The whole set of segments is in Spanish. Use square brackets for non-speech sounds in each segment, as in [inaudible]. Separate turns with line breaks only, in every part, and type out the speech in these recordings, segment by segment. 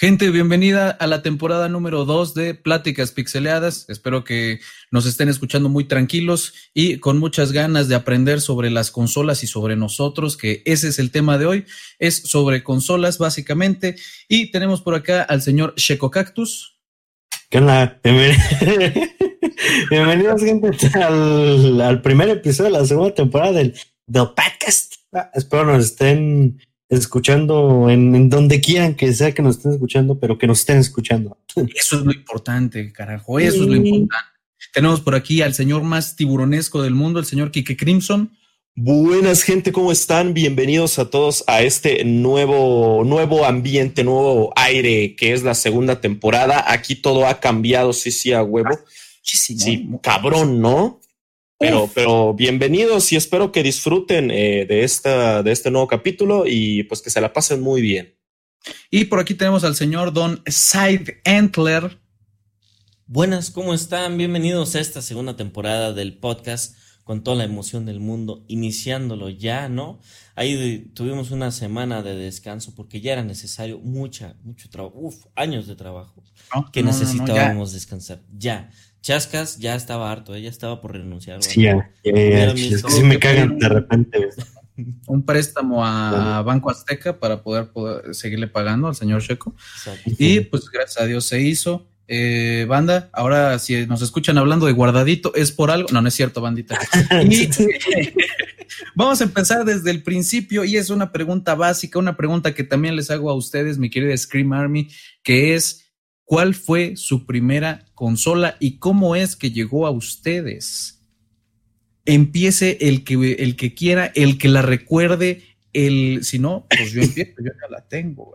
Gente, bienvenida a la temporada número 2 de Pláticas Pixeleadas. Espero que nos estén escuchando muy tranquilos y con muchas ganas de aprender sobre las consolas y sobre nosotros, que ese es el tema de hoy. Es sobre consolas, básicamente. Y tenemos por acá al señor Checo Cactus.
¿Qué onda? [laughs] Bienvenidos, gente, al, primer episodio de la segunda temporada del, del podcast. Ah, espero nos estén escuchando en, donde quieran que sea que nos estén escuchando, pero que nos estén escuchando. [laughs]
Eso es lo importante, carajo, eso es lo importante. Tenemos por aquí al señor más tiburonesco del mundo, el señor Kike Crimson.
Buenas gente, ¿cómo están? Bienvenidos a todos a este nuevo, nuevo ambiente, nuevo aire que es la segunda temporada. Aquí todo ha cambiado, sí, sí, a huevo. Sí, cabrón, ¿no? Pero, pero bienvenidos y espero que disfruten eh, de, esta, de este nuevo capítulo y pues que se la pasen muy bien.
Y por aquí tenemos al señor Don Side Antler.
Buenas, ¿cómo están? Bienvenidos a esta segunda temporada del podcast con toda la emoción del mundo, iniciándolo ya, ¿no? Ahí tuvimos una semana de descanso porque ya era necesario mucha, mucho trabajo, uf, años de trabajo que necesitábamos descansar, ya. Chascas ya estaba harto, ella estaba por renunciar.
Sí, ya, sí me cagan de repente. [laughs]
Un préstamo a Banco Azteca para poder, seguirle pagando al señor Checo. Y pues gracias a Dios se hizo. Eh, banda, ahora si nos escuchan hablando de guardadito, es por algo. No, no es cierto, bandita. [laughs] [laughs] vamos a empezar desde el principio y es una pregunta básica, una pregunta que también les hago a ustedes, mi querida Scream Army, que es ¿Cuál fue su primera consola y cómo es que llegó a ustedes? Empiece el que, el que quiera, el que la recuerde, el, si no, pues yo empiezo, yo ya la tengo,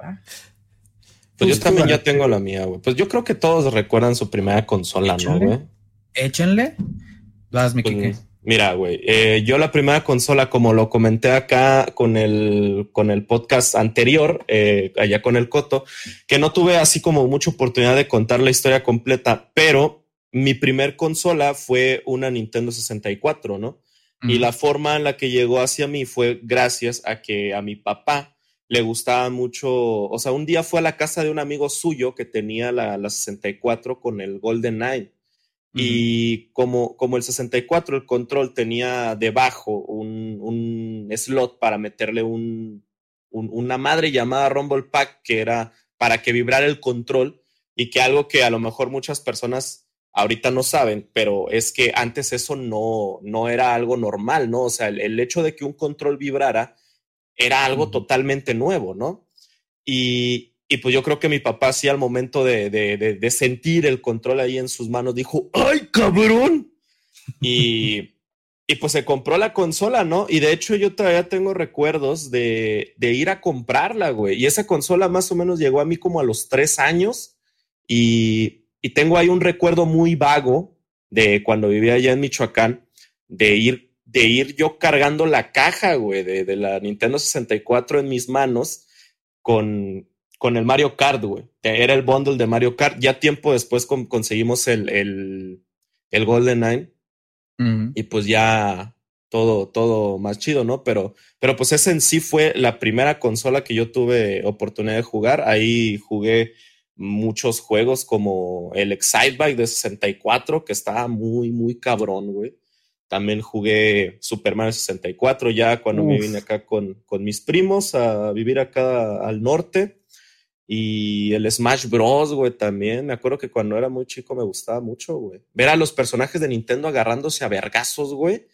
Pues yo también ya tengo la mía, güey. Pues yo creo que todos recuerdan su primera consola, ¿no, güey?
Échenle. Las, mi pues,
Mira, güey, eh, yo la primera consola, como lo comenté acá con el, con el podcast anterior, eh, allá con el Coto, que no tuve así como mucha oportunidad de contar la historia completa, pero mi primer consola fue una Nintendo 64, ¿no? Y la forma en la que llegó hacia mí fue gracias a que a mi papá le gustaba mucho, o sea, un día fue a la casa de un amigo suyo que tenía la, la 64 con el Golden Nine. Y como, como el 64, el control tenía debajo un, un slot para meterle un, una madre llamada Rumble Pack que era para que vibrara el control y que algo que a lo mejor muchas personas ahorita no saben, pero es que antes eso no, no era algo normal, ¿no? O sea, el, hecho de que un control vibrara era algo totalmente nuevo, ¿no? Y, y pues yo creo que mi papá sí al momento de, de, sentir el control ahí en sus manos dijo, ¡ay, cabrón! Y, y pues se compró la consola, ¿no? Y de hecho yo todavía tengo recuerdos de, de ir a comprarla, güey. Y esa consola más o menos llegó a mí como a los tres años y, y tengo ahí un recuerdo muy vago de cuando vivía allá en Michoacán, de ir, de ir yo cargando la caja, güey, de, de la Nintendo 64 en mis manos con, con el Mario Kart, güey. Era el bundle de Mario Kart. Ya tiempo después conseguimos el, el, el Golden Nine. Y pues ya todo, todo más chido, ¿no? Pero, pero pues ese en sí fue la primera consola que yo tuve oportunidad de jugar. Ahí jugué muchos juegos como el Excitebike de 64, que estaba muy, muy cabrón, güey. También jugué Super Mario 64 ya cuando me vine acá con, con mis primos a vivir acá al norte. Y el Smash Bros, güey, también. Me acuerdo que cuando era muy chico me gustaba mucho, güey. Ver a los personajes de Nintendo agarrándose a vergazos, güey.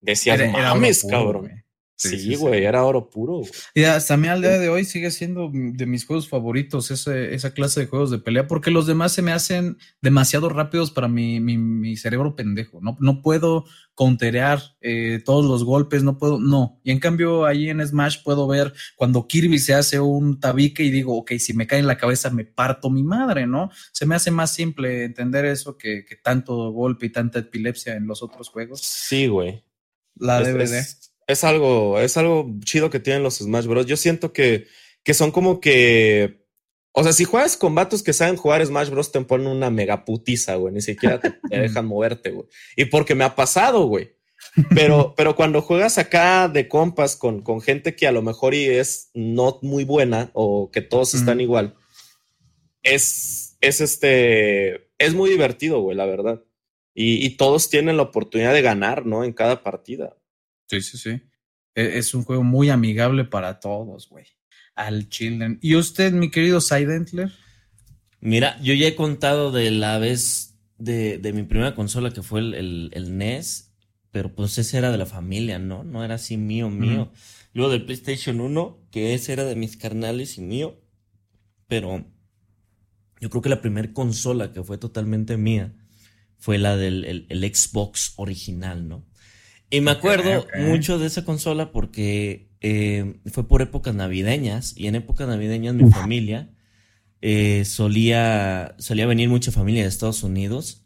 Decía, mames, cabrón. Sí, güey, era oro puro.
Y hasta a mí al día de hoy sigue siendo de mis juegos favoritos ese, esa clase de juegos de pelea, porque los demás se me hacen demasiado rápidos para mi, mi, mi cerebro pendejo. No, no puedo counterear eh, todos los golpes, no puedo, no. Y en cambio ahí en Smash puedo ver cuando Kirby se hace un tabique y digo, ok, si me cae en la cabeza me parto mi madre, ¿no? Se me hace más simple entender eso que, que tanto golpe y tanta epilepsia en los otros juegos.
Sí, güey.
La DVD
es algo, es algo chido que tienen los Smash Bros. Yo siento que, que son como que. O sea, si juegas con vatos que saben jugar Smash Bros, te ponen una mega putiza, güey. Ni siquiera te, [laughs] dejan moverte, güey. Y porque me ha pasado, güey. Pero, [laughs] pero cuando juegas acá de compas con, con gente que a lo mejor y es no muy buena o que todos están igual, es, es este, es muy divertido, güey, la verdad. Y, y, todos tienen la oportunidad de ganar, ¿no? En cada partida.
Sí, sí, sí. E, es un juego muy amigable para todos, güey. Al children. ¿Y usted, mi querido Sidentler?
Mira, yo ya he contado de la vez de, de mi primera consola que fue el, el, el, NES, pero pues ese era de la familia, ¿no? No era así mío, mío. Luego del PlayStation 1, que ese era de mis carnales y mío, pero yo creo que la primera consola que fue totalmente mía fue la del el, el Xbox original, ¿no? Y me acuerdo okay, okay. mucho de esa consola porque eh, fue por épocas navideñas y en épocas navideñas mi familia eh, solía, solía venir mucha familia de Estados Unidos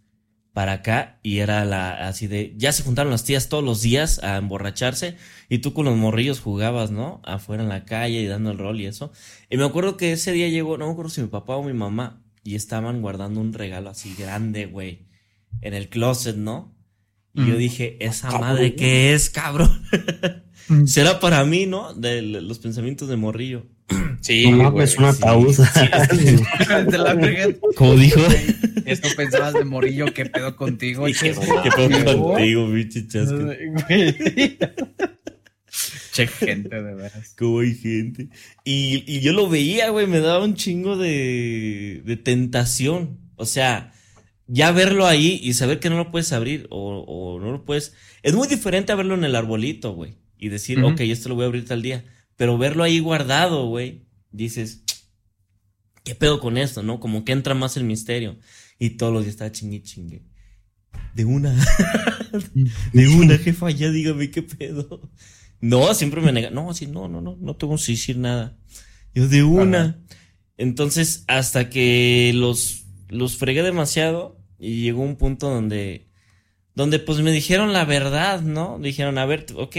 para acá y era la así de ya se juntaron las tías todos los días a emborracharse y tú con los morrillos jugabas, ¿no? Afuera en la calle y dando el rol y eso. Y me acuerdo que ese día llegó, no me acuerdo si mi papá o mi mamá y estaban guardando un regalo así grande, güey, en el closet, ¿no? Y mm. yo dije, esa cabrón. madre que es, cabrón. [laughs] mm. Será para mí, ¿no? De los pensamientos de morrillo. [clears throat]
Sí, no, güey, es un ataúd.
Como dijo. [laughs]
Esto pensabas de morillo, ¿qué pedo contigo? [laughs]
¿Qué, ¿Qué pedo contigo, bicho chasco?
Che, gente, de veras.
Como hay gente. Y, y yo lo veía, güey, me daba un chingo de, de tentación. O sea, ya verlo ahí y saber que no lo puedes abrir o, o no lo puedes. Es muy diferente a verlo en el arbolito, güey. Y decir, uh -huh. ok, esto lo voy a abrir tal día. Pero verlo ahí guardado, güey, dices, ¿qué pedo con esto, no? Como que entra más el misterio. Y todos los días está chingue chingue. De una. [laughs] de una, jefa, ya dígame qué pedo. No, siempre me nega. No, así, no, no, no, no tengo que decir nada. Yo de una. Ajá. Entonces, hasta que los, los fregué demasiado y llegó un punto donde, donde pues me dijeron la verdad, ¿no? Dijeron, a ver, ok,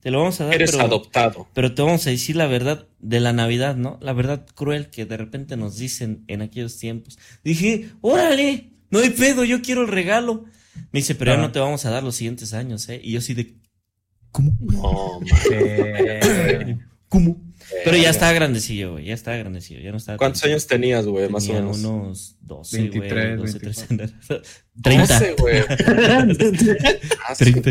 te lo vamos a dar.
Eres
pero,
adoptado.
Pero te vamos a decir la verdad de la Navidad, ¿no? La verdad cruel que de repente nos dicen en aquellos tiempos. Dije, órale, no hay pedo, yo quiero el regalo. Me dice, pero ah. ya no te vamos a dar los siguientes años, ¿eh? Y yo así de, ¿cómo?
No, [laughs]
¿Cómo? Pero ya estaba grandecillo, güey. Ya estaba grandecillo. Ya no estaba
¿Cuántos tan... años tenías, güey? Más o menos.
Unos 12,
23,
güey. 12,
13.
30.
12, güey. [laughs]
30.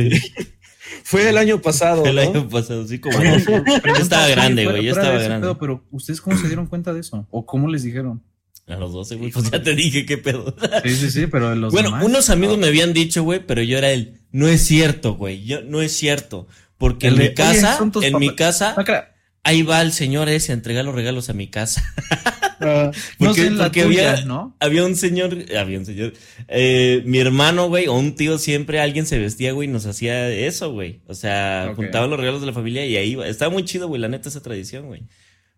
Fue el año pasado.
El
¿no?
año pasado, sí, como. yo estaba grande, güey. Yo estaba grande.
Pedo, pero, ¿ustedes cómo se dieron cuenta de eso? ¿O cómo les dijeron?
A los 12, güey. Pues ya te dije qué pedo.
Sí, sí, sí, pero los
Bueno,
demás,
unos amigos no. me habían dicho, güey, pero yo era el. No es cierto, güey. Yo, no es cierto. Porque el en mi casa, en mi casa, no, ahí va el señor ese a entregar los regalos a mi casa.
Uh, [laughs] porque, no sé porque tuya,
había,
¿no?
había un señor, había un señor, eh, mi hermano, güey, o un tío siempre, alguien se vestía, güey, y nos hacía eso, güey. O sea, okay. juntaban los regalos de la familia y ahí iba. Estaba muy chido, güey, la neta, esa tradición, güey.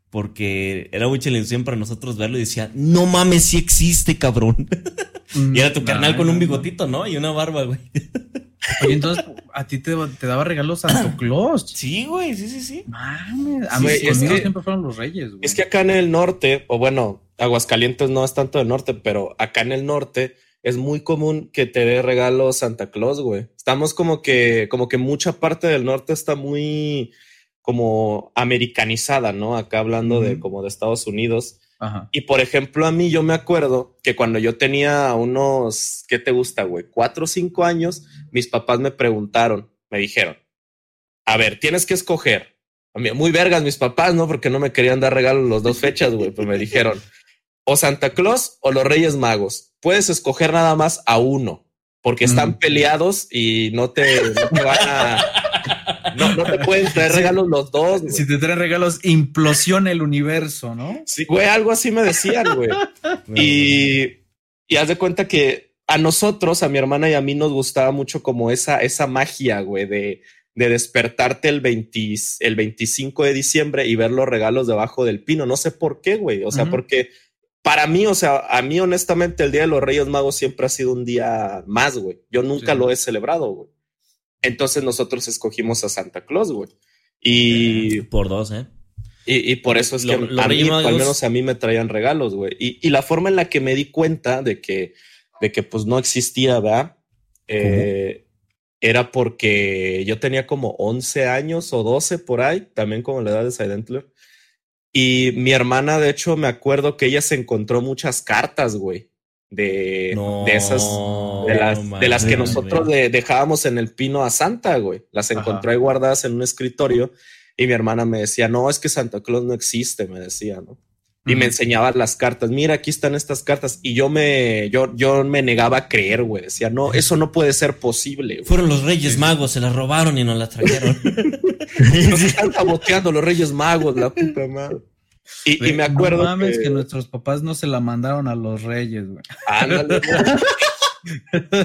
Porque era mucha ilusión para nosotros verlo y decía, no mames, sí existe, cabrón. [laughs] y era tu nah, carnal con un bigotito, ¿no? Y una barba, güey. [laughs]
Oye, entonces, ¿a ti te, te daba regalos Santo Claus? [clears throat]
Sí, güey, sí, sí, sí.
Mames, a mí sí, es que, siempre fueron los reyes, güey.
Es que acá en el norte, o bueno, Aguascalientes no es tanto del norte, pero acá en el norte es muy común que te dé regalos Santa Claus, güey. Estamos como que, como que mucha parte del norte está muy como americanizada, ¿no? Acá hablando uh -huh. de como de Estados Unidos.
Ajá.
Y por ejemplo, a mí yo me acuerdo que cuando yo tenía unos, ¿qué te gusta, güey? Cuatro o cinco años, mis papás me preguntaron, me dijeron, a ver, tienes que escoger. A mí, muy vergas mis papás, ¿no? Porque no me querían dar regalos las dos fechas, güey. Pues me dijeron, o Santa Claus o los Reyes Magos. Puedes escoger nada más a uno, porque están mm. peleados y no te, no te van a... No, no te pueden traer [laughs] regalos los dos.
Güey. Si te traen regalos, implosiona el universo, ¿no?
Sí, güey, algo así me decían, güey. [laughs] y, y haz de cuenta que a nosotros, a mi hermana y a mí nos gustaba mucho como esa, esa magia, güey, de, de despertarte el, 20, el 25 de diciembre y ver los regalos debajo del pino. No sé por qué, güey. O sea, uh -huh. porque para mí, o sea, a mí honestamente el Día de los Reyes Magos siempre ha sido un día más, güey. Yo nunca sí. lo he celebrado, güey. Entonces nosotros escogimos a Santa Claus, güey. Y.
Por dos, ¿eh?
Y, y por eso es que lo, a mí, al menos a mí me traían regalos, güey. Y, y, la forma en la que me di cuenta de que, de que pues no existía, ¿verdad? Eh, era porque yo tenía como 11 años o 12 por ahí, también como la edad de Silentler. Y mi hermana, de hecho, me acuerdo que ella se encontró muchas cartas, güey. De,
No,
de esas, de las,
no
de las que nosotros de- dejábamos en el pino a Santa, güey. Las
Ajá.
ahí guardadas en un escritorio. Y mi hermana me decía, no, es que Santa Claus no existe, me decía, ¿no? Y me enseñaba las cartas. Mira, aquí están estas cartas. Y yo me, yo, yo me negaba a creer, güey. Decía, no, eso no puede ser posible. güey.
Fueron los Reyes Magos, se las robaron y nos las trajeron. [laughs]
Nos están saboteando los Reyes Magos, la puta madre. Y, me acuerdo
No mames que...
que,
nuestros papás no se la mandaron a los reyes, güey.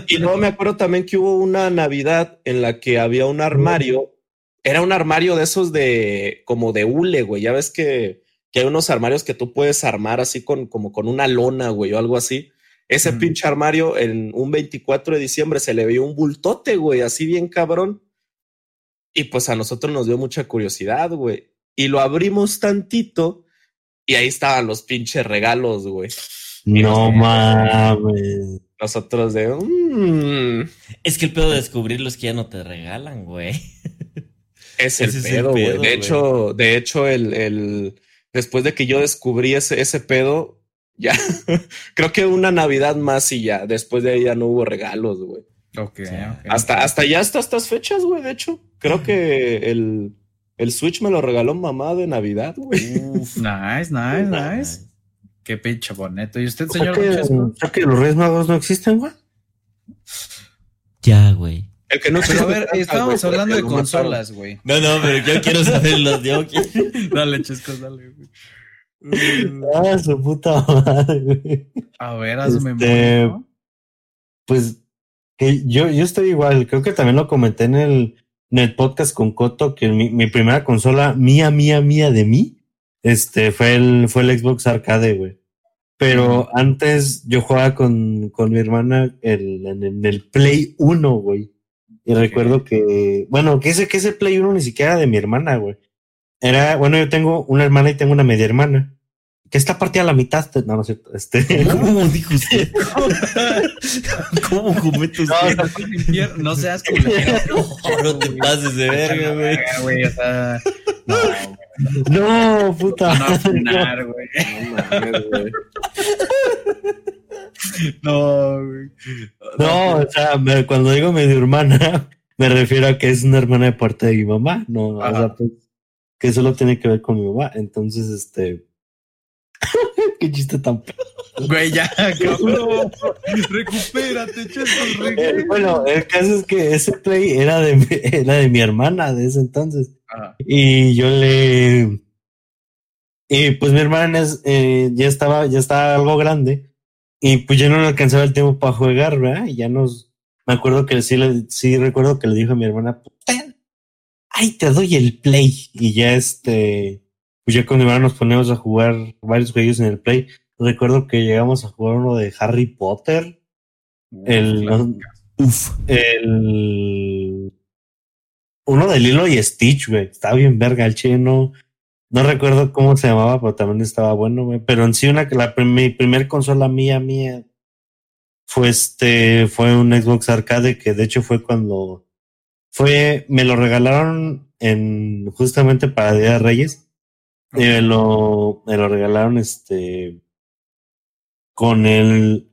Y luego me acuerdo también que hubo una Navidad en la que había un armario. Era un armario de esos de como de hule, güey. Ya ves que, que hay unos armarios que tú puedes armar así con como con una lona, güey, o algo así. Ese pinche armario en un 24 de diciembre se le veía un bultote, güey, así bien cabrón. Y pues a nosotros nos dio mucha curiosidad, güey. Y lo abrimos tantito y ahí estaban los pinches regalos, güey.
No mames.
Nosotros de... "Mm,
es que el pedo de descubrirlo es que ya no te regalan, güey.
es el pedo, güey. De hecho, de hecho, el, el... Después de que yo descubrí ese, ese pedo, ya... [laughs] creo que una Navidad más y ya. Después de ahí ya no hubo regalos, güey.
Ok,
Sí.
ok.
Hasta, hasta ya hasta estas fechas, güey. De hecho, creo que el, el Switch me lo regaló mamá de Navidad, güey.
Uf.
Nice, nice, nice. Qué pinche bonito. ¿Y usted, señor
o que los Reyes Magos no existen, güey.
Ya, güey.
El que no
Pero a ver, estábamos hablando de consolas, güey.
No, no, pero yo quiero saberlo. Yo quiero- [laughs]
Dale, chesco, dale, güey.
Ah, su puta madre, güey.
A ver, hazme
Este,
memoria, ¿no?
Pues que yo, yo estoy igual. Creo que también lo comenté en el, en el podcast con Coto, que mi, mi primera consola mía, mía, mía de mí, este, fue el, fue el Xbox Arcade, güey. Pero antes yo jugaba con, con mi hermana el, en, en el Play 1, güey. Y recuerdo que, bueno, que ese, que ese Play 1 ni siquiera era de mi hermana, güey. Era, bueno, yo tengo una hermana y tengo una media hermana. Que está partida a la mitad. No, no es cierto. Este.
¿Cómo [laughs] dijo usted? ¿Cómo comete
No,
usted?
No seas culero. [laughs]
No, no te pases de verga, güey.
no, güey.
No, puta.
No, güey.
No güey.
No,
o sea, me- cuando digo medio hermana, [laughs] me refiero a que es una hermana de parte de mi mamá, no, o sea, pues, que solo tiene que ver con mi mamá. Entonces, este. [laughs] Qué chiste tan.
Güey, ya, [laughs] cabrón. Recupérate, chesco.
Eh,
regresa.
bueno, el caso es que ese play era de, mi- [laughs] era de mi hermana de ese entonces.
Ajá.
Y yo le. Y pues mi hermana es, eh, ya estaba, ya estaba algo grande. Y pues ya no le alcanzaba el tiempo para jugar, ¿verdad? Y ya nos. Me acuerdo que sí, le, sí recuerdo que le dijo a mi hermana, "Ten, ay, te doy el play. Y ya este. Pues ya con mi nos ponemos a jugar varios juegos en el play. Recuerdo que llegamos a jugar uno de Harry Potter. El,
Uf.
el uno de Lilo y Stitch, güey. Estaba bien verga el chino. No recuerdo cómo se llamaba, pero también estaba bueno, güey. Pero en sí, una que la mi primer consola mía, mía, fue este, fue un Xbox Arcade que de hecho fue cuando fue, me lo regalaron en justamente para Día de Reyes. Me lo, me lo regalaron este con el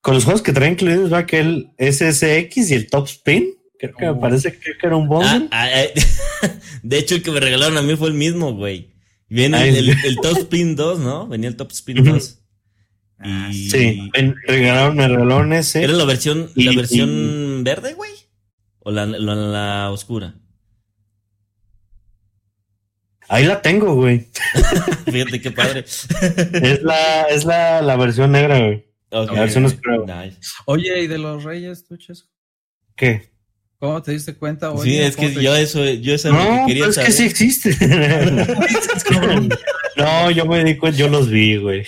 con los juegos que traen incluidos, va que el SSX y el Top Spin. Creo que me
Oh.
parece que era un
Ah, ah, eh, [laughs] de hecho, el que me regalaron a mí fue el mismo, güey. Viene
Ay,
el, el- el Top Spin 2, ¿no? Venía el Top Spin
Ujú.
2.
Ah,
Y-
sí, me regalaron, me regalaron ese.
¿Era la versión,
Y-
la versión verde, güey? ¿O la, la, la oscura?
Ahí la tengo, güey. [laughs]
Fíjate qué padre.
Es la, es la, la versión negra, güey. La versión oscura.
Nice.
Oye, ¿y de los reyes, tú, chesco?
¿Qué?
¿Cómo te diste cuenta?
Sí,
Oye,
es
¿cómo
que
te-
yo eso, yo eso es lo que
No,
quería
pero es que sí existe. [laughs] no, yo me di cuenta, yo los vi, güey.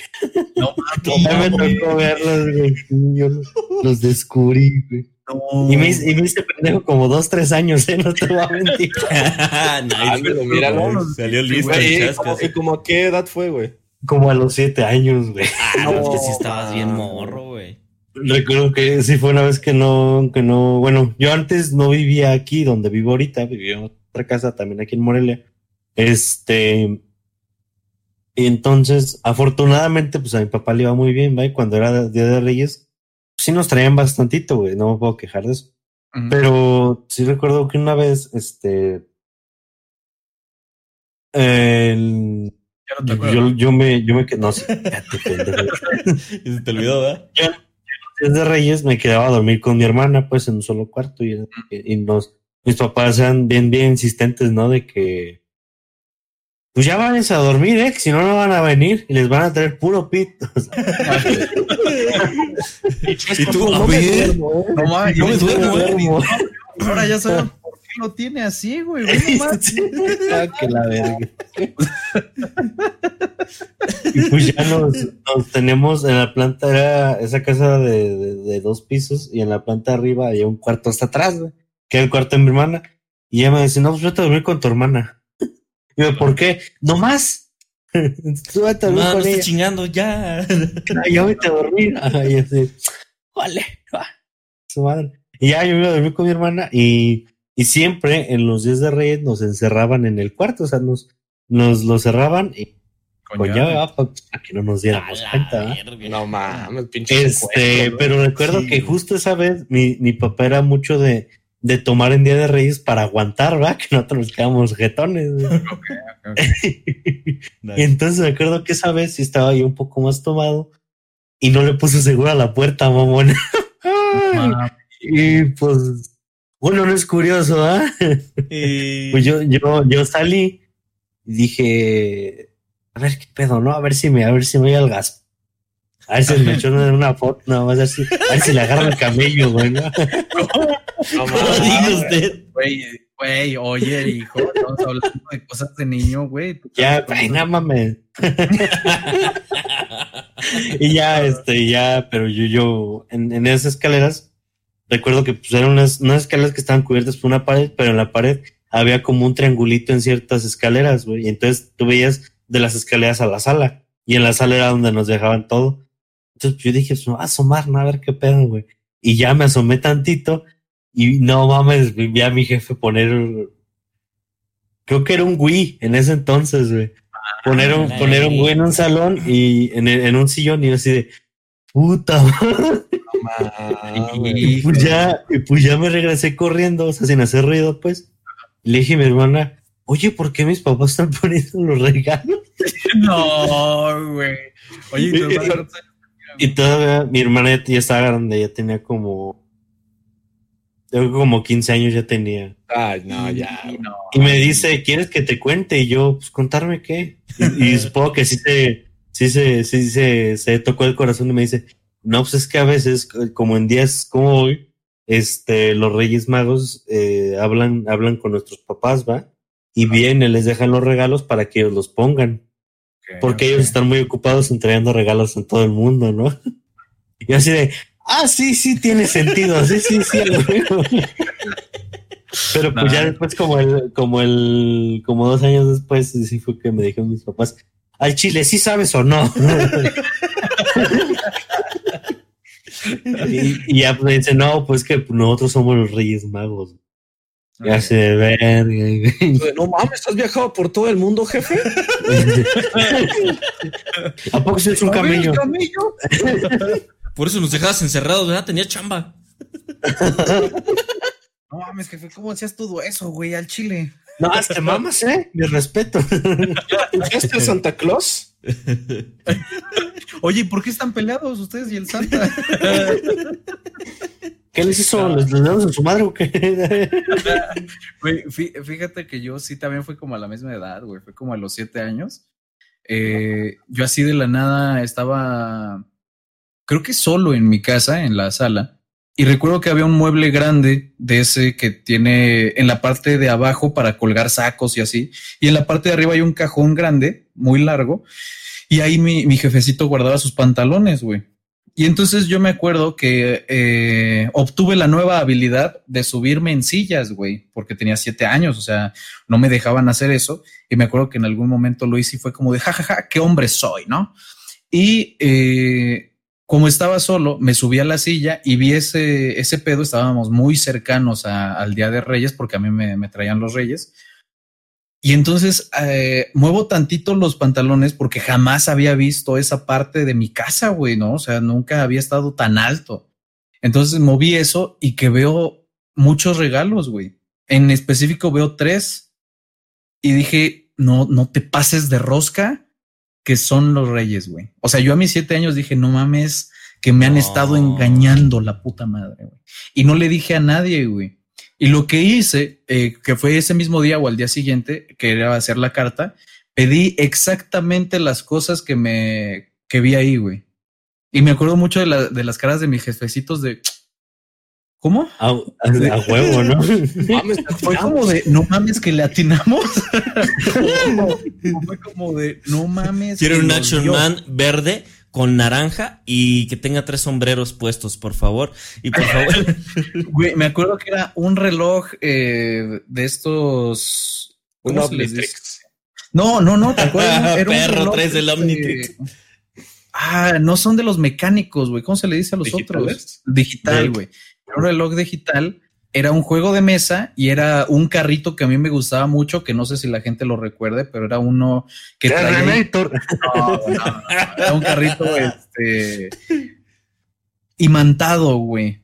No,
Ya me tocó verlos, güey. Sí, Yo los, los descubrí, güey.
No.
Y me, hice- y me hice pendejo como dos, tres años, ¿eh? No te voy a [laughs] mentir.
nice.
Ah, pero míralo.
güey. Salió listo
Güey,
el
¿y
chascas.
cómo- ¿Y como a qué edad fue, güey?
Como a los siete años, güey.
Ah, [laughs] no, es que sí
No,
estabas bien morro, güey.
Recuerdo que sí fue una vez que no, que no, bueno, yo antes no vivía aquí donde vivo ahorita, vivía en otra casa también aquí en Morelia. Este, Y entonces, afortunadamente, pues a mi papá le iba muy bien, ¿va? Y cuando era Día de Reyes, sí nos traían bastantito, güey, no me puedo quejar de eso. Pero sí recuerdo que una vez, este, el-
no
yo, yo me, yo me quedé, no pendejo. [laughs]
Y se te olvidó, ¿verdad?
Días de Reyes me quedaba a dormir con mi hermana, pues en un solo cuarto y, y nos, mis papás eran bien, bien insistentes, ¿no? De que, pues ya váyanse a dormir, ¿eh? Que si no, no van a venir y les van a traer puro pito. [laughs]
Y tú,
no me
ver,
duermo, ¿eh?
No mames,
me
yo-
duermo, eh.
Ahora ya saben por qué lo tiene así, güey. [laughs]
Ah, que la verga. y pues ya nos, nos tenemos en la planta, era esa casa de, de- de dos pisos y en la planta arriba había un cuarto hasta atrás, güey, que era el cuarto de mi hermana. Y ella me dice, no, pues vete a dormir con tu hermana. Y yo, ¿por qué? No más. Tú [laughs] vete a dormir
no, no
ella.
chingando, ya. [laughs]
Ya vete a dormir. [laughs] Así, vale, va, su madre. Y ya yo iba a dormir con mi hermana y, y siempre en los días de Reyes nos encerraban en el cuarto, o sea, nos, nos lo cerraban y con llave pa- para que no nos diéramos cuenta.
No mames, pinche.
Este, pero recuerdo
Sí.
que justo esa vez mi, mi papá era mucho de, de tomar en Día de Reyes para aguantar, ¿va? Que nosotros nos quedamos jetones. [laughs] y entonces me acuerdo que esa vez sí estaba yo un poco más tomado y no le puse seguro a la puerta, mamón.
Ma- [laughs]
y pues, bueno, no es curioso, ¿ah?
Y- [laughs]
Pues yo, yo, yo salí y dije, a ver qué pedo, ¿no? A ver si me, a ver si me voy al gas. A ver si me echó una foto, nada más, a ver si, a ver si le agarra el camello, güey, ¿no?
No [laughs]
¿Cómo
mames.
diga usted?
Güey, güey, oye, hijo, estamos hablando de cosas de niño, güey.
Ya, güey, no mames. [laughs] y ya, este, ya, pero yo, yo, en, en esas escaleras, recuerdo que pues, eran unas, unas escaleras que estaban cubiertas por una pared, pero en la pared había como un triangulito en ciertas escaleras, güey. Y entonces tú veías de las escaleras a la sala. Y en la sala era donde nos dejaban todo. Entonces yo dije, pues me voy a asomar, ¿no? A ver qué pedo, güey. Y ya me asomé tantito. Y no mames, vi a mi jefe poner. Creo que era un Wii en ese entonces, güey. Poner un,
Ah,
poner un. Wii en un salón y en, en un sillón y así de puta [laughs] madre. Y pues ya, y pues ya me regresé corriendo, o sea, sin hacer ruido, pues. Le dije a mi hermana, oye, ¿por qué mis papás están [laughs] poniendo los regalos? [laughs]
No, güey. Oye, ¿y tu
Y todavía mi hermana ya, ya estaba grande, ya tenía como, yo creo que como 15 años ya tenía.
Ay, no, ya.
No.
Y me dice, ¿quieres que te cuente? Y yo, pues contarme qué. Y, y [laughs] supongo que sí se, sí se, sí se, se tocó el corazón y me dice, no, pues es que a veces, como en días como hoy, este, los Reyes Magos eh, hablan, hablan con nuestros papás, ¿va? Y vienen, les dejan los regalos para que ellos los pongan. Porque ellos están muy ocupados entregando regalos en todo el mundo, ¿no? [laughs] Y así de, ah, sí, sí, tiene sentido, sí, sí, sí. a huevo". Pero pues ya después, como el, como el, como dos años después, sí fue que me dijeron mis papás, al chile, ¿sí sabes o no? [laughs] y, y ya me dice, no, pues que nosotros somos los Reyes Magos. Y así de verga.
No mames, ¿has viajado por todo el mundo, jefe? [laughs]
¿A poco es un
A ver,
camello? [laughs]
Por eso nos dejabas encerrados, ¿verdad? Tenía chamba. [laughs]
No mames, jefe, ¿cómo hacías todo eso, güey, al chile?
No, hasta mamas, ¿eh? Mi respeto. [laughs]
¿Este es Santa Claus? [laughs]
Oye, ¿y ¿por qué están peleados ustedes y el Santa?
¿Qué les hizo? ¿Les, les damos en su madre o qué?
Güey, fí- fíjate que yo sí también fue como a la misma edad, güey, fue como a los siete años. Eh, yo así de la nada estaba, creo que solo en mi casa, en la sala, y recuerdo que había un mueble grande de ese que tiene en la parte de abajo para colgar sacos y así, y en la parte de arriba hay un cajón grande, muy largo, y ahí mi, mi jefecito guardaba sus pantalones, güey. Y entonces yo me acuerdo que eh, obtuve la nueva habilidad de subirme en sillas, güey, porque tenía siete años, o sea, no me dejaban hacer eso. Y me acuerdo que en algún momento lo hice y fue como de, jajaja, qué hombre soy, ¿no? Y eh, como estaba solo, me subí a la silla y vi ese, ese pedo, estábamos muy cercanos al Día de Reyes, porque a mí me, me traían los Reyes. Y entonces eh, muevo tantito los pantalones porque jamás había visto esa parte de mi casa, güey, ¿no? O sea, nunca había estado tan alto. Entonces moví eso y que veo muchos regalos, güey. En específico veo tres y dije, no, no te pases de rosca que son los reyes, güey. O sea, yo a mis siete años dije, no mames, que me han estado engañando la puta madre, güey. Y no le dije a nadie, güey. Y lo que hice, eh, que fue ese mismo día o al día siguiente, que era hacer la carta, pedí exactamente las cosas que me que vi ahí, güey. Y me acuerdo mucho de, la, de las caras de mis jefecitos de ¿Cómo?
A, a, a huevo, ¿no? [laughs]
Fue como de, no mames que le atinamos. [laughs] Fue como de, no mames.
Quiero un Action Man verde con naranja y que tenga tres sombreros puestos, por favor. Y por favor. [laughs]
Güey, me acuerdo que era un reloj eh, de estos.
Un Omnitrix.
No, no, no, ¿te acuerdas?
Era Perro, un tres del Omnitrix.
Ah, no son de los mecánicos, güey. ¿Cómo se le dice a los
¿Digitales?
otros? Digital, güey. Un reloj digital era un juego de mesa y era un carrito que a mí me gustaba mucho, que no sé si la gente lo recuerde, pero era uno que traía.
Terminator. [laughs]
No, no, no, Era un carrito este imantado, güey.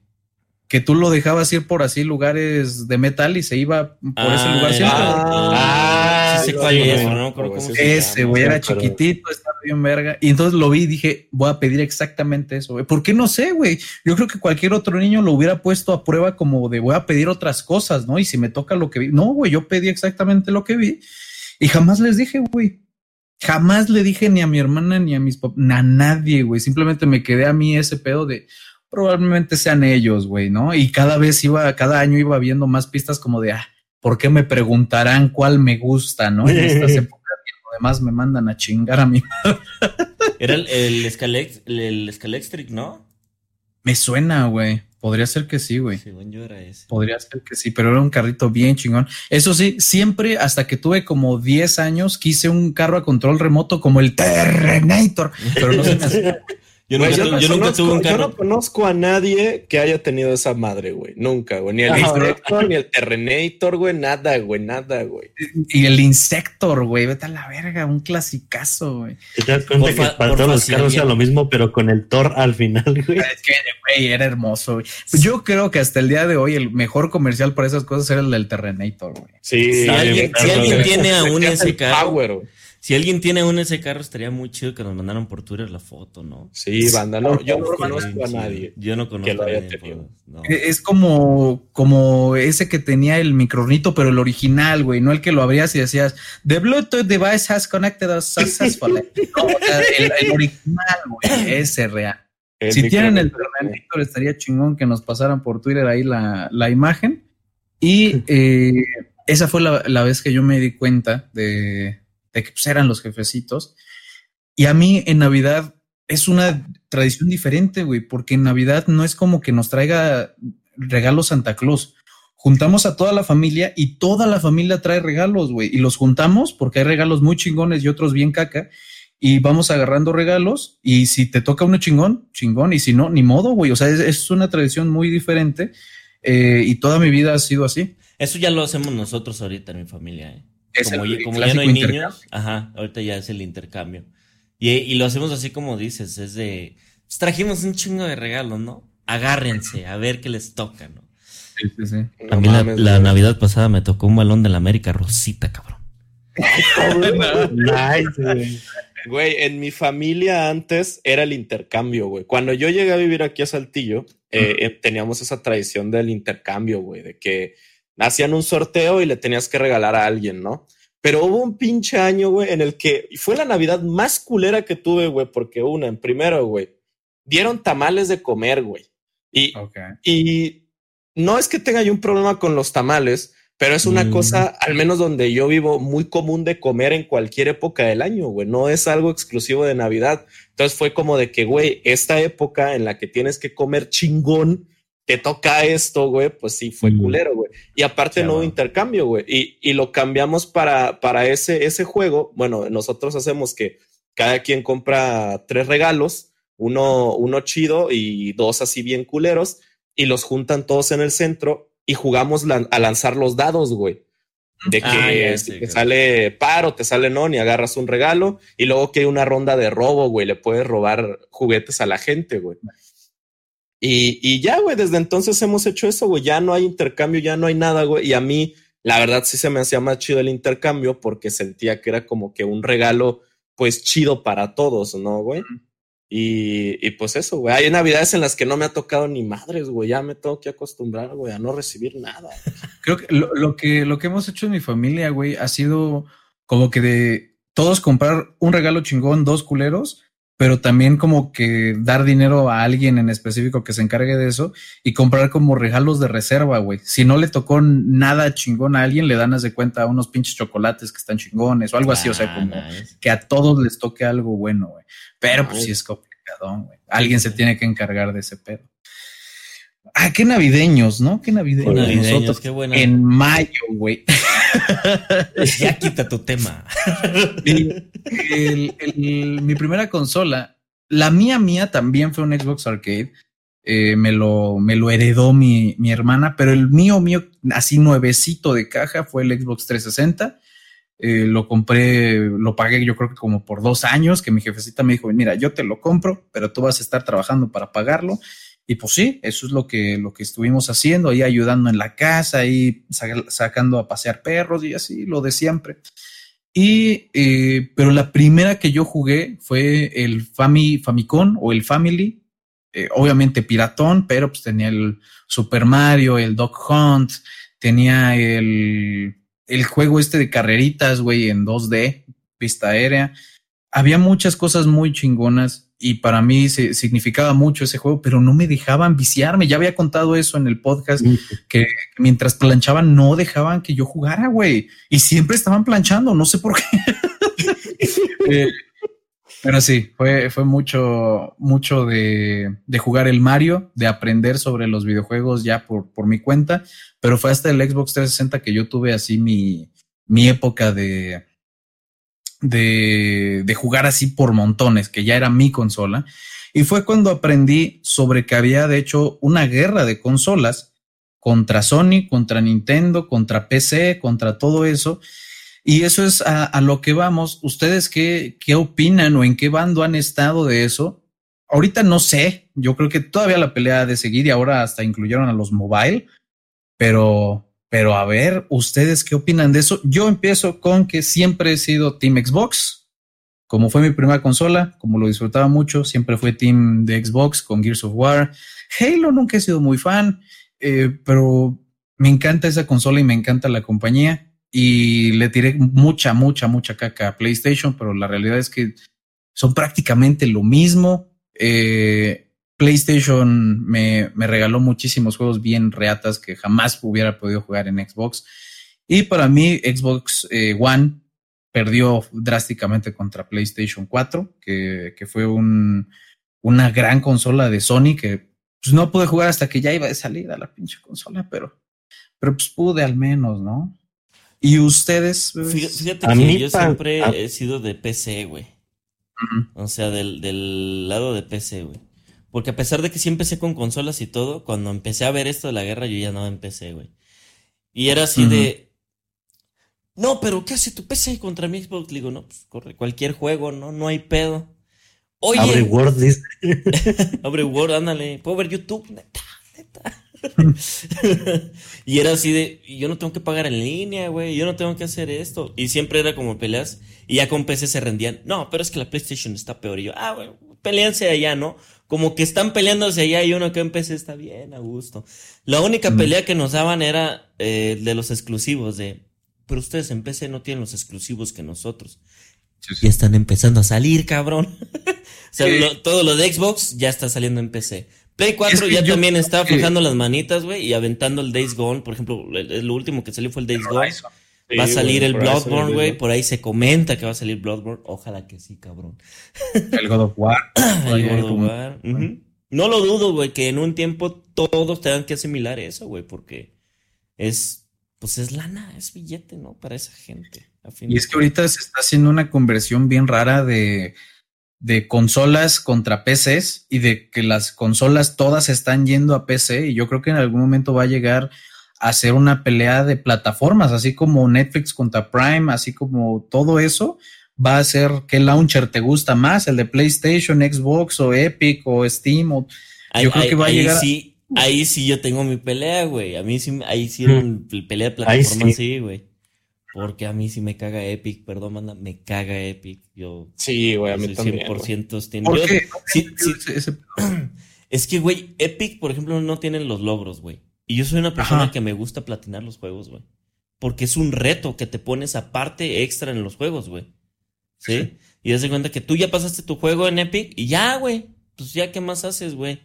Que tú lo dejabas ir por así lugares de metal y se iba por ese lugar siempre.
Ah, sí cuál es, pero no
Ese, güey, era chiquitito, estaba bien verga. Y entonces lo vi y dije, voy a pedir exactamente eso, güey. ¿Por qué no sé, güey? Yo creo que cualquier otro niño lo hubiera puesto a prueba como de voy a pedir otras cosas, ¿no? Y si me toca lo que vi. No, güey, yo pedí exactamente lo que vi. Y jamás les dije, güey. Jamás le dije ni a mi hermana ni a mis papás, a nadie, güey. Simplemente me quedé a mí ese pedo de probablemente sean ellos, güey, ¿no? Y cada vez iba, cada año iba viendo más pistas como de, ah, ¿por qué me preguntarán cuál me gusta, no? En estas [laughs] épocas, y además me mandan a chingar a mí.
Era el, el, Scalex- el, el Scalextric, ¿no?
Me suena, güey. Podría ser que sí, güey.
Según yo era ese.
Podría ser que sí, pero era un carrito bien chingón. Eso sí, siempre hasta que tuve como 10 años quise un carro a control remoto como el Terrenator, pero no se me hacía.
Yo
Güey,
nunca, tu- yo nunca
conozco-
tuve un
yo
carro.
no conozco a nadie que haya tenido esa madre, güey. Nunca, güey. Ni el
Ajá.
Inspector, ni el Terrenator, güey. Nada, güey. Nada, güey.
Y el Insector, güey, vete a la verga, un clasicazo, güey.
Te das cuenta
Por
que para todos los carros era lo mismo, pero con el Thor al final, güey.
Es que, güey, era hermoso, güey. Yo creo que hasta el día de hoy el mejor comercial para esas cosas era el del Terrenator, güey.
Sí.
Si alguien, si alguien tiene [laughs] aún
Es
ese carro,
Power, güey.
Si alguien tiene aún ese carro, estaría muy chido que nos mandaran por Twitter la foto, ¿no?
Sí, banda. No, yo no conozco a nadie.
Yo no conozco
lo
a
haya
nadie,
tenido.
no.
E- Es como, como ese que tenía el micronito, pero el original, güey, no el que lo abrías y decías, The Bluetooth device has connected us successfully. [laughs] No, o sea, el, el original, güey, ese real.
El
si tienen el Terrenator, estaría chingón que nos pasaran por Twitter ahí la, la imagen. Y [laughs] eh, esa fue la, la vez que yo me di cuenta de, de que pues, eran los jefecitos. Y a mí en Navidad es una tradición diferente, güey, porque en Navidad no es como que nos traiga regalos Santa Claus. Juntamos a toda la familia y toda la familia trae regalos, güey, y los juntamos porque hay regalos muy chingones y otros bien caca y vamos agarrando regalos y si te toca uno chingón, chingón, y si no, ni modo, güey. O sea, es, es una tradición muy diferente eh, y toda mi vida ha sido así.
Eso ya lo hacemos nosotros ahorita en mi familia, ¿eh?
Es
como,
el
ya, como ya no hay niños, ajá, ahorita ya es el intercambio. Y, y lo hacemos así como dices, es de, pues, trajimos un chingo de regalos, ¿no? Agárrense, a ver qué les toca, ¿no?
Sí, sí, sí.
No
a mí la,
mames,
la
güey.
Navidad pasada me tocó un balón de la América rosita, cabrón.
nice, güey.
Güey, en mi familia antes era el intercambio, güey. Cuando yo llegué a vivir aquí a Saltillo, eh, eh, teníamos esa tradición del intercambio, güey, de que hacían un sorteo y le tenías que regalar a alguien, ¿no? Pero hubo un pinche año, güey, en el que fue la Navidad más culera que tuve, güey, porque una, en primero, güey, dieron tamales de comer, güey. Y, y no es que tenga yo un problema con los tamales, pero es una
Mm.
cosa, al menos donde yo vivo, muy común de comer en cualquier época del año, güey. No es algo exclusivo de Navidad. Entonces fue como de que, güey, esta época en la que tienes que comer chingón, te toca esto, güey, pues sí, fue
Mm.
culero, güey. Y aparte no hubo intercambio, güey. Y, y lo cambiamos para, para ese, ese juego. Bueno, nosotros hacemos que cada quien compra tres regalos, uno, uno chido y dos así bien culeros, y los juntan todos en el centro y jugamos lan- a lanzar los dados, güey. De
Ah,
que si te sale par o te sale non y agarras un regalo y luego que hay una ronda de robo, güey, le puedes robar juguetes a la gente, güey. Y, y ya, güey, desde entonces hemos hecho eso, güey. Ya no hay intercambio, ya no hay nada, güey. Y a mí, la verdad, sí se me hacía más chido el intercambio porque sentía que era como que un regalo, pues chido para todos, ¿no, güey? Y, y pues eso, güey. Hay navidades en las que no me ha tocado ni madres, güey. Ya me tengo que acostumbrar, güey, a no recibir nada.
Creo que lo, lo que lo que hemos hecho en mi familia, güey, ha sido como que de todos comprar un regalo chingón, dos culeros, pero también como que dar dinero a alguien en específico que se encargue de eso y comprar como regalos de reserva, güey. Si no le tocó nada chingón a alguien, le dan de cuenta unos pinches chocolates que están chingones o algo así, o sea,
Ah,
como
nice.
que a todos les toque algo bueno, güey. Pero pues sí es complicado, güey. Alguien se tiene que encargar de ese pedo. Ah, qué navideños, ¿no? Qué navideños.
Navideños,
nosotros
qué buena.
en mayo, güey. [laughs]
Ya quita tu tema.
El- el- el- mi primera consola, la mía mía también fue un Xbox Arcade. Eh, me, lo, me lo heredó mi, mi hermana, pero el mío, mío, así nuevecito de caja, fue el Xbox 360. Eh, lo compré, lo pagué yo creo que como por dos años, que mi jefecita me dijo, mira, yo te lo compro, pero tú vas a estar trabajando para pagarlo. Y pues sí, eso es lo que, lo que estuvimos haciendo, ahí ayudando en la casa, ahí sa- sacando a pasear perros y así, lo de siempre. Y, eh, pero la primera que yo jugué fue el Fami, Famicom o el Family, eh, obviamente piratón, pero pues tenía el Super Mario, el Dog Hunt, tenía el, el juego este de carreritas, güey, en 2D, vista aérea. Había muchas cosas muy chingonas y para mí se, significaba mucho ese juego, pero no me dejaban viciarme. Ya había contado eso en el podcast que mientras planchaban no dejaban que yo jugara, güey. Y siempre estaban planchando, no sé por qué. [laughs] Eh, pero sí, fue, fue mucho, mucho de, de jugar el Mario, de aprender sobre los videojuegos ya por, por mi cuenta, pero fue hasta el Xbox 360 que yo tuve así mi, mi época de, de, jugar así por montones, que ya era mi consola. Y fue cuando aprendí sobre que había de hecho una guerra de consolas contra Sony, contra Nintendo, contra PC, contra todo eso. Y eso es a, a lo que vamos. ¿Ustedes qué, qué opinan o en qué bando han estado de eso? Ahorita no sé. Yo creo que todavía la pelea ha de seguir y ahora hasta incluyeron a los mobile. Pero, pero a ver, ¿ustedes qué opinan de eso? Yo empiezo con que siempre he sido Team Xbox. Como fue mi primera consola, como lo disfrutaba mucho, siempre fue Team de Xbox con Gears of War. Halo nunca he sido muy fan, eh, pero me encanta esa consola y me encanta la compañía y le tiré mucha, mucha, mucha caca a PlayStation, pero la realidad es que son prácticamente lo mismo. Eh, PlayStation me, me, regaló muchísimos juegos bien reatas que jamás hubiera podido jugar en Xbox. Y para mí, Xbox eh, One perdió drásticamente contra PlayStation 4, que, que fue un, una gran consola de Sony que pues, no pude jugar hasta que ya iba de salida la pinche consola, pero, pero pues pude al menos, ¿no? ¿Y ustedes?
Fíjate, fíjate que mí, yo siempre a... he sido de PC, güey. Uh -huh. O sea, del, del, lado de PC, güey. Porque a pesar de que sí empecé con consolas y todo, cuando empecé a ver esto de la guerra, yo ya no empecé, güey. Y era así uh -huh. de. No, pero ¿qué hace tu PC contra mi Xbox? Le digo, no, pues corre cualquier juego, no, no hay pedo.
Oye. Abre Word, dice. [laughs]
Abre Word, ándale. Puedo ver YouTube, [laughs] neta, neta. [laughs] y era así de, yo no tengo que pagar en línea, güey, yo no tengo que hacer esto. Y siempre era como peleas, y ya con PC se rendían. No, pero es que la PlayStation está peor. Y yo, ah, güey, peleanse allá, ¿no? Como que están peleándose allá y uno que en PC está bien, a gusto. La única mm. pelea que nos daban era eh, de los exclusivos, de, pero ustedes en PC no tienen los exclusivos que nosotros. Sí, sí. Y están empezando a salir, cabrón. [laughs] o sea, sí. lo, todo lo de Xbox ya está saliendo en PC. Play 4 es que ya yo, también está aflojando las manitas, güey, y aventando el Days Gone. Por ejemplo, lo último que salió fue el Days Gone. Va a salir el Bloodborne, güey. Por ahí se comenta que va a salir Bloodborne. Ojalá que sí, cabrón.
El God of War. [clears throat]
el God of War. Uh -huh. No lo dudo, güey, que en un tiempo todos tengan que asimilar eso, güey, porque es, pues es lana, es billete, ¿no? Para esa gente.
y es que ahorita se está haciendo una conversión bien rara de de consolas contra PCs y de que las consolas todas están yendo a PC y yo creo que en algún momento va a llegar hacer una pelea de plataformas, así como Netflix contra Prime, así como todo eso, va a ser qué launcher te gusta más, el de PlayStation, Xbox o Epic o Steam. O,
yo creo que va a llegar. Sí, ahí sí yo tengo mi pelea, güey. A mí sí, ahí sí mm. pelea de plataformas, sí, güey. Porque a mí sí me caga Epic, perdón, manda, me caga Epic. Yo
sí, güey, a mí también.
100% Steam. ¿Por qué? Sí, sí, [clears throat] es que, güey, Epic, por ejemplo, no tienen los logros, güey. Y yo soy una persona que me gusta platinar los juegos, güey. Porque es un reto que te pones aparte extra en los juegos, güey. ¿Sí? Y das cuenta que tú ya pasaste tu juego en Epic y ya, güey. Pues ya, ¿qué más haces, güey?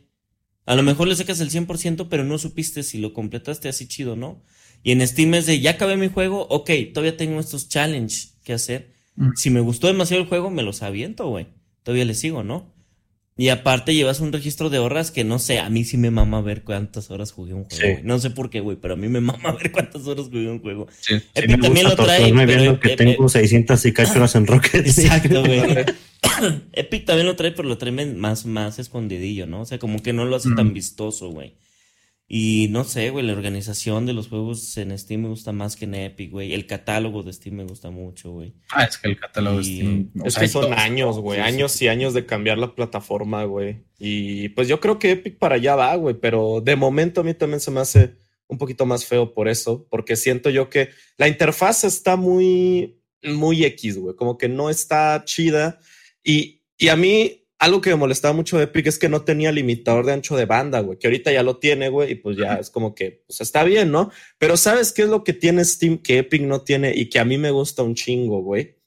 A lo mejor le sacas el 100%, pero no supiste si lo completaste así chido, ¿no? Y en Steam es de, ya acabé mi juego, ok, todavía tengo estos challenge que hacer. Mm. Si me gustó demasiado el juego, me los aviento, güey. Todavía le sigo, ¿no? Y aparte llevas un registro de horas que no sé, a mí sí me mama ver cuántas horas jugué un juego. No sé por qué, güey, pero a mí me mama ver cuántas horas jugué un juego. Sí,
Epic también lo trae. Pero, que tengo 600 y cacho [laughs] horas en Rocket.
Exacto, güey. [laughs] [laughs] Epic también lo trae, pero lo trae más, más escondidillo, ¿no? O sea, como que no lo hace tan mm. vistoso, güey. Y no sé, güey, la organización de los juegos en Steam me gusta más que en Epic, güey. El catálogo de Steam me gusta mucho, güey.
Ah, es que el catálogo de Steam.
Es que son años, güey. años y años de cambiar la plataforma, güey. Y pues yo creo que Epic para allá va, güey. Pero de momento a mí también se me hace un poquito más feo por eso. Porque siento yo que la interfaz está muy, muy X, güey. Como que no está chida. Y, y a mí algo que me molestaba mucho de Epic es que no tenía limitador de ancho de banda, güey, que ahorita ya lo tiene, güey, y pues ya es como que, pues está bien, ¿no? Pero ¿sabes qué es lo que tiene Steam que Epic no tiene y que a mí me gusta un chingo, güey?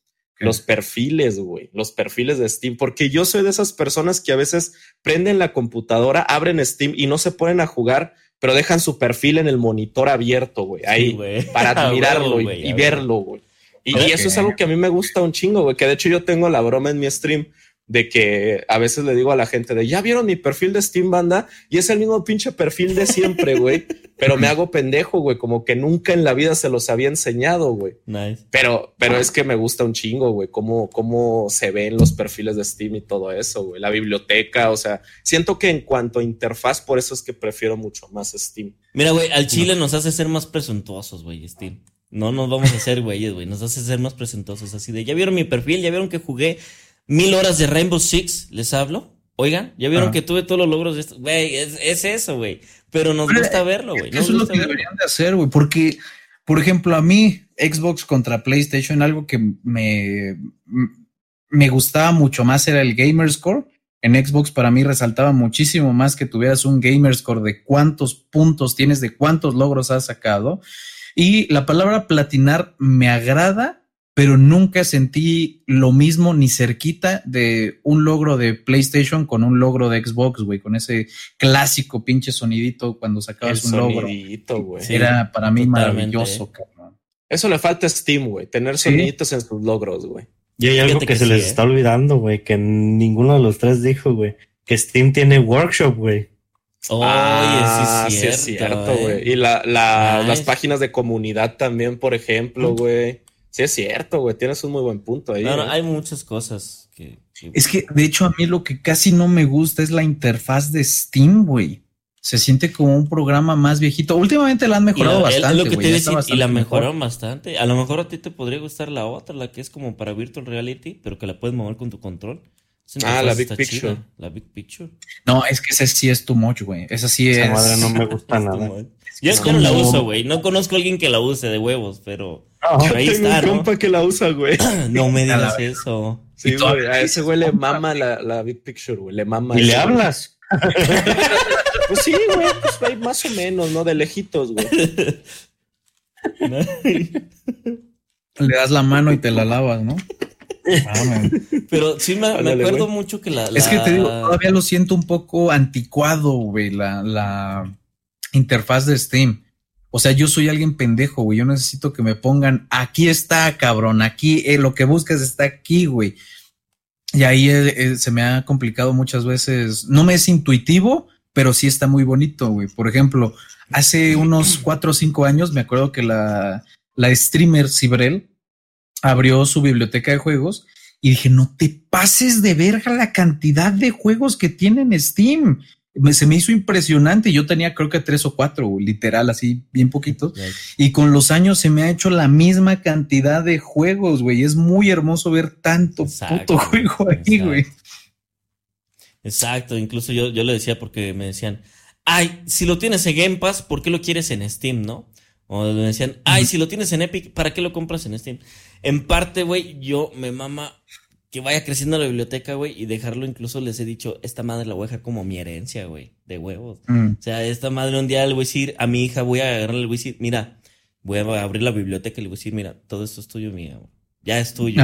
Los perfiles, güey, los perfiles de Steam, porque yo soy de esas personas que a veces prenden la computadora, abren Steam y no se ponen a jugar, pero dejan su perfil en el monitor abierto, güey, ahí, [laughs] para admirarlo y, verlo, güey. Y, y, eso es algo que a mí me gusta un chingo, güey, que de hecho yo tengo la broma en mi stream de que a veces le digo a la gente de ya vieron mi perfil de Steam Banda y es el mismo pinche perfil de siempre, güey. pero me hago pendejo, güey, como que nunca en la vida se los había enseñado, güey.
Nice.
Pero, pero es que me gusta un chingo, güey, cómo, cómo se ven los perfiles de Steam y todo eso, güey. La biblioteca, o sea, siento que en cuanto a interfaz, por eso es que prefiero mucho más Steam.
Mira, güey, al chile nos hace ser más presuntuosos, güey, Steam. No nos vamos a hacer güeyes, güey. Nos hace ser más presentosos. Así de, ya vieron mi perfil, ya vieron que jugué mil horas de Rainbow Six, les hablo. Oigan, ya vieron que tuve todos los logros de esto. Güey, es, eso, güey. Pero nos gusta verlo, güey.
Eso es lo que deberían de hacer, güey. Porque, por ejemplo, a mí, Xbox contra PlayStation, algo que me, me gustaba mucho más era el Gamer Score. En Xbox para mí resaltaba muchísimo más que tuvieras un Gamer Score de cuántos puntos tienes, de cuántos logros has sacado. Y la palabra platinar me agrada pero nunca sentí lo mismo ni cerquita de un logro de PlayStation con un logro de Xbox, güey, con ese clásico pinche sonidito cuando sacabas un logro. Era para mí maravilloso, cabrón.
Eso le falta a Steam, güey, tener soniditos en sus logros, güey.
Y hay algo que, se les ¿eh? está olvidando, güey, que ninguno de los tres dijo, güey, que Steam tiene workshop, güey.
ah, sí, es cierto, güey. Y la, las páginas de comunidad también, por ejemplo, güey. Sí, es cierto, güey. Tienes un muy buen punto ahí.
No, no, hay muchas cosas que,
Es que, de hecho, a mí lo que casi no me gusta es la interfaz de Steam, güey. Se siente como un programa más viejito. Últimamente la han mejorado bastante. lo que te
y la mejoraron bastante. A lo mejor a ti te podría gustar la otra, la que es como para Virtual Reality, pero que la puedes mover con tu control.
Ah, la Big Picture.
La Big Picture.
No, es que esa sí es too much, güey. Esa sí es. Esa
madre no me gusta [laughs] nada.
Yo es no la uso, güey. No conozco a alguien que la use de huevos, pero.
ahí tengo está, un compa que la usa, güey. [clears throat]
no me digas eso.
Sí, güey. A ese güey le mama la, la Big Picture, güey. Le mama.
¿Y le hablas? [laughs]
pues sí, güey. Pues hay más o menos, ¿no? De lejitos, güey. [laughs]
le das la mano y te la lavas, ¿no?
Pero sí me, acuerdo mucho que la,
Es que te digo, todavía lo siento un poco anticuado, güey, la, la interfaz de Steam. O sea, yo soy alguien pendejo, güey. Yo necesito que me pongan, aquí está, cabrón, aquí, eh, lo que buscas está aquí, güey. Y ahí eh, eh, se me ha complicado muchas veces. No me es intuitivo, pero sí está muy bonito, güey. Por ejemplo, hace unos [clears throat] cuatro o cinco años me acuerdo que la, la streamer Cibrel abrió su biblioteca de juegos y dije, no te pases de verga la cantidad de juegos que tiene en Steam. Se me hizo impresionante. Yo tenía creo que tres o cuatro, literal, así bien poquitos. Y con los años se me ha hecho la misma cantidad de juegos, güey. Es muy hermoso ver tanto puto juego ahí, güey.
Exacto. Incluso yo, yo le decía porque me decían, ay, si lo tienes en Game Pass, ¿por qué lo quieres en Steam, no? O me decían, ay, si lo tienes en Epic, ¿para qué lo compras en Steam? En parte, güey, yo me mama que vaya creciendo la biblioteca, güey, y dejarlo incluso les he dicho, esta madre la voy a dejar como mi herencia, güey, de huevos. Mm. O sea, esta madre un día le voy a decir a mi hija, voy a agarrarle, le voy a decir, mira, voy a abrir la biblioteca y le voy a decir, mira, todo esto es tuyo, mía, ya es tuyo.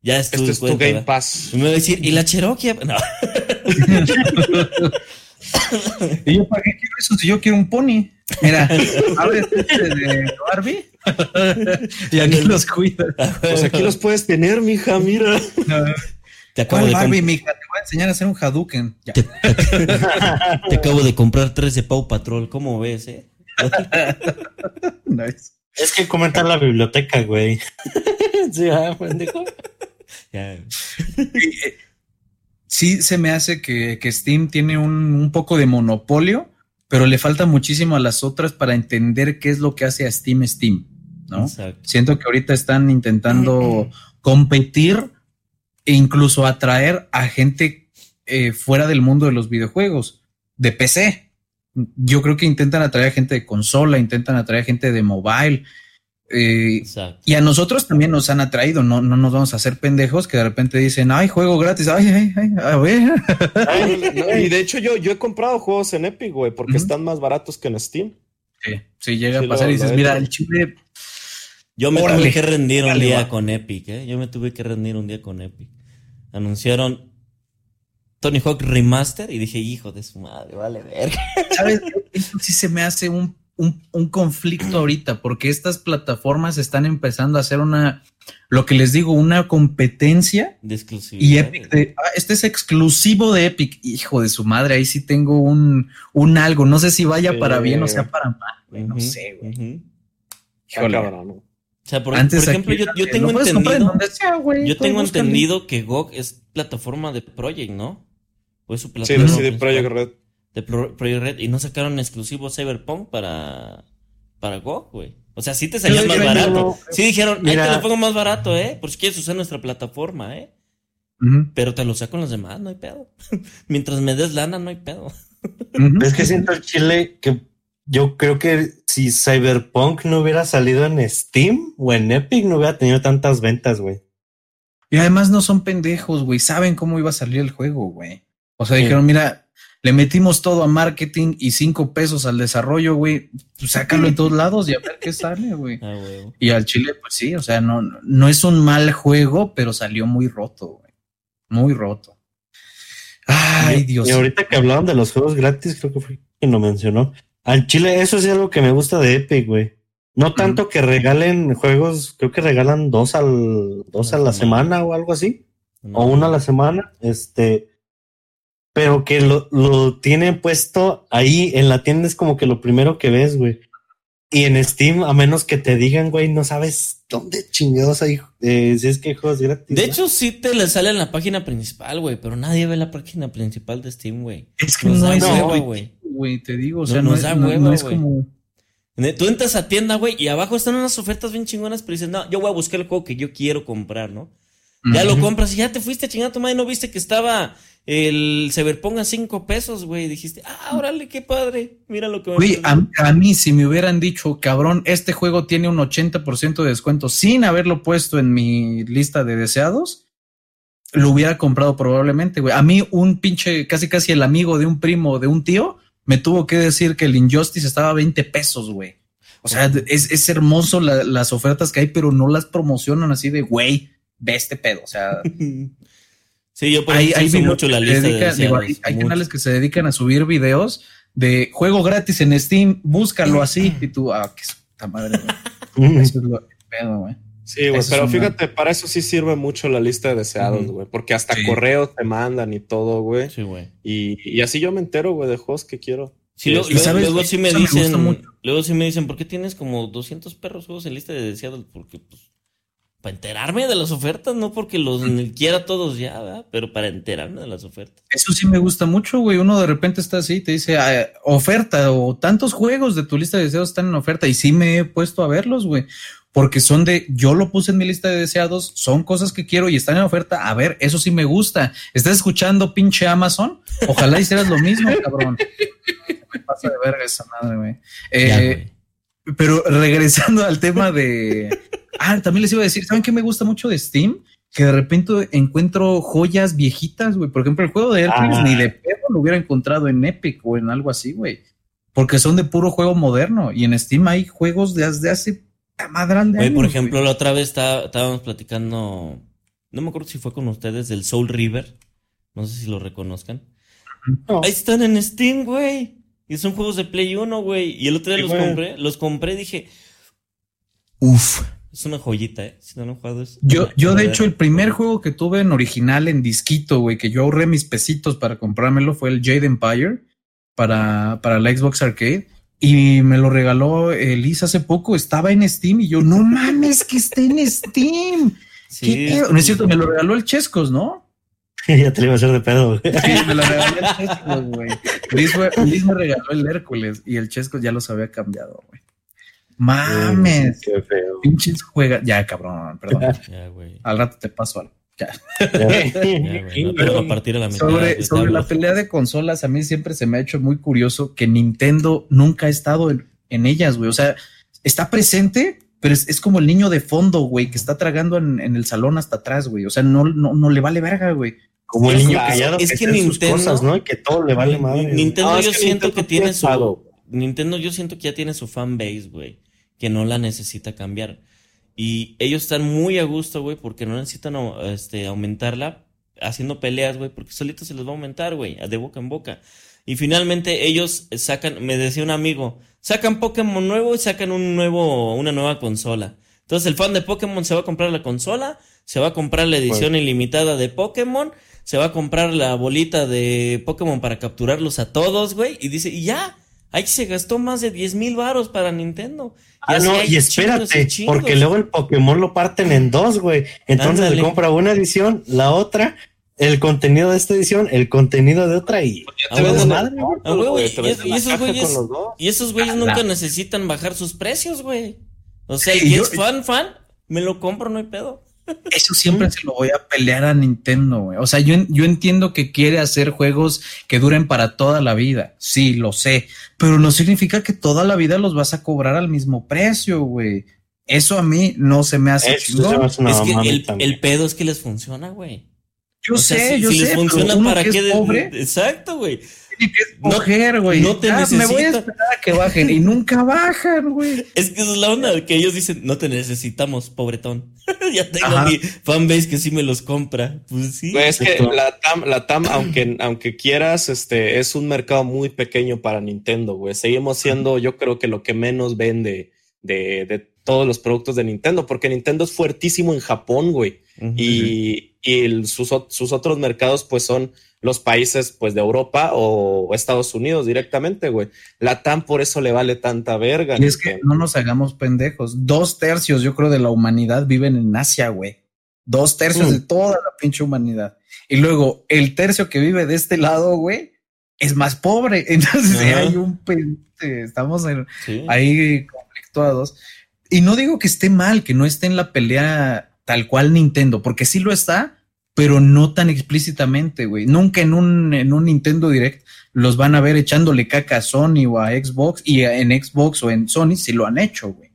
Ya es
tuyo. Esto es tu Game Pass.
Y me va a decir, ¿y la Cherokee? No. [laughs]
¿Y yo para qué quiero eso si yo quiero un pony? Mira, [laughs] abres este de Barbie [laughs] y aquí los cuidas.
Pues aquí los puedes tener, mija, mira.
Te acabo de Barbie, mija? Te voy a enseñar a hacer un Hadouken. [laughs]
Te, acabo de comprar tres de Pau Patrol. ¿Cómo ves, eh? [laughs]
nice. Es que comentar la biblioteca, güey. sí, ah, pendejo.
Ya sí se me hace que, Steam tiene un, poco de monopolio, pero le falta muchísimo a las otras para entender qué es lo que hace a Steam Steam, ¿no? Siento que ahorita están intentando [clears throat] competir e incluso atraer a gente eh, fuera del mundo de los videojuegos, de PC. Yo creo que intentan atraer a gente de consola, intentan atraer a gente de mobile, eh, y a nosotros también nos han atraído, no, no nos vamos a hacer pendejos que de repente dicen, ay, juego gratis, ay, ay, ay, a ver. [laughs]
y de hecho yo, yo he comprado juegos en Epic, güey, porque están más baratos que en Steam.
Sí, sí llega a pasar y dices, mira, el chile...
Yo me tuve que rendir un día con Epic, ¿eh? Yo me tuve que rendir un día con Epic. Anunciaron Tony Hawk Remaster y dije, hijo de su madre, vale verga. [laughs]
¿Sabes? Eso sí se me hace un un, conflicto ahorita, porque estas plataformas están empezando a hacer una, lo que les digo, una competencia.
De exclusividad.
Y Epic, ah, este es exclusivo de Epic. Hijo de su madre, ahí sí tengo un, un algo. No sé si vaya para bien o sea para mal. No sé, güey.
O sea, por, ejemplo, yo, tengo entendido, yo tengo entendido que GOG es plataforma de Project, ¿no?
O es su plataforma. Sí, de Project Red
de Project Red y no sacaron exclusivo Cyberpunk para, para GOG, güey. O sea, sí te salía más barato. sí dijeron, ahí te lo pongo más barato, ¿eh? Por si quieres usar nuestra plataforma, ¿eh? Pero te lo saco con los demás, no hay pedo. [laughs] Mientras me des lana, no hay pedo.
Es que siento el chile que yo creo que si Cyberpunk no hubiera salido en Steam o en Epic, no hubiera tenido tantas ventas, güey.
Y además no son pendejos, güey. Saben cómo iba a salir el juego, güey. O sea, dijeron, mira, le metimos todo a marketing y cinco pesos al desarrollo, güey. Pues sácalo en todos lados y a ver qué sale, güey. [laughs] Ah, y al Chile, pues sí, o sea, no, no es un mal juego, pero salió muy roto, güey. Muy roto.
Ay, Dios. Y ahorita que hablaban de los juegos gratis, creo que fue quien lo mencionó. Al Chile, eso es algo que me gusta de Epic, güey. No tanto que regalen juegos, creo que regalan dos al dos a la semana o algo así. O una a la semana. Este, pero que lo, lo tienen puesto ahí en la tienda es como que lo primero que ves, güey. Y en Steam, a menos que te digan, güey, no sabes dónde chingados hay, eh, si es que juegos gratis.
De hecho, sí te le sale en la página principal, güey, pero nadie ve la página principal de Steam, güey.
Es que no hay hueva, güey. Güey, te digo, o sea, no, es, no, es como...
Tú entras a tienda, güey, y abajo están unas ofertas bien chingonas, pero dices, no, yo voy a buscar el juego que yo quiero comprar, ¿no? Ya lo compras y ya te fuiste chingando tu madre, no viste que estaba el Cyberpunk a cinco pesos, güey. Dijiste, ah, órale, qué padre. Mira lo que
Güey, a, mí, si me hubieran dicho, cabrón, este juego tiene un 80% de descuento sin haberlo puesto en mi lista de deseados, lo hubiera comprado probablemente, güey. A mí, un pinche, casi casi el amigo de un primo de un tío, me tuvo que decir que el Injustice estaba a 20 pesos, güey. O sea, es, es hermoso las ofertas que hay, pero no las promocionan así de, güey, ve este pedo. O sea. [laughs]
Sí, yo por hay, hay mucho la lista de
hay, canales que se dedican a subir videos de juego gratis en Steam, búscalo así y tú, ah, qué puta madre. [laughs] eso es lo
pedo, güey. Sí, güey, pero fíjate, para eso sí sirve mucho la lista de deseados, güey, porque hasta correos te mandan y todo, güey. Sí, güey. Y, y, así yo me entero, güey, de juegos que quiero.
Sí, luego, ¿sabes? luego sí me dicen, luego sí me dicen, ¿por qué tienes como 200 perros juegos en lista de deseados? Porque, pues, para enterarme de las ofertas, no porque los quiera todos ya, ¿verdad? pero para enterarme de las ofertas.
Eso sí me gusta mucho, güey. Uno de repente está así y te dice ah, oferta o tantos juegos de tu lista de deseados están en oferta y sí me he puesto a verlos, güey. Porque son de, yo lo puse en mi lista de deseados, son cosas que quiero y están en oferta. A ver, eso sí me gusta. ¿Estás escuchando pinche Amazon? Ojalá hicieras lo mismo, cabrón. [laughs] Me pasa de verga esa madre, güey. Eh, pero regresando al tema de. Ah, también les iba a decir, ¿saben qué me gusta mucho de Steam? Que de repente encuentro joyas viejitas, güey. Por ejemplo, el juego de Hércules ah. ni de pedo lo hubiera encontrado en Epic o en algo así, güey. Porque son de puro juego moderno. Y en Steam hay juegos de, hace madrán de
Por ejemplo, la otra vez estábamos platicando, no me acuerdo si fue con ustedes, del Soul River. No sé si lo reconozcan. Ahí están en Steam, güey. Y son juegos de Play 1, güey. Y el otro día los compré, los compré y dije, uff, es una joyita, ¿eh? Si no han jugado eso.
Yo, yo de hecho, el primer juego que tuve en original en disquito, güey, que yo ahorré mis pesitos para comprármelo fue el Jade Empire para, para la Xbox Arcade. Y me lo regaló Elisa hace poco, estaba en Steam y yo, no mames que esté en Steam. Sí, no es cierto, me lo regaló el Chescos, ¿no? [laughs]
ya te lo iba a hacer de pedo,
güey. Sí, me lo regaló el [laughs] Chescos, güey. Liz, me regaló el Hércules y el Chescos ya los había cambiado, güey. Mames. qué feo. Pinches juega. Ya, cabrón, perdón. [laughs] Ya, güey. Al rato te paso algo. Ya.
Pero a partir de la mitad,
sobre, sobre la pelea de consolas, a mí siempre se me ha hecho muy curioso que Nintendo nunca ha estado en, en ellas, güey. O sea, está presente, pero es, como el niño de fondo, güey, que está tragando en, en, el salón hasta atrás, güey. O sea, no, no, no le vale verga, güey.
Como el niño callado es que, Nintendo, sus cosas, ¿no? Y que todo le vale madre.
Nintendo yo siento que tiene su Nintendo yo siento que ya tiene su fan base, güey, que no la necesita cambiar. Y ellos están muy a gusto, güey, porque no necesitan este, aumentarla haciendo peleas, güey, porque solito se les va a aumentar, güey, de boca en boca. Y finalmente ellos sacan, me decía un amigo, sacan Pokémon nuevo y sacan un nuevo, una nueva consola. Entonces el fan de Pokémon se va a comprar la consola, se va a comprar la edición ilimitada de Pokémon se va a comprar la bolita de Pokémon para capturarlos a todos, güey. Y dice, y ya, ahí se gastó más de 10 mil varos para Nintendo.
Y ah, no, y espérate, porque luego el Pokémon lo parten en dos, güey. Entonces le compra una edición, la otra, el contenido de esta edición, el contenido de otra y
Y esos güeyes nunca necesitan bajar sus precios, güey. O sea, y es fan, fan, me lo compro, no hay pedo.
Eso siempre se lo voy a pelear a Nintendo, güey. O sea, yo, yo entiendo que quiere hacer juegos que duren para toda la vida. Sí, lo sé. Pero no significa que toda la vida los vas a cobrar al mismo precio, güey. Eso a mí no se me hace
chingón. Es que el, pedo es que les funciona, güey.
Yo sé, yo sé. Si les
funciona, ¿para qué? Exacto, güey
que escoger, güey. No, te necesitan. Me voy a esperar a que bajen y nunca bajan, güey.
Es que esa es la onda que ellos dicen, no te necesitamos, pobretón. [laughs] ya tengo mi fanbase que sí me los compra. Pues sí.
es que la TAM, la TAM aunque, [clears throat] aunque quieras, este, es un mercado muy pequeño para Nintendo, güey. Seguimos siendo, yo creo que lo que menos vende de, de todos los productos de Nintendo, porque Nintendo es fuertísimo en Japón, güey. Y, y sus, sus otros mercados, pues son los países pues de Europa o Estados Unidos directamente, güey. La TAM por eso le vale tanta verga.
Y es que no nos hagamos pendejos. Dos tercios, yo creo, de la humanidad viven en Asia, güey. Dos tercios mm. de toda la pinche humanidad. Y luego el tercio que vive de este lado, güey, es más pobre. [laughs] Entonces hay un estamos ahí conflictuados. Y no digo que esté mal, que no esté en la pelea tal cual Nintendo, porque sí lo está, pero no tan explícitamente, güey. Nunca en un, en un Nintendo Direct los van a ver echándole caca a Sony o a Xbox y en Xbox o en Sony si lo han hecho, güey.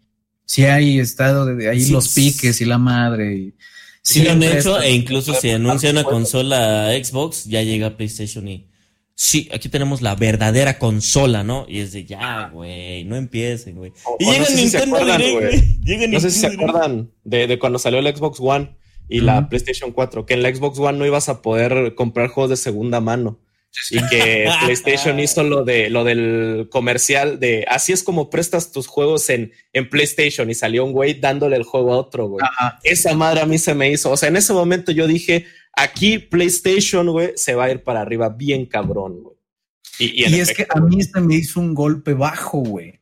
Si hay estado de ahí los piques y la madre. Y,
sí, lo han hecho e incluso si anuncia una consola Xbox ya llega PlayStation y sí, aquí tenemos la verdadera consola, ¿no? Y es de ya, güey, no empiecen, güey. Y llega Nintendo
Direct, No sé si se acuerdan de, de cuando salió el Xbox One y la PlayStation 4, que en la Xbox One no ibas a poder comprar juegos de segunda mano. Y que [laughs] PlayStation hizo lo de lo del comercial de así es como prestas tus juegos en, en PlayStation y salió un güey dándole el juego a otro, güey. Esa madre a mí se me hizo. O sea, en ese momento yo dije, aquí PlayStation, güey, se va a ir para arriba bien cabrón, güey.
Y, es que a mí me hizo un golpe bajo, güey.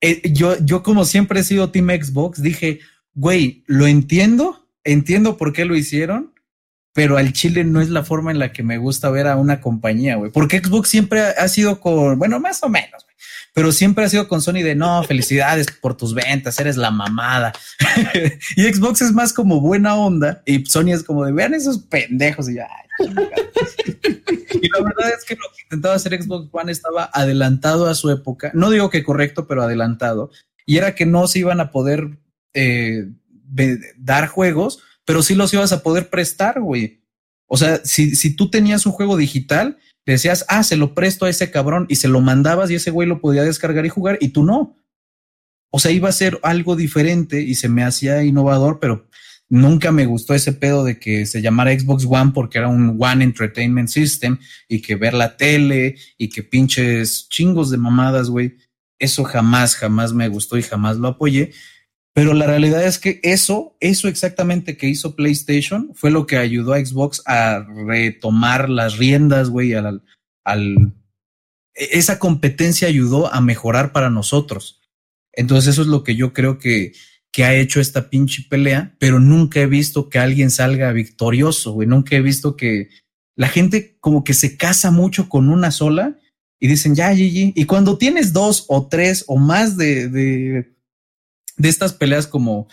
Eh, yo, yo como siempre he sido Team Xbox, dije, güey, lo entiendo, entiendo por qué lo hicieron, pero al Chile no es la forma en la que me gusta ver a una compañía, güey. Porque Xbox siempre ha sido con, bueno, más o menos, güey. Pero siempre ha sido con Sony de no, felicidades por tus ventas, eres la mamada. [laughs] y Xbox es más como buena onda y Sony es como de vean esos pendejos y ya. [laughs] y la verdad es que lo que intentaba hacer Xbox One estaba adelantado a su época. No digo que correcto, pero adelantado. Y era que no se iban a poder eh, dar juegos, pero sí los ibas a poder prestar, güey. O sea, si, si tú tenías un juego digital, decías, ah, se lo presto a ese cabrón y se lo mandabas y ese güey lo podía descargar y jugar y tú no. O sea, iba a ser algo diferente y se me hacía innovador, pero nunca me gustó ese pedo de que se llamara Xbox One porque era un One Entertainment System y que ver la tele y que pinches chingos de mamadas, güey. Eso jamás, jamás me gustó y jamás lo apoyé. Pero la realidad es que eso, eso exactamente que hizo PlayStation fue lo que ayudó a Xbox a retomar las riendas, güey, al, al, esa competencia ayudó a mejorar para nosotros. Entonces eso es lo que yo creo que, que ha hecho esta pinche pelea, pero nunca he visto que alguien salga victorioso, güey. Nunca he visto que la gente como que se casa mucho con una sola y dicen, ya, Gigi. Y cuando tienes dos o tres o más de, de de estas peleas como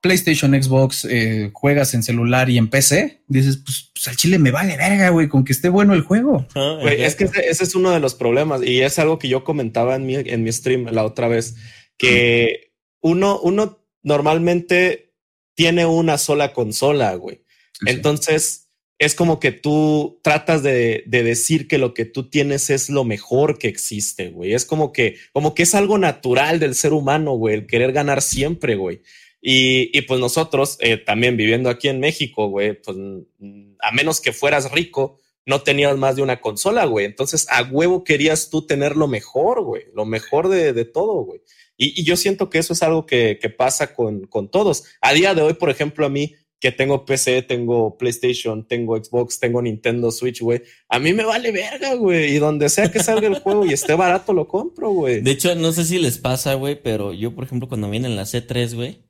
PlayStation, Xbox, eh, juegas en celular y en PC, dices, pues, pues, al chile me vale verga, güey, con que esté bueno el juego.
Ah, es que ese, es uno de los problemas y es algo que yo comentaba en mi, en mi stream la otra vez, que [laughs] uno, uno normalmente tiene una sola consola, güey. Entonces, es como que tú tratas de, decir que lo que tú tienes es lo mejor que existe, güey. Es como que, como que es algo natural del ser humano, güey, el querer ganar siempre, güey. Y, pues nosotros, eh, también viviendo aquí en México, güey, pues a menos que fueras rico, no tenías más de una consola, güey. Entonces, a huevo querías tú tener lo mejor, güey, lo mejor de, todo, güey. Y, yo siento que eso es algo que, que pasa con, con todos. A día de hoy, por ejemplo, a mí, que tengo PC, tengo PlayStation, tengo Xbox, tengo Nintendo Switch, güey. A mí me vale verga, güey. Y donde sea que salga el juego y esté barato, lo compro, güey.
De hecho, no sé si les pasa, güey, pero yo, por ejemplo, cuando viene en la C3, güey,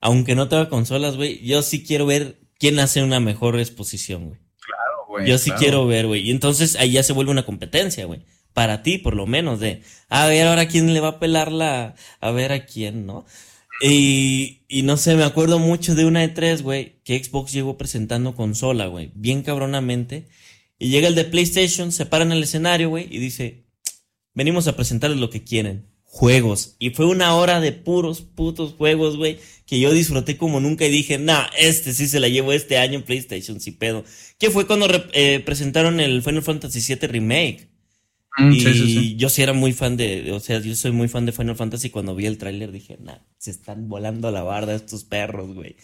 aunque no tenga consolas, güey, yo sí quiero ver quién hace una mejor exposición, güey.
Claro, güey.
Yo sí quiero ver, güey. Y entonces ahí ya se vuelve una competencia, güey. Para ti, por lo menos, de, a ver ahora quién le va a pelar la, a ver a quién, ¿no? Y, no sé, me acuerdo mucho de una de tres, güey, que Xbox llegó presentando consola, güey, bien cabronamente. Y llega el de PlayStation, se para en el escenario, güey, y dice, venimos a presentarles lo que quieren, juegos. Y fue una hora de puros, putos juegos, güey, que yo disfruté como nunca y dije, nah, este sí se la llevo este año en PlayStation, sí pedo. Que fue cuando eh, presentaron el Final Fantasy VII Remake. Mm, y yo sí era muy fan de, o sea, yo soy muy fan de Final Fantasy. Cuando vi el tráiler dije, nah, se están volando a la barda estos perros, güey.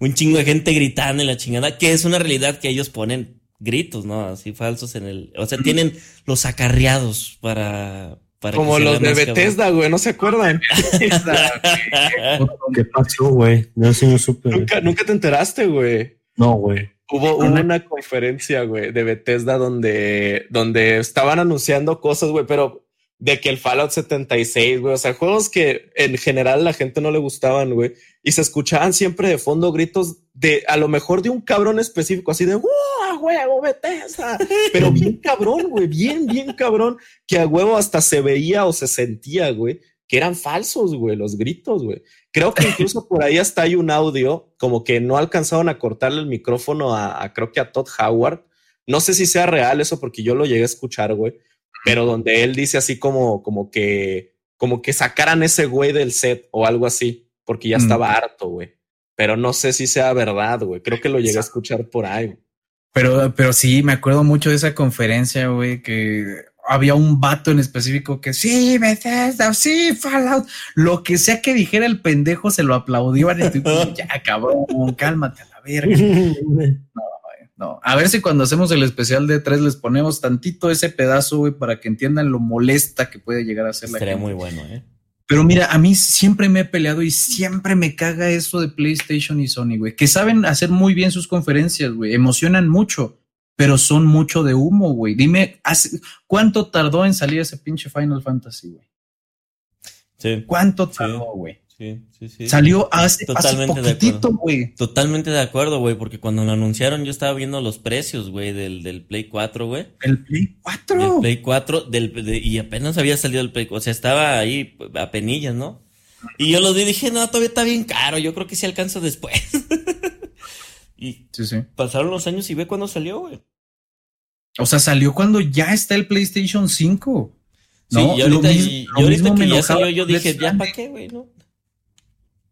Un chingo de gente gritando en la chingada, que es una realidad que ellos ponen gritos, ¿no? Así falsos en el, o sea, tienen los acarreados para, para
como los de Bethesda, güey, ¿no se acuerdan? [laughs]
¿Qué pasó, güey? No, sí no supe.
Nunca, nunca te enteraste, güey.
No, güey.
Hubo una conferencia, güey, de Bethesda donde, donde estaban anunciando cosas, güey, pero de que el Fallout 76, güey, o sea, juegos que en general la gente no le gustaban, güey, y se escuchaban siempre de fondo gritos de a lo mejor de un cabrón específico, así de, ¡Wow, huevo, Bethesda! Pero bien [laughs] cabrón, güey, bien, bien cabrón, que a huevo hasta se veía o se sentía, güey, que eran falsos, güey, los gritos, güey. Creo que incluso por ahí hasta hay un audio, como que no alcanzaron a cortarle el micrófono a, creo que a Todd Howard. No sé si sea real eso porque yo lo llegué a escuchar, güey. Pero donde él dice así como, como que, como que sacaran ese güey del set o algo así, porque ya estaba harto, güey. Pero no sé si sea verdad, güey. Creo que lo llegué a escuchar por ahí.
Pero, pero sí, me acuerdo mucho de esa conferencia, güey, que había un vato en específico que sí, Bethesda, sí, Fallout, lo que sea que dijera el pendejo se lo aplaudían y ya cabrón, cálmate a la verga. [laughs] No, no, a ver si cuando hacemos el especial de tres les ponemos tantito ese pedazo, güey, para que entiendan lo molesta que puede llegar a ser
la Sería muy bueno, ¿eh?
Pero mira, a mí siempre me he peleado y siempre me caga eso de PlayStation y Sony, güey, que saben hacer muy bien sus conferencias, güey, emocionan mucho pero son mucho de humo, güey. Dime, ¿cuánto tardó en salir ese pinche Final Fantasy, güey? Sí. ¿Cuánto tardó, güey?
Sí, sí, sí.
Salió hace,
Totalmente
hace poquitito, güey.
Totalmente de acuerdo, güey, porque cuando lo anunciaron yo estaba viendo los precios, güey, del, del Play 4, güey.
El Play 4.
Del Play 4, del, de- y apenas había salido el Play 4, o sea, estaba ahí a penillas, ¿no? Y yo lo vi y dije, no, todavía está bien caro, yo creo que sí alcanza después. [laughs] y
Sí, sí.
pasaron los años y ve cuándo salió, güey.
O sea, salió cuando ya está el PlayStation 5.
Sí,
No,
y ahorita,
lo mis-
y-
lo
y ahorita que ya salió, yo dije, ¿ya para qué, güey? No.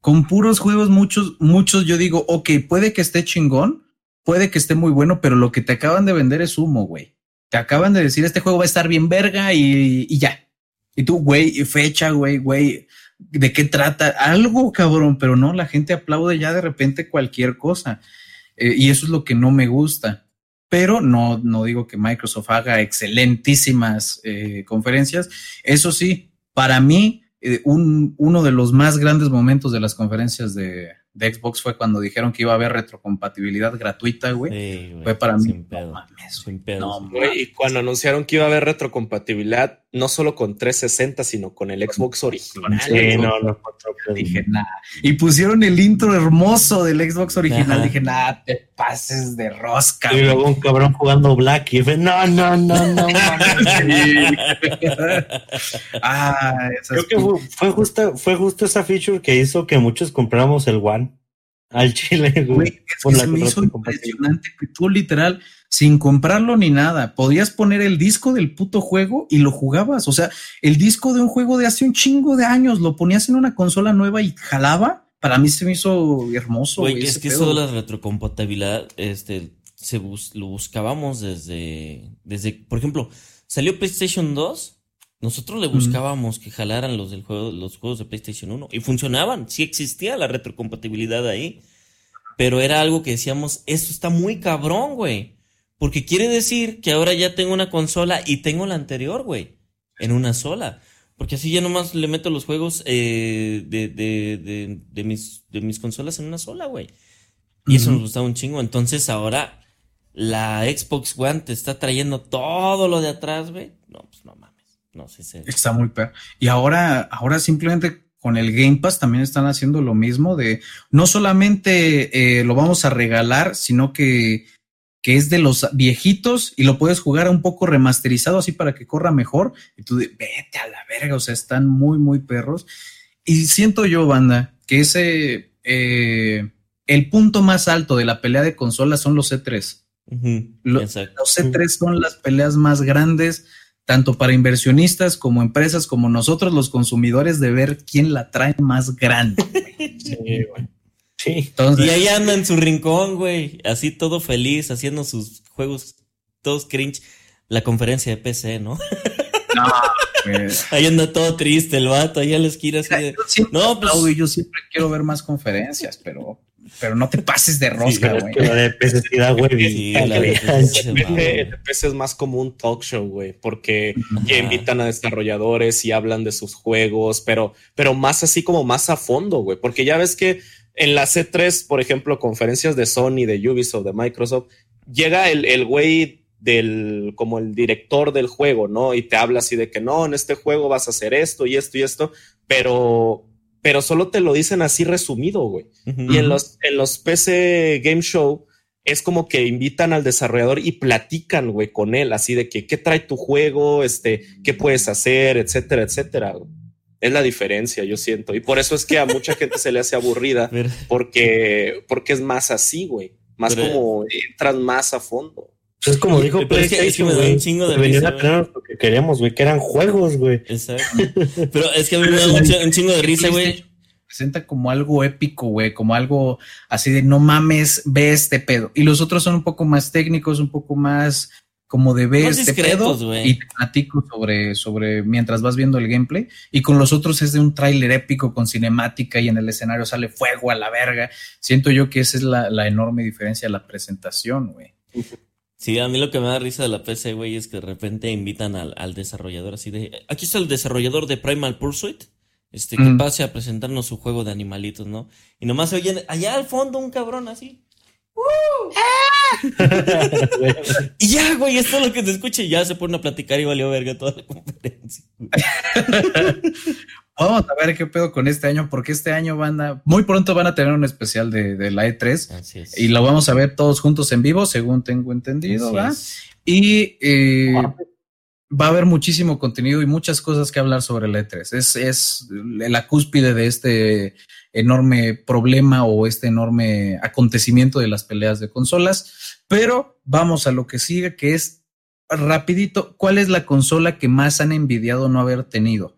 Con puros juegos, muchos, muchos, yo digo, ok, puede que esté chingón, puede que esté muy bueno, pero lo que te acaban de vender es humo, güey. Te acaban de decir, este juego va a estar bien verga y, y ya. Y tú, güey, fecha, güey, güey, ¿de qué trata? Algo, cabrón, pero no, la gente aplaude ya de repente cualquier cosa. Eh, y eso es lo que no me gusta. Pero no, no digo que Microsoft haga excelentísimas eh, conferencias. Eso sí, para mí, eh, un, uno de los más grandes momentos de las conferencias de, de Xbox fue cuando dijeron que iba a haber retrocompatibilidad gratuita, güey.
Sí, güey,
fue para mí. No mames,
Sin pedo.
No,
sin
Güey, y cuando anunciaron que iba a haber retrocompatibilidad, no solo con 360, sino con el Xbox original.
Sí,
Sí,
¿no?
no, no.
Dije, nada. Y pusieron el intro hermoso del Xbox original.
Ajá.
Dije, nada, te pases de rosca.
Y
güey".
luego un cabrón jugando Black y no, no, no, no, [laughs]
ah, esas
Creo que fue, fue justo, fue justo esa feature que hizo que muchos compramos el One al chile,
Güey,
güey.
es que se me hizo impresionante que tú literal, sin comprarlo ni nada, podías poner el disco del puto juego y lo jugabas. O sea, el disco de un juego de hace un chingo de años, lo ponías en una consola nueva y jalaba. Para mí se me hizo hermoso.
Güey,
güey,
es que
pedo.
eso de la retrocompatibilidad, este, se bus- lo buscábamos desde, desde, por ejemplo, salió PlayStation 2, nosotros le buscábamos que jalaran los del juego, los juegos de PlayStation 1 y funcionaban, sí existía la retrocompatibilidad ahí, pero era algo que decíamos, esto está muy cabrón, güey, porque quiere decir que ahora ya tengo una consola y tengo la anterior, güey, en una sola. Porque así ya nomás le meto los juegos eh, de, de, de, de mis, de mis consolas en una sola, güey. Y eso nos gustaba un chingo. Entonces ahora la Xbox One te está trayendo todo lo de atrás, güey. No, pues no mames. No sé si.
Está muy perro. Y ahora, ahora simplemente con el Game Pass también están haciendo lo mismo de no solamente eh, lo vamos a regalar, sino que, que es de los viejitos y lo puedes jugar un poco remasterizado así para que corra mejor. Y tú de, vete a la verga, o sea, están muy, muy perros. Y siento yo, banda, que ese, eh, el punto más alto de la pelea de consolas son los C3. Lo-
exacto.
Los C3 son las peleas más grandes, tanto para inversionistas como empresas, como nosotros los consumidores, de ver quién la trae más grande. [laughs]
Sí. Sí.
Entonces,
Y ahí anda en su rincón, güey. Así todo feliz, haciendo sus juegos todos cringe. La conferencia de PC, ¿no?
no, [laughs] pues,
Ahí anda todo triste el vato, ahí a la esquina así de.
siempre,
No, pues-
yo siempre quiero ver más conferencias, pero, pero no te pases de rosca, güey.
que la de PC sí da
Sí, la de PC
es más como un talk show, güey, porque ya invitan a desarrolladores y hablan de sus juegos, pero, pero más así como más a fondo, güey, porque ya ves que en la C3, por ejemplo, conferencias de Sony, de Ubisoft, de Microsoft, llega el, el güey del, como el director del juego, ¿no? Y te habla así de que no, en este juego vas a hacer esto y esto y esto, pero, pero solo te lo dicen así resumido, güey. Y en los, en los PC Game Show es como que invitan al desarrollador y platican, güey, con él, así de que qué trae tu juego, este, qué puedes hacer, etcétera, etcétera. güey. Es la diferencia, yo siento. Y por eso es que a mucha gente se le hace aburrida, [laughs] porque, porque es más así, güey. Más
Pero-
como entran más a fondo.
Pues es como dijo
Pero es que- es que
PlayStation,
me da un
güey.
chingo de risa,
a traernos lo que queríamos, güey, que eran juegos, güey.
Exacto. [laughs] Pero es que a mí me da un, ch- un chingo de risa, güey.
Presenta como algo épico, güey, como algo así de no mames, ve este pedo. Y los otros son un poco más técnicos, un poco más como de ver este
discretos,
pedo
güey.
y te platico sobre, sobre mientras vas viendo el gameplay. Y con los otros es de un tráiler épico con cinemática y en el escenario sale fuego a la verga. Siento yo que esa es la, la enorme diferencia de la presentación, güey.
Sí, a mí lo que me da risa de la PC, güey, es que de repente invitan al, al desarrollador así de, aquí está el desarrollador de Primal Pursuit, este, que
Mm.
pase a presentarnos su juego de animalitos, ¿no? Y nomás se oyen allá al fondo un cabrón así. Y ya, güey, esto es lo que se escucha y ya se ponen a platicar y valió verga toda la conferencia. [laughs]
Vamos a ver qué pedo con este año, porque este año van a, muy pronto van a tener un especial de, la E3 y lo vamos a ver todos juntos en vivo, según tengo entendido, ¿verdad? Y eh, va a haber muchísimo contenido y muchas cosas que hablar sobre la E3. Es, es la cúspide de este enorme problema o este enorme acontecimiento de las peleas de consolas, pero vamos a lo que sigue, que es rapidito, ¿cuál es la consola que más han envidiado no haber tenido?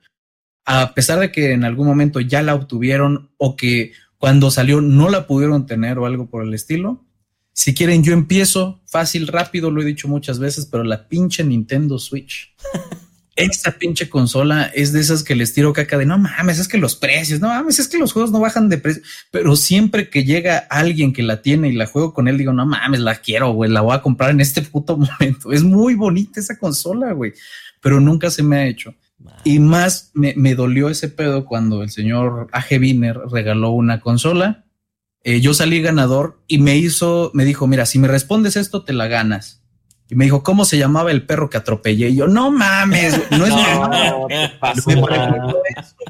A pesar de que en algún momento ya la obtuvieron o que cuando salió no la pudieron tener o algo por el estilo. Si quieren, yo empiezo fácil, rápido, lo he dicho muchas veces, pero la pinche Nintendo Switch. [laughs] esta pinche consola es de esas que les tiro caca de no mames, es que los precios, no mames, es que los juegos no bajan de precio. Pero siempre que llega alguien que la tiene y la juego con él, digo, no mames, la quiero, güey, la voy a comprar en este puto [laughs] momento. Es muy bonita esa consola, güey, pero nunca se me ha hecho. Y más me, me, dolió ese pedo cuando el señor A.G. Regaló una consola. Eh, yo salí ganador y me hizo, me dijo, mira, si me respondes esto, te la ganas y me dijo, ¿cómo se llamaba el perro que atropellé? Y yo, no mames, no es [laughs] no,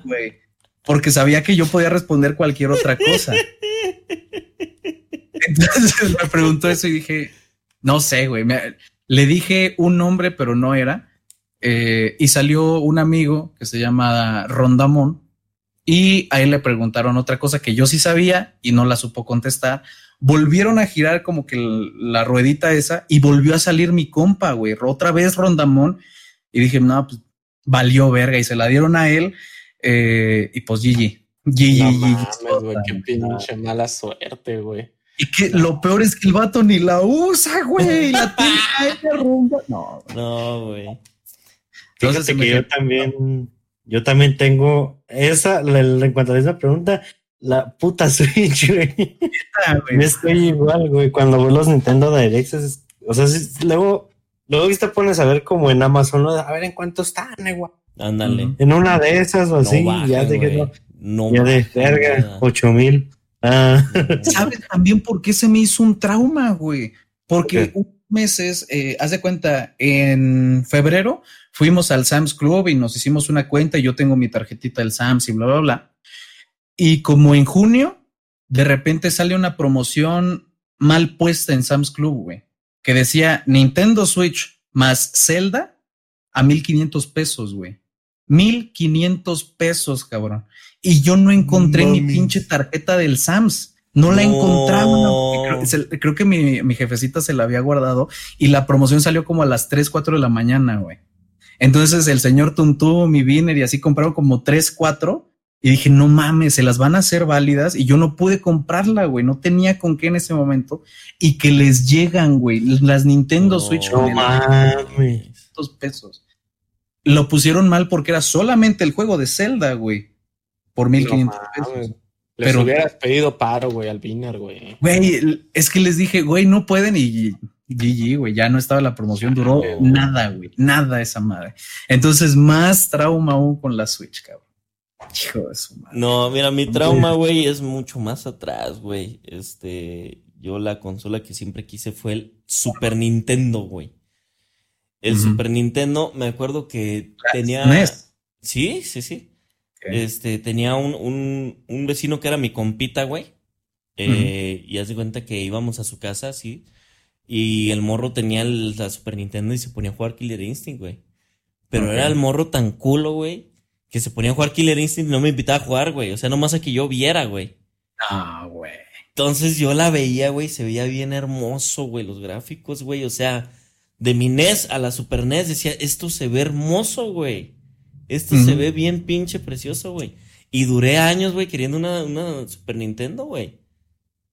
güey. Porque sabía que yo podía responder cualquier otra cosa. [laughs] Entonces me preguntó eso y dije, no sé, güey. le dije un nombre, pero no era. Eh, y salió un amigo que se llama Rondamón. Y a él le preguntaron otra cosa que yo sí sabía y no la supo contestar volvieron a girar como que la ruedita esa y volvió a salir mi compa, güey, otra vez Rondamón. Y dije, no, pues valió verga y se la dieron a él. Eh, y pues Gigi. Gigi,
no mames, güey, qué pinche mala suerte, güey.
Y que lo peor es que el vato ni la usa, güey. La [laughs] tiene rumba. No,
no, güey. Fíjate que yo también, yo también tengo esa, en cuanto a esa pregunta, la puta [laughs] Switch, güey. Me estoy igual, güey. Cuando veo los Nintendo Directs, o sea, luego, luego te pones a ver como en Amazon, a ver en cuánto están, güey.
Ándale.
En una de esas o así, ya de que no, ya de verga, ocho mil.
Ah. ¿Sabes también por qué se me hizo un trauma, güey? Porque un meses, eh, haz de cuenta, en febrero fuimos al Sam's Club y nos hicimos una cuenta y yo tengo mi tarjetita del Sam's y bla, bla, bla. Y como en junio, de repente sale una promoción mal puesta en Sam's Club, güey, que decía Nintendo Switch más Zelda a 1500 pesos, güey. 1500 pesos, cabrón. Y yo no encontré mi pinche tarjeta del Sams. No, la encontraba. Creo, que mi, mi, jefecita se la había guardado y la promoción salió como a las 3, 4 de la mañana, güey. Entonces el señor Tuntu, mi Viner y así compraron como 3, 4 y dije, no mames, se las van a hacer válidas y yo no pude comprarla, güey, no tenía con qué en ese momento y que les llegan, güey, las Nintendo Switch.
No mames.
Dos pesos. Lo pusieron mal porque era solamente el juego de Zelda, güey, por 1500 pesos. Les
Pero hubieras pedido paro, güey, al Biner, güey.
Güey, es que les dije, güey, no pueden y GG, güey, ya no estaba la promoción, duró nada, güey, nada esa madre. Entonces, más trauma aún con la Switch, cabrón.
No, mira, mi trauma, güey, es mucho más atrás, güey. Este, yo la consola que siempre quise fue el Super Nintendo, güey. El Super Nintendo, me acuerdo que tenía. Sí, sí, sí. Este, tenía un, un, vecino que era mi compita, güey. Eh, y hace cuenta que íbamos a su casa, sí. Y el morro tenía la Super Nintendo y se ponía a jugar Killer Instinct, güey. Pero era el morro tan culo, güey, que se ponía a jugar Killer Instinct y no me invitaba a jugar, güey. O sea, nomás a que yo viera, güey.
Ah, güey.
Entonces yo la veía, güey, se veía bien hermoso, güey, los gráficos, güey. O sea, de mi NES a la Super NES decía, esto se ve hermoso, güey. Esto se ve bien pinche precioso, güey. Y duré años, güey, queriendo una, una Super Nintendo, güey.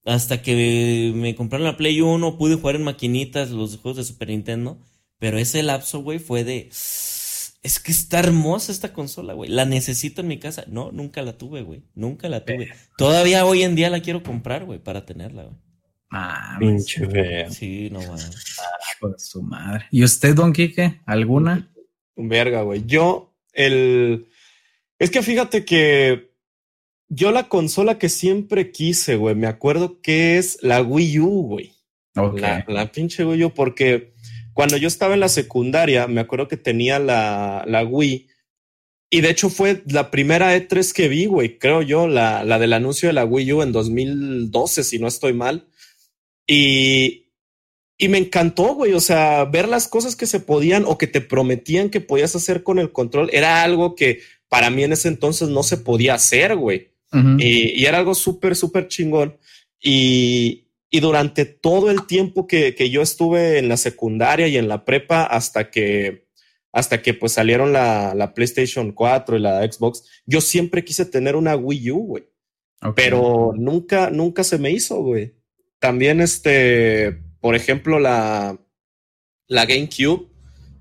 Hasta que me compraron la Play 1, pude jugar en maquinitas los juegos de Super Nintendo. Pero ese lapso, güey, fue de es que está hermosa esta consola, güey. La necesito en mi casa. No, nunca la tuve, güey. Nunca la tuve. Todavía hoy en día la quiero comprar, güey, para tenerla, güey.
Ah,
pinche feo.
Sí, no mames.
Ah, su madre. ¿Y usted, Don Quique? ¿Alguna?
Un verga, güey. Yo, el. Es que fíjate que yo la consola que siempre quise, güey, me acuerdo que es la Wii U, güey. La, la pinche Wii U, porque cuando yo estaba en la secundaria, me acuerdo que tenía la, la Wii Y de hecho fue la primera E3 que vi, güey, creo yo, la, la del anuncio de la Wii U en 2012, si no estoy mal. Y, y me encantó, güey. O sea, ver las cosas que se podían o que te prometían que podías hacer con el control era algo que para mí en ese entonces no se podía hacer, güey. y, y, era algo súper, súper chingón. Y, y durante todo el tiempo que, que, yo estuve en la secundaria y en la prepa hasta que, hasta que pues salieron la, la PlayStation 4 y la Xbox, yo siempre quise tener una Wii U, güey. Pero nunca, nunca se me hizo, güey. También este, por ejemplo, la, la GameCube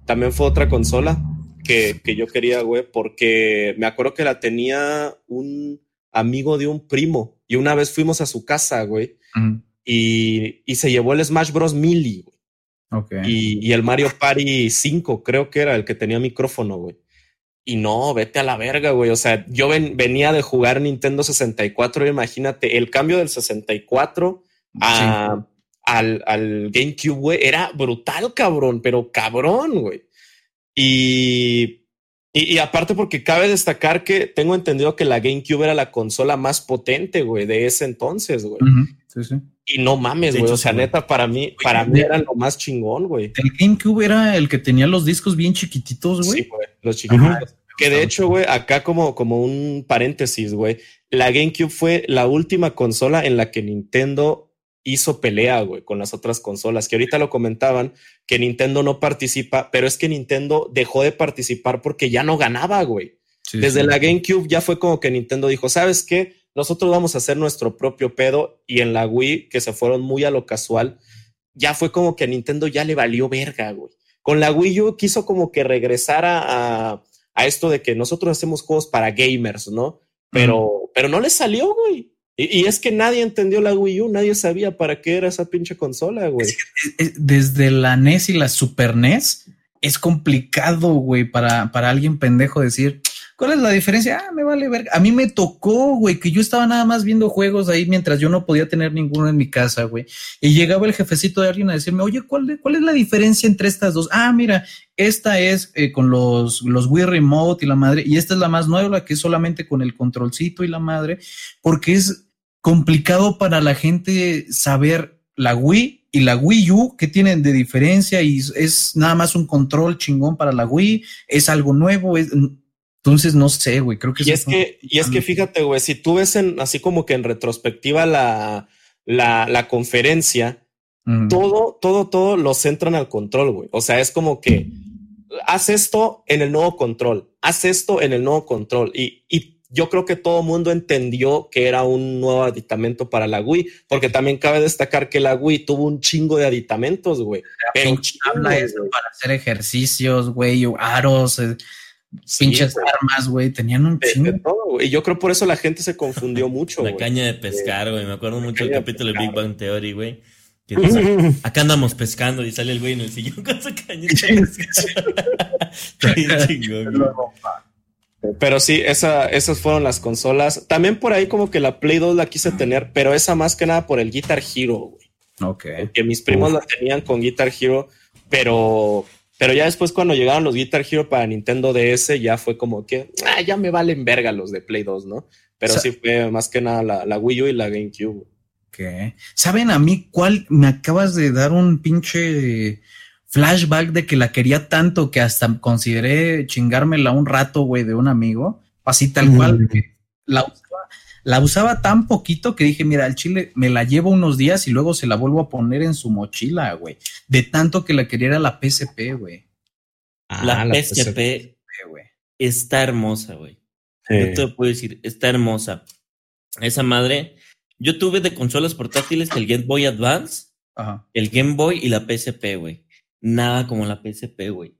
también fue otra consola que, que yo quería, güey, porque me acuerdo que la tenía un amigo de un primo y una vez fuimos a su casa, güey y, y, se llevó el Smash Bros. Melee, güey.
Okay.
Y, y, el Mario Party 5, creo que era el que tenía micrófono, güey. Y no, vete a la verga, güey. O sea, yo ven, venía de jugar Nintendo 64, imagínate, el cambio del 64 a, sí. al, al GameCube, güey, era brutal, cabrón, pero cabrón, güey. Y, y, y, aparte porque cabe destacar que tengo entendido que la GameCube era la consola más potente, güey, de ese entonces, güey.
Uh -huh. Sí, sí.
Y no mames, güey. O sea, neta, para mí, para mí era lo más chingón, güey.
El GameCube era el que tenía los discos bien chiquititos, güey.
Sí, güey. Los chiquititos. Ajá. Que de hecho, güey, acá como, como un paréntesis, güey, la GameCube fue la última consola en la que Nintendo hizo pelea, güey, con las otras consolas, que ahorita lo comentaban, que Nintendo no participa, pero es que Nintendo dejó de participar porque ya no ganaba, güey. Sí, Desde sí. la GameCube ya fue como que Nintendo dijo, ¿sabes qué? Nosotros vamos a hacer nuestro propio pedo y en la Wii, que se fueron muy a lo casual, ya fue como que a Nintendo ya le valió verga, güey. Con la Wii U quiso como que regresar a, a, a esto de que nosotros hacemos juegos para gamers, ¿no? Pero, pero no le salió, güey. Y, y, es que nadie entendió la Wii U, nadie sabía para qué era esa pinche consola, güey.
Desde la NES y la Super NES es complicado, güey, para, para alguien pendejo decir, ¿Cuál es la diferencia? Ah, me vale ver. A mí me tocó, güey, que yo estaba nada más viendo juegos ahí mientras yo no podía tener ninguno en mi casa, güey. Y llegaba el jefecito de alguien a decirme, oye, ¿cuál, es la diferencia entre estas dos? Ah, mira, esta es eh, con los, los Wii Remote y la madre, y esta es la más nueva, que es solamente con el controlcito y la madre, porque es complicado para la gente saber la Wii y la Wii U, ¿qué tienen de diferencia? Y es nada más un control chingón para la Wii, es algo nuevo, es, entonces, no sé, güey, creo que...
Y es que, y es que fíjate, güey, si tú ves en, así como que en retrospectiva la, la, la conferencia, uh -huh. todo, todo, todo lo centran al control, güey. O sea, es como que haz esto en el nuevo control, haz esto en el nuevo control. Y, y yo creo que todo mundo entendió que era un nuevo aditamento para la Wii, porque también cabe destacar que la Wii tuvo un chingo de aditamentos, güey.
Pero chingo, para hacer ejercicios, güey, aros... Eh Sí, pinches wey. armas, güey, tenían un chingo.
Y yo creo por eso la gente se confundió [laughs] mucho.
La
wey.
caña de pescar, güey. Me acuerdo mucho del capítulo de Big Bang Theory, güey. [laughs] acá andamos pescando y sale el güey en el sillón [laughs] con su cañita de
Pero sí, esa, esas fueron las consolas. También por ahí como que la Play 2 la quise tener, pero esa más que nada por el Guitar Hero, güey.
Ok.
Que mis primos Uf. la tenían con Guitar Hero, pero pero ya después cuando llegaron los Guitar Hero para Nintendo DS, ya fue como que, ah, ya me valen verga los de Play 2, ¿no? Pero o sea, sí fue más que nada la, la, Wii U y la GameCube.
¿Qué? ¿Saben a mí cuál? Me acabas de dar un pinche flashback de que la quería tanto que hasta consideré chingármela un rato, güey, de un amigo. Así tal cual. Mm. La la usaba tan poquito que dije, mira, el chile me la llevo unos días y luego se la vuelvo a poner en su mochila, güey. De tanto que la quería era la PSP, güey.
Ah, la, la, PSP, PSP está hermosa, güey. Sí. Yo te puedo decir, está hermosa. Esa madre, yo tuve de consolas portátiles el Game Boy Advance,
Ajá.
el Game Boy y la PSP, güey. Nada como la PSP, güey.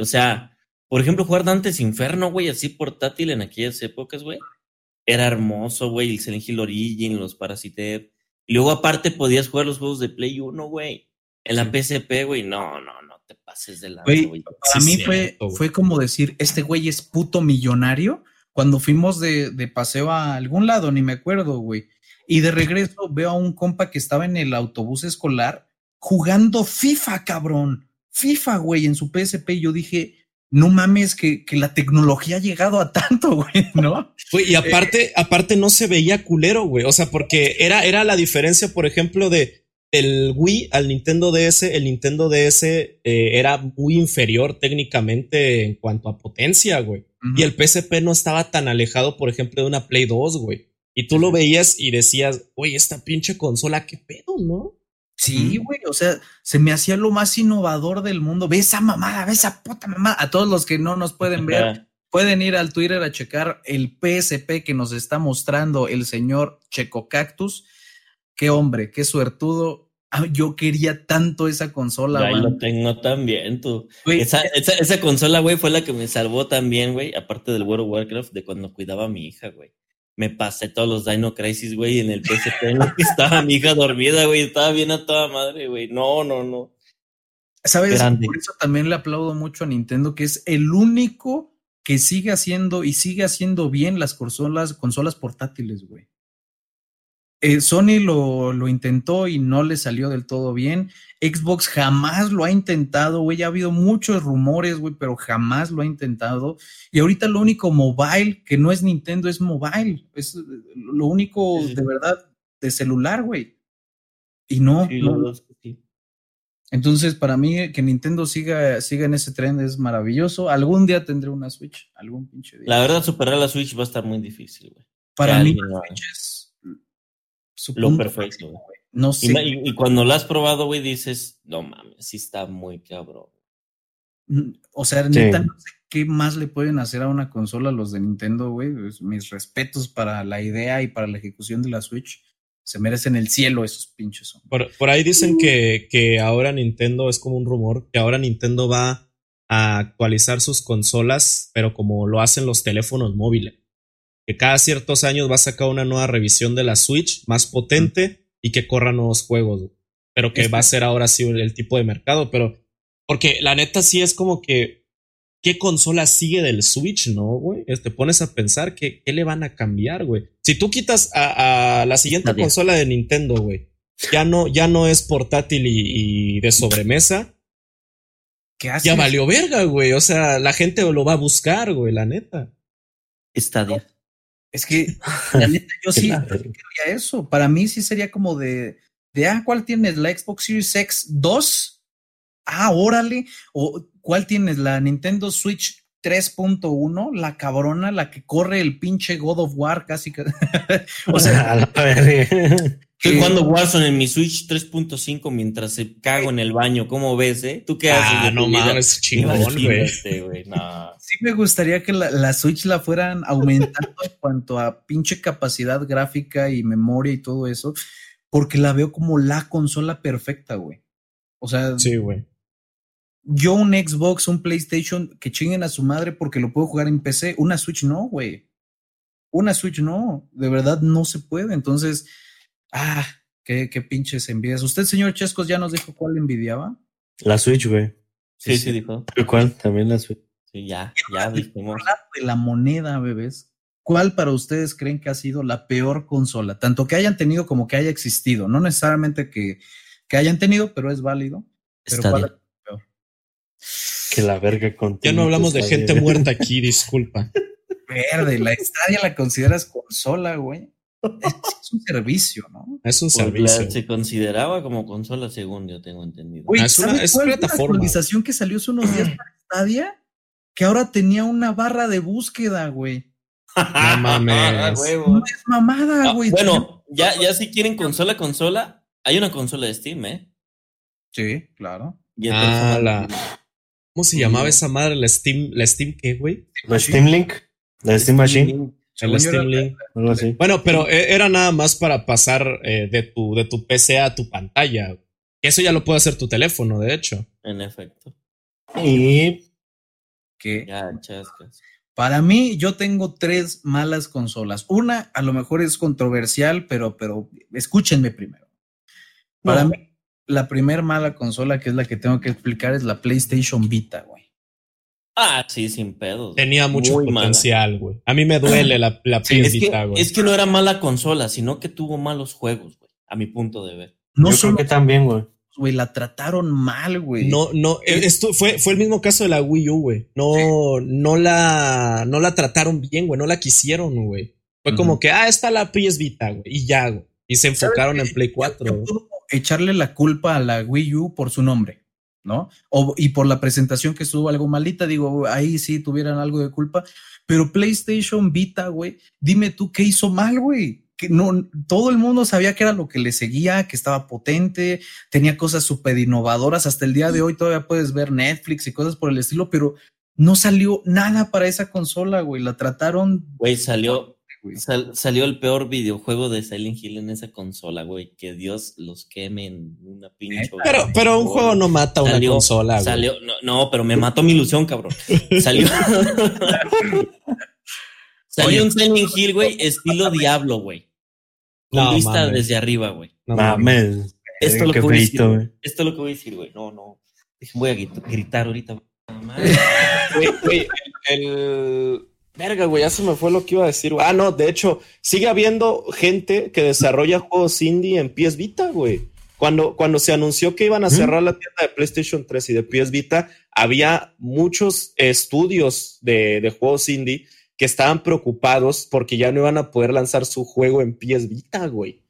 O sea, por ejemplo, jugar Dantes Inferno, güey, así portátil en aquellas épocas, güey era hermoso, güey, el Silent Hill Origin, los Parasite. Y luego aparte podías jugar los juegos de Play 1, güey. En la. PSP, güey, no, no, no te pases de la
güey. Para sí, mí fue, fue como decir, este güey es puto millonario. Cuando fuimos de, de paseo a algún lado, ni me acuerdo, güey. Y de regreso veo a un compa que estaba en el autobús escolar jugando FIFA, cabrón. FIFA, güey, en su PSP. Y yo dije, no mames que, que, la tecnología ha llegado a tanto, [laughs] güey, ¿no?
Güey, y aparte, aparte no se veía culero, güey. O sea, porque era, era la diferencia, por ejemplo, de el Wii al Nintendo DS. El Nintendo DS eh, era muy inferior técnicamente en cuanto a potencia, güey. Y el PSP no estaba tan alejado, por ejemplo, de una Play 2, güey. Y tú lo veías y decías, güey, esta pinche consola, qué pedo, ¿no?
Sí, güey, o sea, se me hacía lo más innovador del mundo. Ve esa mamada, ve esa puta mamada. A todos los que no nos pueden ver, pueden ir al Twitter a checar el PSP que nos está mostrando el señor Checo Cactus. Qué hombre, qué suertudo. Ah, yo quería tanto esa consola.
Ahí lo tengo también, tú. esa, esa, esa, consola, güey, fue la que me salvó también, güey, aparte del World of Warcraft, de cuando cuidaba a mi hija, güey me pasé todos los Dino Crisis, güey, en el PSP en que estaba mi hija dormida, güey, estaba bien a toda madre, güey. No, no, no.
¿Sabes? Por eso también le aplaudo mucho a Nintendo, que es el único que sigue haciendo y sigue haciendo bien las consolas, consolas portátiles, güey. Eh, Sony lo, lo, intentó y no le salió del todo bien. Xbox jamás lo ha intentado, güey. Ha habido muchos rumores, güey, pero jamás lo ha intentado. Y ahorita lo único mobile que no es Nintendo es mobile. Es lo único de verdad de celular, güey. Y no. Entonces, para mí, que Nintendo siga, siga en ese tren es maravilloso. Algún día tendré una Switch, algún pinche día.
La verdad, superar la Switch va a estar muy difícil, güey.
Para mí, la Switch es
lo perfecto. No sé. Y, cuando lo has probado, güey, dices, no mames, sí está muy cabrón.
Mm, o sea, neta, no sé qué más le pueden hacer a una consola los de Nintendo, güey. Mis respetos para la idea y para la ejecución de la Switch. Se merecen el cielo esos pinches.
Por, por ahí dicen que, que ahora Nintendo, es como un rumor, que ahora Nintendo va a actualizar sus consolas, pero como lo hacen los teléfonos móviles que cada ciertos años va a sacar una nueva revisión de la Switch más potente y que corra nuevos juegos, pero que va a ser ahora sí el tipo de mercado, pero porque la neta sí es como que ¿qué consola sigue del Switch, no, güey? Te pones a pensar que qué le van a cambiar, güey. Si tú quitas a, la siguiente consola de Nintendo, güey, ya no, ya no es portátil y, de sobremesa. ¿Qué haces? Ya valió verga, güey. O sea, la gente lo va a buscar, güey, la neta.
Estadia.
Es que, [laughs] la neta, yo sí quería eso. Para mí sí sería como de, de, ah, ¿cuál tienes? ¿La Xbox Series X 2? Ah, órale. ¿O cuál tienes? ¿La Nintendo Switch 3.1? La cabrona, la que corre el pinche God of War casi. [laughs] o sea, [laughs]
Estoy jugando Warzone en mi Switch 3.5 mientras se cago en el baño. ¿Cómo ves, eh? ¿Tú qué haces?
Ah, no mames, [laughs] chingón, güey.
Sí me gustaría que la, Switch la fueran aumentando en cuanto a pinche capacidad gráfica y memoria y todo eso, porque la veo como la consola perfecta, güey. O sea,
sí, güey.
Yo un Xbox, un PlayStation, que chinguen a su madre porque lo puedo jugar en PC. Una Switch no, güey. Una Switch no. De verdad no se puede. Entonces Ah, qué, qué pinches envidias. ¿Usted, señor Chescos, ya nos dijo cuál envidiaba?
La Switch, güey.
Sí, sí, dijo.
¿Cuál? También la Switch.
Sí, ya, ya dijimos.
De la moneda, bebés. ¿Cuál para ustedes creen que ha sido la peor consola? Tanto que hayan tenido como que haya existido. No necesariamente que, que hayan tenido, pero es válido. Pero ¿cuál peor?
Que la verga con.
Ya no hablamos de gente muerta aquí, [laughs] disculpa.
Verde, la estadia la consideras consola, güey. Es, un servicio, ¿no?
Es un servicio.
se consideraba como consola, según yo tengo entendido.
es una es plataforma. actualización que salió hace unos días para Stadia? Que ahora tenía una barra de búsqueda, güey.
No [laughs] mames.
no es mamada, ah, güey.
bueno, ya, ya si quieren consola, consola, hay una consola de Steam, ¿eh?
Sí, claro.
Ah, la... ¿Cómo se llamaba esa madre? ¿La Steam, la Steam qué, güey?
La Steam Link. La Steam Machine.
Bueno, pero e, era nada más para pasar eh, de, tu, de tu PC a tu pantalla. Eso ya lo puede hacer tu teléfono, de hecho.
En efecto.
Y que para mí, yo tengo tres malas consolas. Una, a lo mejor es controversial, pero, pero escúchenme primero. Para mí, la primera mala consola, que es la que tengo que explicar, es la PlayStation Vita, güey.
Ah, sí, sin pedos.
Tenía mucho potencial, güey. A mí me duele la, la
es, que, güey. es que no era mala consola, sino que tuvo malos juegos, güey. A mi punto de ver.
No Yo creo que también, güey.
güey, la trataron mal, güey.
No, no, esto fue, fue el mismo caso de la Wii U, güey. No, no la, no la trataron bien, güey, no la quisieron, güey. Fue como que, ah, está la PS Vita, güey, y ya, güey. Y se enfocaron en Play 4.
echarle la culpa a la Wii U por su nombre, ¿no? O, y por la presentación que estuvo algo malita, digo, ahí sí tuvieran algo de culpa. Pero PlayStation Vita, güey, dime tú qué hizo mal, güey que no, todo el mundo sabía que era lo que le seguía, que estaba potente, tenía cosas súper innovadoras. Hasta el día de hoy todavía puedes ver Netflix y cosas por el estilo, pero no salió nada para esa consola, güey. La trataron.
Güey, salió, salió el peor videojuego de Silent Hill en esa consola, güey. Que Dios los queme en una pinche.
Pero, pero un juego no mata una consola, güey.
Salió, no, no, pero me mató mi ilusión, cabrón. [laughs] Salió. [laughs] Salió un Silent Hill, güey, estilo Diablo, güey. Con vista desde arriba, güey.
No mames.
Esto, es lo que voy a decir, Esto es lo que voy a decir, güey. No, no. Voy a gritar ahorita. [laughs]
Güey, el, Verga, güey, ya se me fue lo que iba a decir. Ah, no, de hecho, sigue habiendo gente que desarrolla juegos indie en PS Vita, güey. Cuando, cuando se anunció que iban a cerrar la tienda de PlayStation 3 y de PS Vita, había muchos estudios de, de juegos indie que estaban preocupados porque ya no iban a poder lanzar su juego en PS Vita, güey.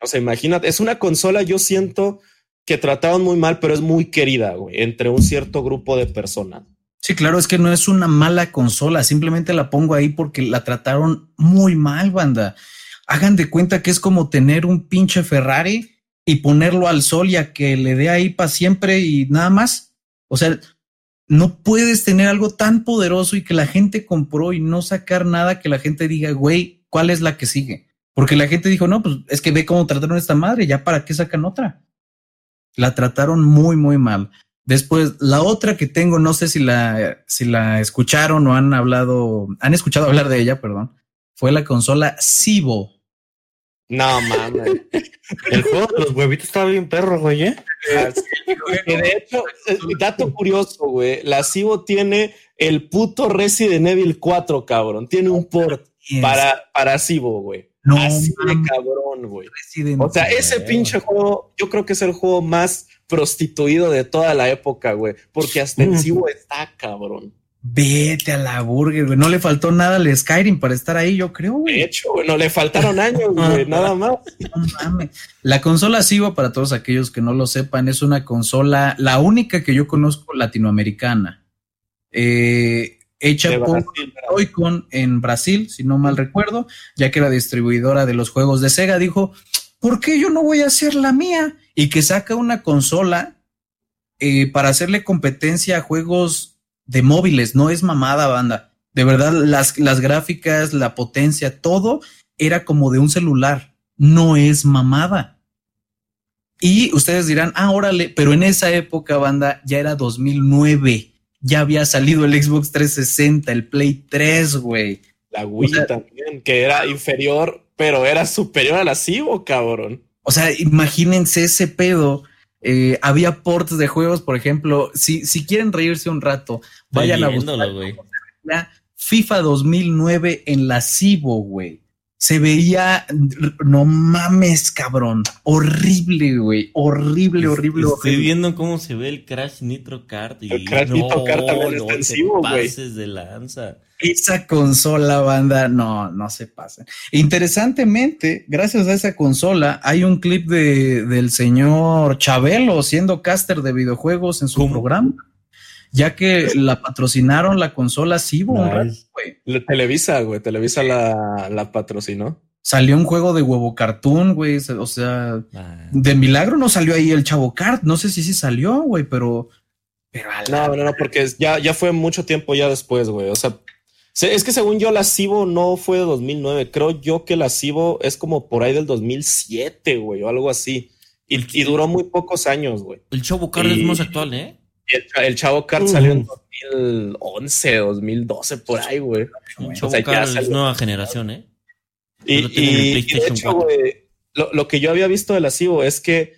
O sea, imagínate, es una consola, yo siento que trataron muy mal, pero es muy querida, güey, entre un cierto grupo de personas.
Sí, claro, es que no es una mala consola, simplemente la pongo ahí porque la trataron muy mal, banda. Hagan de cuenta que es como tener un pinche Ferrari y ponerlo al sol y a que le dé ahí para siempre y nada más. O sea, no puedes tener algo tan poderoso y que la gente compró y no sacar nada que la gente diga, güey, ¿cuál es la que sigue? Porque la gente dijo, no, pues es que ve cómo trataron a esta madre, ya para qué sacan otra. La trataron muy, muy mal. Después, la otra que tengo, no sé si la, si la escucharon o han hablado, han escuchado hablar de ella, perdón, fue la consola Cibo.
No mames.
El juego de los huevitos estaba bien perro, güey, ¿eh? [laughs]
de hecho, dato curioso, güey. La Cibo tiene el puto Resident Evil 4, cabrón. Tiene un port para, para Cibo, güey. No, Así de cabrón, güey. O sea, ese pinche juego, yo creo que es el juego más prostituido de toda la época, güey. Porque hasta el Cibo está cabrón.
Vete a la burger, güey. No le faltó nada al Skyrim para estar ahí, yo creo, güey.
De hecho, güey, no le faltaron años, güey, [laughs] nada más. No
mames. La consola Sivo, para todos aquellos que no lo sepan, es una consola, la única que yo conozco latinoamericana. Eh, hecha por Joy-Con en Brasil, si no mal recuerdo, ya que era distribuidora de los juegos de Sega, dijo, ¿por qué yo no voy a hacer la mía? Y que saca una consola eh, para hacerle competencia a juegos de móviles, no es mamada, banda. De verdad, las, las gráficas, la potencia, todo era como de un celular, no es mamada. Y ustedes dirán, ah, órale, pero en esa época, banda, ya era 2009, ya había salido el Xbox 360, el Play 3, güey.
La Wii también, que era inferior, pero era superior a la Cibo, cabrón.
O sea, imagínense ese pedo eh, había ports de juegos, por ejemplo, si, si quieren reírse un rato, vayan a buscar FIFA 2009 en la Cibo, güey. Se veía, no mames, cabrón. Horrible, güey. Horrible, horrible,
Estoy viendo cómo se ve el Crash Nitro Kart y
el Crash Nitro Kart también no,
pases de lanza.
Esa consola, banda, no, no se pasa. Interesantemente, gracias a esa consola, hay un clip de, del señor Chabelo siendo caster de videojuegos en su programa, ya que la patrocinaron la consola Cibo,
güey. Televisa, güey, Televisa la, la patrocinó
salió un juego de huevo cartoon, güey. O sea, ah. de milagro no salió ahí el Chavo Kart. No sé si sí salió, güey, pero. pero
no, no, no, porque ya, ya fue mucho tiempo ya después, güey. O sea, es que según yo, la Cibo no fue de 2009. Creo yo que la Cibo es como por ahí del 2007, güey, o algo así. Y, duró muy pocos años, güey.
El Chavo Kart es más actual, ¿eh?
El, Chavo Kart salió en 2011, 2012, por ahí, güey.
El Chavo Kart es nueva generación, ¿eh?
Y, de hecho, güey, lo, lo, que yo había visto de la Cibo es que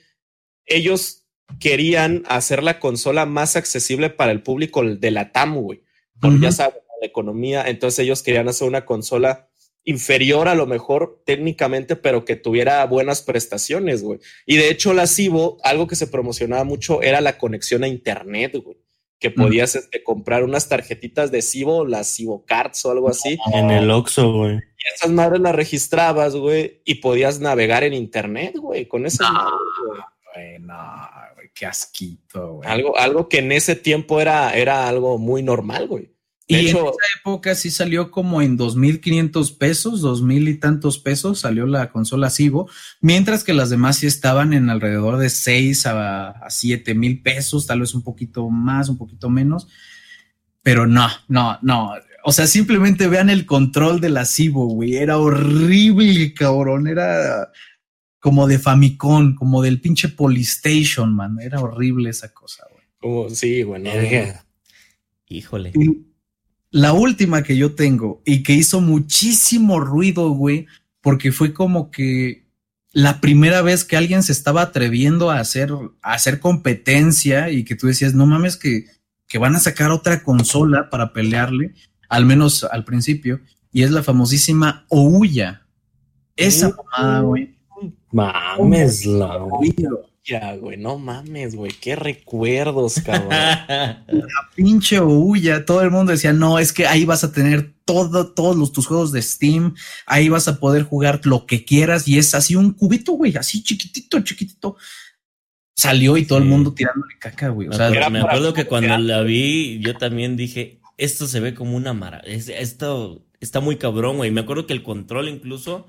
ellos querían hacer la consola más accesible para el público de la TAM, güey. Porque ya sabes, la economía. Entonces ellos querían hacer una consola inferior a lo mejor técnicamente, pero que tuviera buenas prestaciones, güey. Y de hecho la Cibo, algo que se promocionaba mucho era la conexión a internet, güey. Que podías este, comprar unas tarjetitas de Cibo, las Cibo Cards o algo así.
En el Oxxo, güey.
Y esas madres las registrabas, güey, y podías navegar en internet, güey, con esas
No.
madres, güey.
Güey, no, güey, qué asquito, güey.
Algo, algo que en ese tiempo era, era algo muy normal, güey. De
y
hecho,
en esa época sí salió como en 2.500 pesos, 2.000 y tantos pesos salió la consola Cibo, mientras que las demás sí estaban en alrededor de 6 a, a 7 mil pesos, tal vez un poquito más, un poquito menos. Pero no, no, no. O sea, simplemente vean el control de la Cibo, güey. Era horrible, cabrón. Era como de Famicom, como del pinche Polystation, man. Era horrible esa cosa, güey.
como, sí, güey. no,
Verga.
Híjole.
Y la última que yo tengo y que hizo muchísimo ruido, güey, porque fue como que la primera vez que alguien se estaba atreviendo a hacer, a hacer competencia y que tú decías, no mames, que, que van a sacar otra consola para pelearle, al menos al principio, y es la famosísima Ouya. Esa mamada, güey.
Mames, la
Güey, no mames, güey, qué recuerdos, cabrón. [laughs]
pinche Ouya, todo el mundo decía, no, es que ahí vas a tener todo, todos los, tus juegos de Steam, ahí vas a poder jugar lo que quieras y es así un cubito, güey, así chiquitito, chiquitito. Salió y todo el mundo tirándole caca, güey. O
Me
sea,
me acuerdo que cuando la vi, yo también dije, esto se ve como una maravilla. Esto está muy cabrón, güey. Me acuerdo que el control incluso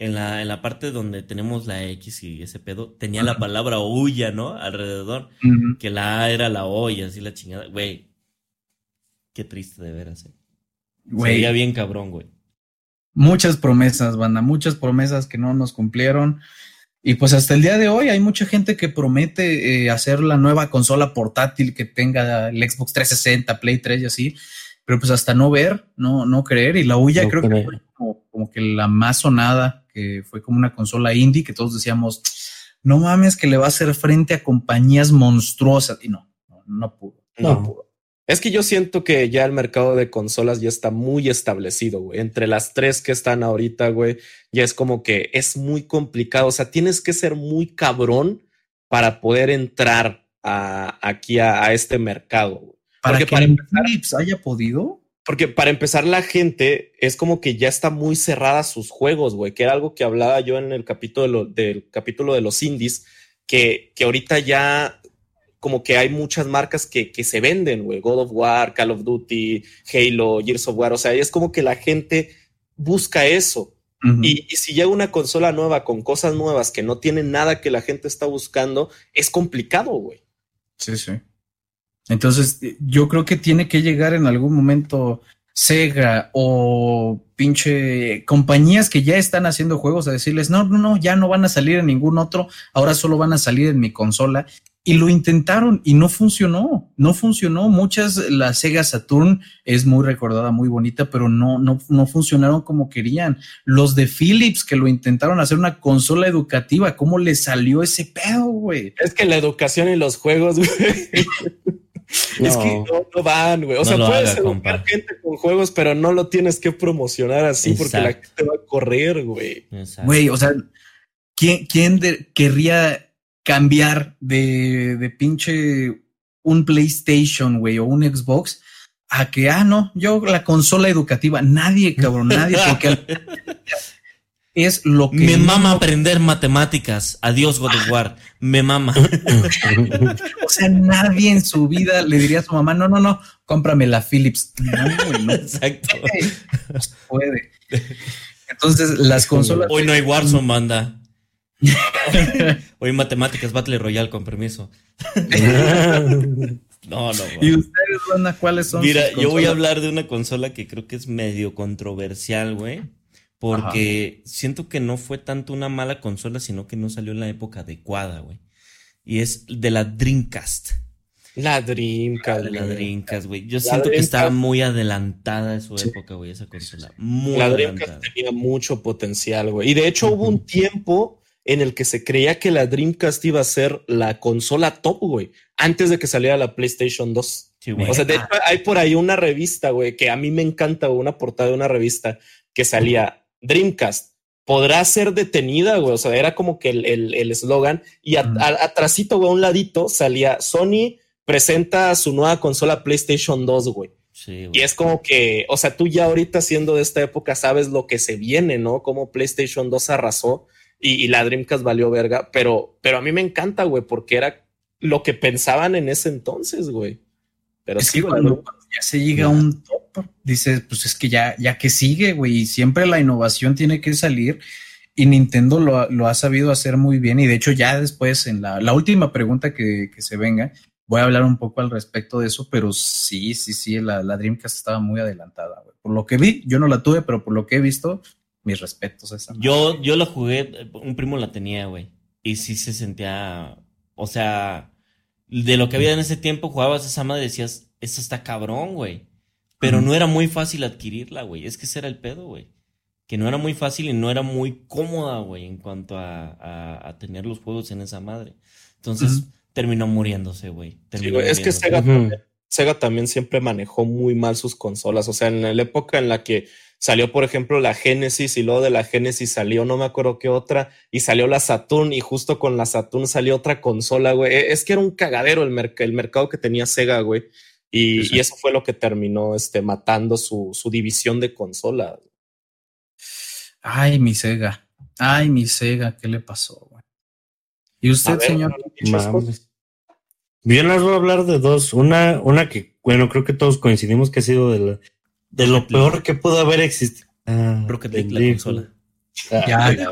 en la, en la parte donde tenemos la X y ese pedo, tenía la palabra huya, ¿no? Alrededor. Que la A era la O y así la chingada. Güey. Qué triste de veras, eh.
güey,
Sería bien cabrón, güey.
muchas promesas, banda, muchas promesas que no nos cumplieron. Y pues hasta el día de hoy hay mucha gente que promete eh, hacer la nueva consola portátil que tenga el Xbox 360, Play 3 y así, pero pues hasta no ver, no, no creer. Y la Ouya
No
creo que fue como, como que la más sonada, que fue como una consola indie que todos decíamos, no mames que le va a hacer frente a compañías monstruosas. Y no, no, no pudo.
No.
No pudo. Es que yo siento que ya el mercado de consolas ya está muy establecido, güey. Entre las tres que están ahorita, güey, ya es como que es muy complicado. O sea, tienes que ser muy cabrón para poder entrar a, aquí a, a este mercado. güey.
Para
Porque
que
para empezar-
haya podido.
Porque para empezar, la gente es como que ya está muy cerrada a sus juegos, güey, que era algo que hablaba yo en el capítulo de lo- del capítulo de los indies, que, que ahorita ya como que hay muchas marcas que, que se venden, güey, God of War, Call of Duty, Halo, Gears of War, o sea, es como que la gente busca eso. Y, y si llega una consola nueva con cosas nuevas que no tienen nada que la gente está buscando, es complicado, güey.
Sí, sí. Entonces, yo creo que tiene que llegar en algún momento Sega o pinche compañías que ya están haciendo juegos a decirles, no, no, no, ya no van a salir en ningún otro, ahora solo van a salir en mi consola. Y lo intentaron y no funcionó, no funcionó. Muchas, la Sega Saturn es muy recordada, muy bonita, pero no, no, no funcionaron como querían. Los de Philips que lo intentaron hacer una consola educativa, ¿cómo le salió ese pedo, güey?
Es que la educación y los juegos, güey. [laughs] Es que no, no van, güey. O
No
sea, puedes
haga,
educar
compa.
gente con juegos, pero no lo tienes que promocionar así porque la gente va a correr, güey.
Güey, o sea, ¿quién, quién de- querría cambiar de, de pinche un PlayStation, güey, o un Xbox a que, ah, no, yo la consola educativa? Nadie, cabrón, nadie, porque [laughs] es lo que.
Me mama aprender matemáticas. Adiós, God of War. Me mama. [laughs]
O sea, nadie en su vida le diría a su mamá, no, no, no, cómprame la Philips. No, no [laughs]
Exacto.
no se puede. Entonces, las consolas.
Hoy no hay Warzone, [laughs] banda. Hoy matemáticas, Battle Royale, con permiso. No, no.
¿Y ustedes, Banda, cuáles son?
Mira, yo voy a hablar de una consola que creo que es medio controversial, güey. Porque siento que no fue tanto una mala consola, sino que no salió en la época adecuada, güey. Y es de la Dreamcast.
La Dreamcast.
La. Dreamcast, güey. Yo
La
siento que estaba muy adelantada de su época, güey, esa consola. Muy
La
adelantada.
Dreamcast tenía mucho potencial, güey. Y de hecho hubo un tiempo en el que se creía que la Dreamcast iba a ser la consola top, güey, antes de que saliera la PlayStation 2.
Sí.
O sea, de hecho hay por ahí una revista, güey, que a mí me encanta, una portada de una revista que salía Dreamcast podrá ser detenida, güey. O sea, era como que el eslogan. y a, güey, a un ladito salía Sony presenta su nueva consola PlayStation 2, güey. Sí, y es como que, o sea, tú ya ahorita siendo de esta época sabes lo que se viene, ¿no? Como PlayStation 2 arrasó y, la Dreamcast valió verga, pero, pero a mí me encanta, güey, porque era lo que pensaban en ese entonces, güey. Pero
es que cuando, ya se llega a un top, dices, pues es que ya, ya que sigue, güey, y siempre la innovación tiene que salir. Y Nintendo lo, ha sabido hacer muy bien. Y de hecho, ya después, en la, última pregunta que, se venga, voy a hablar un poco al respecto de eso, pero sí, sí, sí, la, la Dreamcast estaba muy adelantada, güey. Por lo que vi, yo no la tuve, pero por lo que he visto, mis respetos a esa.
Yo, yo la jugué, un primo la tenía, güey. Y sí se sentía, o sea, de lo que había en ese tiempo, jugabas esa madre y decías, esto está cabrón, güey. Pero no era muy fácil adquirirla, güey. Es que ese era el pedo, güey. Que no era muy fácil y no era muy cómoda, güey, en cuanto a, a, tener los juegos en esa madre. Entonces terminó muriéndose, güey.
es que Sega, Sega también siempre manejó muy mal sus consolas. O sea, en la época en la que Salió, por ejemplo, la Genesis y luego de la Genesis salió no me acuerdo qué otra y salió la Saturn y justo con la Saturn salió otra consola, güey. E, es que era un cagadero el, el mercado que tenía Sega, güey. Y, eso fue lo que terminó este, matando su, su división de consolas.
Ay, mi Sega. Ay, mi Sega, ¿qué le pasó, güey? ¿Y usted, señor?
Bien, les voy a hablar de dos. Una, una que, bueno, creo que todos coincidimos que ha sido de la, de lo peor que pudo haber existido.
Ah, Rocket League, la consola. Ah,
ya,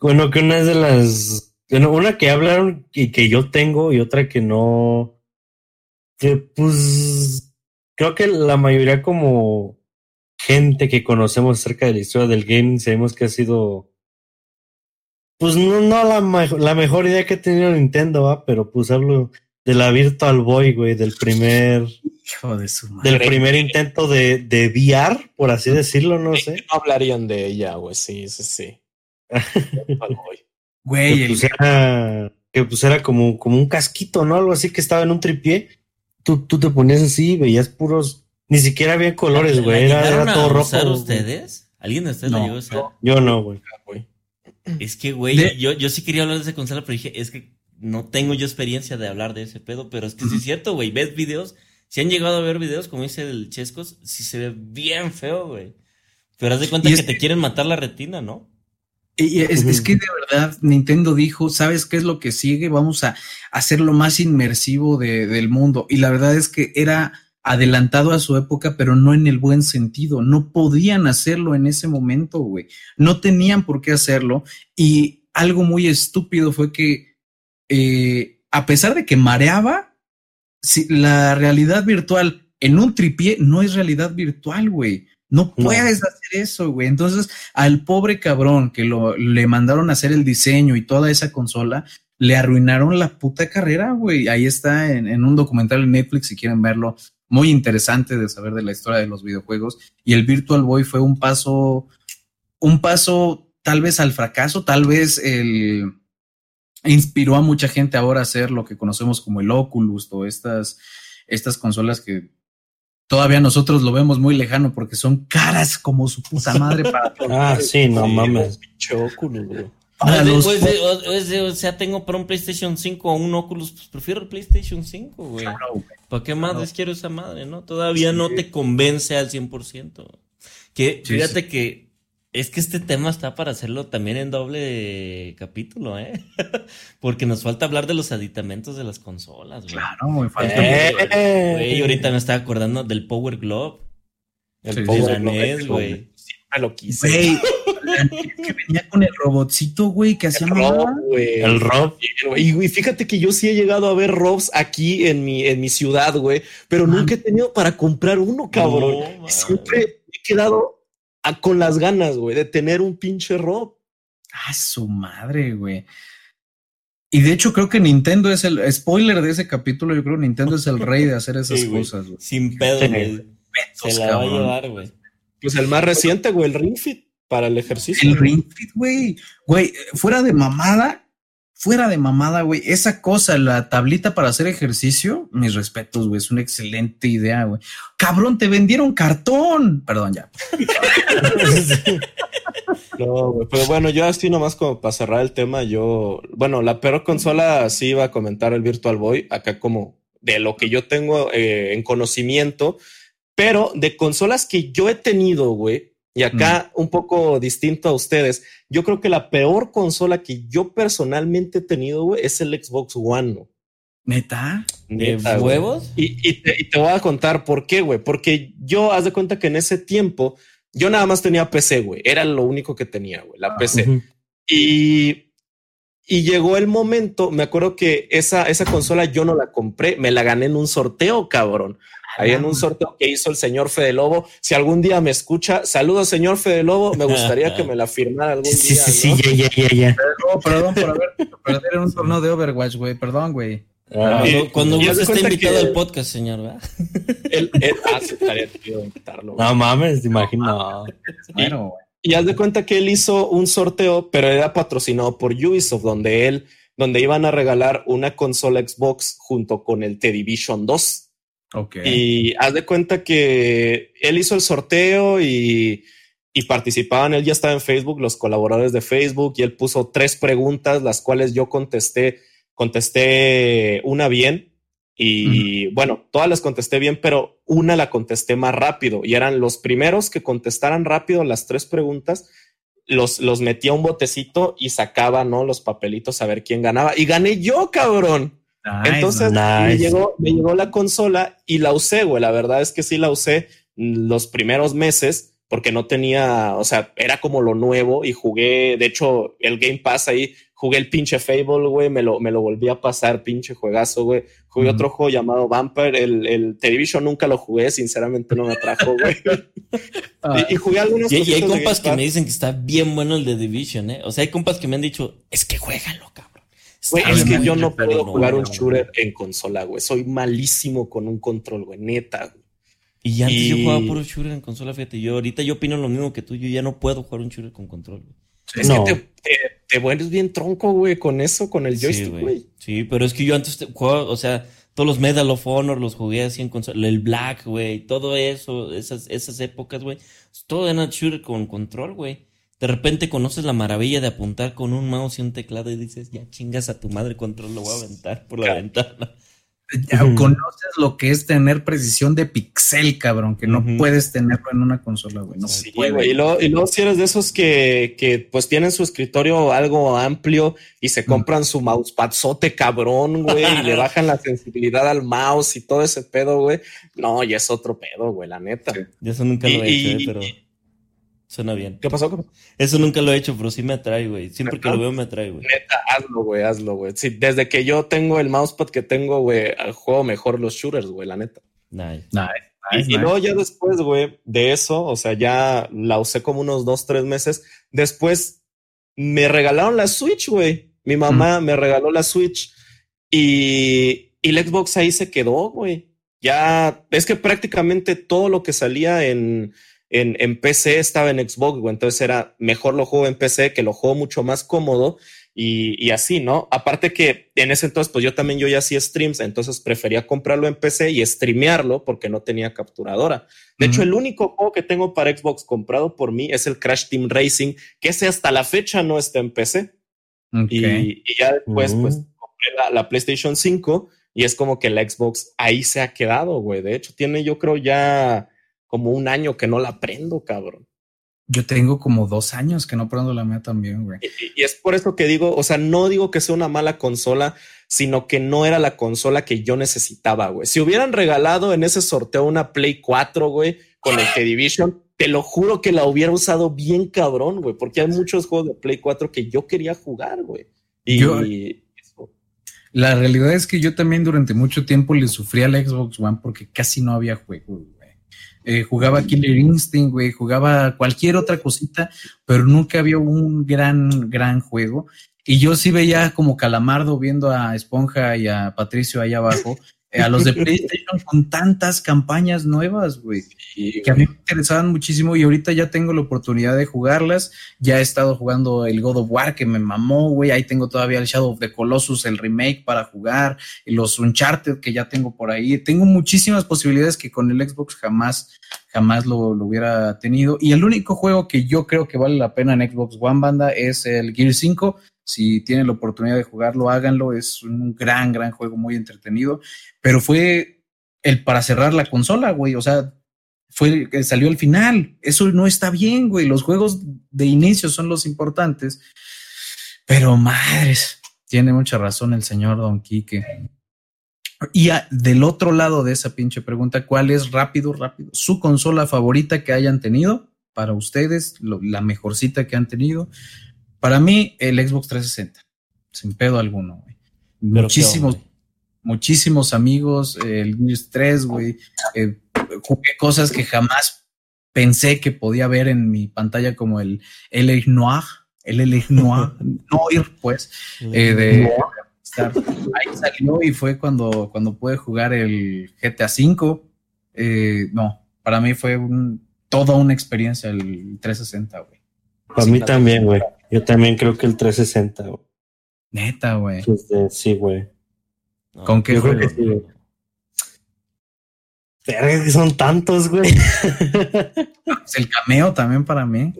bueno, que una es de las. Bueno, una que hablaron y que yo tengo y otra que no. Que pues. Creo que la mayoría, como gente que conocemos acerca de la historia del game, sabemos que ha sido. Pues no, no la, la mejor idea que ha tenido Nintendo, ¿va? pero pues hablo de la Virtual Boy, güey, del primer del primer intento de, de VR, por así decirlo, no sé.
No hablarían de ella, güey, sí, sí, sí.
Güey, que, pues era, que pues era como, como un casquito, ¿no? Algo así que estaba en un tripié. Tú, tú te ponías así, veías puros, ni siquiera había colores, güey. Era, era, todo rojo.
ustedes? ¿Alguien de ustedes
no, llegó Yo no, güey.
Es que, güey, yo, yo sí quería hablar de esa consola, pero dije, es que no tengo yo experiencia de hablar de ese pedo, pero es que sí es cierto, güey. Ves videos si han llegado a ver videos, como dice el Chescos, si se ve bien feo, güey. Pero haz de cuenta que te quieren matar la retina, ¿no?
Y es, que de verdad Nintendo dijo, ¿sabes qué es lo que sigue? Vamos a hacer lo más inmersivo del mundo. Y la verdad es que era adelantado a su época, pero no en el buen sentido. No podían hacerlo en ese momento, güey. No tenían por qué hacerlo. Y algo muy estúpido fue que, eh, a pesar de que mareaba, si la realidad virtual en un tripié no es realidad virtual, güey. No puedes hacer eso, güey. Entonces, al pobre cabrón que lo, le mandaron a hacer el diseño y toda esa consola, le arruinaron la puta carrera, güey. Ahí está en, en, un documental en Netflix, si quieren verlo. Muy interesante de saber de la historia de los videojuegos. Y el Virtual Boy fue un paso, un paso tal vez al fracaso, tal vez el, inspiró a mucha gente ahora a hacer lo que conocemos como el Oculus o estas, estas consolas que todavía nosotros lo vemos muy lejano porque son caras como su puta madre [laughs] para
Ah, sí, no mames.
Oculus, ah, o, sea, tengo para un PlayStation 5 o un Oculus, pues prefiero el PlayStation 5, güey. ¿Para qué más quiero esa madre, no? Todavía no te convence al 100%. Que fíjate que es que este tema está para hacerlo también en doble capítulo, ¿eh? [laughs] Porque nos falta hablar de los aditamentos de las consolas, güey.
Claro, muy falta.
Eh, güey, ahorita me estaba acordando del Power Glove. El Power Glove, güey.
Siempre lo quise. Güey, [laughs]
que venía con el robotcito, güey, que hacía
güey. El Rob. Y fíjate que yo sí he llegado a ver Robs aquí en mi, en mi ciudad, güey, pero nunca he tenido para comprar uno, cabrón. Siempre he quedado con las ganas, güey, de tener un pinche Rob.
Ah, su madre, güey. Y de hecho creo que Nintendo es el spoiler de ese capítulo, yo creo que Nintendo es el rey de hacer esas [laughs] cosas, güey.
Sin pedo, güey. Se la va a llevar, güey.
Pues el más reciente, güey, el Ring Fit para el ejercicio.
El Ring Fit, güey. Güey, fuera de mamada, fuera de mamada, güey, esa cosa, la tablita para hacer ejercicio, mis respetos, güey, es una excelente idea, güey. Cabrón, te vendieron cartón. Perdón, ya. [laughs]
No, güey, pero bueno, yo así nomás como para cerrar el tema, yo, bueno, la peor consola sí iba a comentar el Virtual Boy, acá como de lo que yo tengo eh, en conocimiento, pero de consolas que yo he tenido, güey, y acá un poco distinto a ustedes, yo creo que la peor consola que yo personalmente he tenido, güey, es el Xbox One. ¿no?
¿Neta?
¿De
Neta,
huevos?
Y, y te, y te voy a contar por qué, güey. Porque yo, haz de cuenta que en ese tiempo, yo nada más tenía PC, güey. Era lo único que tenía, güey, la PC.
Ujú.
Y, y llegó el momento, me acuerdo que esa, esa consola yo no la compré, me la gané en un sorteo, cabrón. Ahí en un sorteo que hizo el señor Fede Lobo. Si algún día me escucha, saludos, señor Fede Lobo. Me gustaría que me la firmara algún
Sí,
día.
sí, sí,
¿no?
ya, ya, ya,
perdón por haber perder en un torneo de Overwatch, güey. Perdón, güey.
Ah,
Y-
Cuando,
y de
está invitado al podcast, señor, ¿verdad?
Él, él, ah, sí, invitarlo, güey.
No mames, te imagino.
Bueno, güey.
Y haz de cuenta que él hizo un sorteo, pero era patrocinado por Ubisoft, donde él, donde iban a regalar una consola Xbox junto con el The Division 2. Y haz de cuenta que él hizo el sorteo y, y participaban, él ya estaba en Facebook, los colaboradores de Facebook, y él puso tres preguntas, las cuales yo contesté, contesté una bien. Y bueno, todas las contesté bien, pero una la contesté más rápido y eran los primeros que contestaran rápido las tres preguntas. Los, los metía a un botecito y sacaba, ¿no? Los papelitos a ver quién ganaba. Y gané yo, cabrón.
Nice,
Entonces
nice.
me, llegó, me llegó la consola y la usé, güey. La verdad es que sí la usé los primeros meses porque no tenía, o sea, era como lo nuevo y jugué, de hecho, el Game Pass ahí, jugué el pinche Fable, güey, me lo, me lo volví a pasar, pinche juegazo, güey. Jugué otro juego llamado Vampire, el, el Television nunca lo jugué, sinceramente no me atrajo, güey.
Ah, [laughs]
y, y jugué algunos
Y, y hay compas que me dicen que está bien bueno el de Division, ¿eh? O sea, hay compas que me han dicho, es que juégalo, cabrón.
Güey, es que yo no puedo jugar un shooter en consola, güey. Soy malísimo con un control, güey, neta, güey.
Y antes yo jugaba puro shooter en consola, fíjate. Yo ahorita yo opino lo mismo que tú. Yo ya no puedo jugar un shooter con control, güey.
Es
No.
que te, te, te vuelves bien tronco, güey, con eso, con el
Sí,
joystick,
güey.
güey.
Sí, pero es que yo antes te- jugaba, o sea, todos los Medal of Honor los jugué así en consola. El Black, güey, todo eso, esas, esas épocas, güey. Todo era shooter con control, güey. De repente conoces la maravilla de apuntar con un mouse y un teclado y dices, ya chingas a tu madre control, lo voy a aventar por la
Claro.
ventana.
Ya conoces lo que es tener precisión de pixel, cabrón, que no puedes tenerlo en una consola, güey. No
Sí,
puede.
güey. Y luego, y luego si eres de esos que, que pues tienen su escritorio algo amplio y se compran su mousepadzote cabrón, güey, y le [laughs] bajan la sensibilidad al mouse y todo ese pedo, güey. No, ya es otro pedo, güey, la neta.
Sí.
Yo eso nunca lo he hecho,
y-
eh, pero suena bien.
¿Qué pasó? ¿Qué pasó?
Eso nunca lo he hecho, pero sí me atrae, güey. Siempre que lo veo me atrae, güey.
Neta, hazlo, güey, hazlo, güey. Sí, desde que yo tengo el mousepad que tengo, güey, juego mejor los shooters, güey, la neta.
Nice.
Nice,
Y,
nice,
y
nice.
luego ya después, güey, de eso, o sea, ya la usé como unos dos, tres meses. Después me regalaron la Switch, güey. Mi mamá me regaló la Switch y, y el Xbox ahí se quedó, güey. Ya es que prácticamente todo lo que salía en, en, en PC estaba en Xbox, güey. Entonces era mejor lo juego en PC, que lo juego mucho más cómodo y, y así, ¿no? Aparte que en ese entonces, pues yo también yo ya hacía streams, entonces prefería comprarlo en PC y streamearlo porque no tenía capturadora. De hecho, el único juego que tengo para Xbox comprado por mí es el Crash Team Racing, que ese hasta la fecha no está en PC. Y, y ya después, pues, compré la, la PlayStation 5 y es como que la Xbox ahí se ha quedado, güey. De hecho, tiene yo creo ya como un año que no la prendo, cabrón.
Yo tengo como dos años que no prendo la mía también, güey.
Y, es por eso que digo, o sea, no digo que sea una mala consola, sino que no era la consola que yo necesitaba, güey. Si hubieran regalado en ese sorteo una Play 4, güey, con el The Division, te lo juro que la hubiera usado bien cabrón, güey, porque hay muchos juegos de Play 4 que yo quería jugar, güey. Y
Yo-
eso.
La realidad es que yo también durante mucho tiempo le sufrí al Xbox One porque casi no había juegos, güey. Eh, jugaba Killer Instinct, güey, jugaba cualquier otra cosita, pero nunca había un gran, gran juego. Y yo sí veía como calamardo viendo a Esponja y a Patricio ahí abajo, a los de PlayStation con tantas campañas nuevas, güey, que a mí me interesaban muchísimo y ahorita ya tengo la oportunidad de jugarlas. Ya he estado jugando el God of War que me mamó, güey. Ahí tengo todavía el Shadow of the Colossus, el remake para jugar, y los Uncharted que ya tengo por ahí. Tengo muchísimas posibilidades que con el Xbox jamás, jamás lo, lo hubiera tenido. Y el único juego que yo creo que vale la pena en Xbox One Banda es el Gear 5 si tienen la oportunidad de jugarlo, háganlo. Es un gran, gran juego, muy entretenido. Pero fue el para cerrar la consola, güey. O sea, fue que salió al final. Eso no está bien, güey. Los juegos de inicio son los importantes. Pero madres, tiene mucha razón el señor Don Quique. Y del otro lado de esa pinche pregunta, ¿cuál es rápido, rápido? Su consola favorita que hayan tenido para ustedes, lo, la mejorcita que han tenido. Para mí, el Xbox 360, sin pedo alguno, güey. Muchísimos, muchísimos amigos, el Gears 3, güey. Eh, jugué cosas que jamás pensé que podía ver en mi pantalla, como el LA Noir, el LA Noir, [laughs] Noir, pues, eh, de Star. Ahí salió y fue cuando, cuando pude jugar el GTA V. Eh, no, para mí fue un, toda una experiencia el 360, güey.
Para mí también, güey. Yo también creo que el 360, güey.
Neta, güey.
Sí, güey.
No,
¿Con qué
Yo creo
juego?
que sí, güey. Verga, son tantos, güey. [laughs]
Pues el cameo también para mí.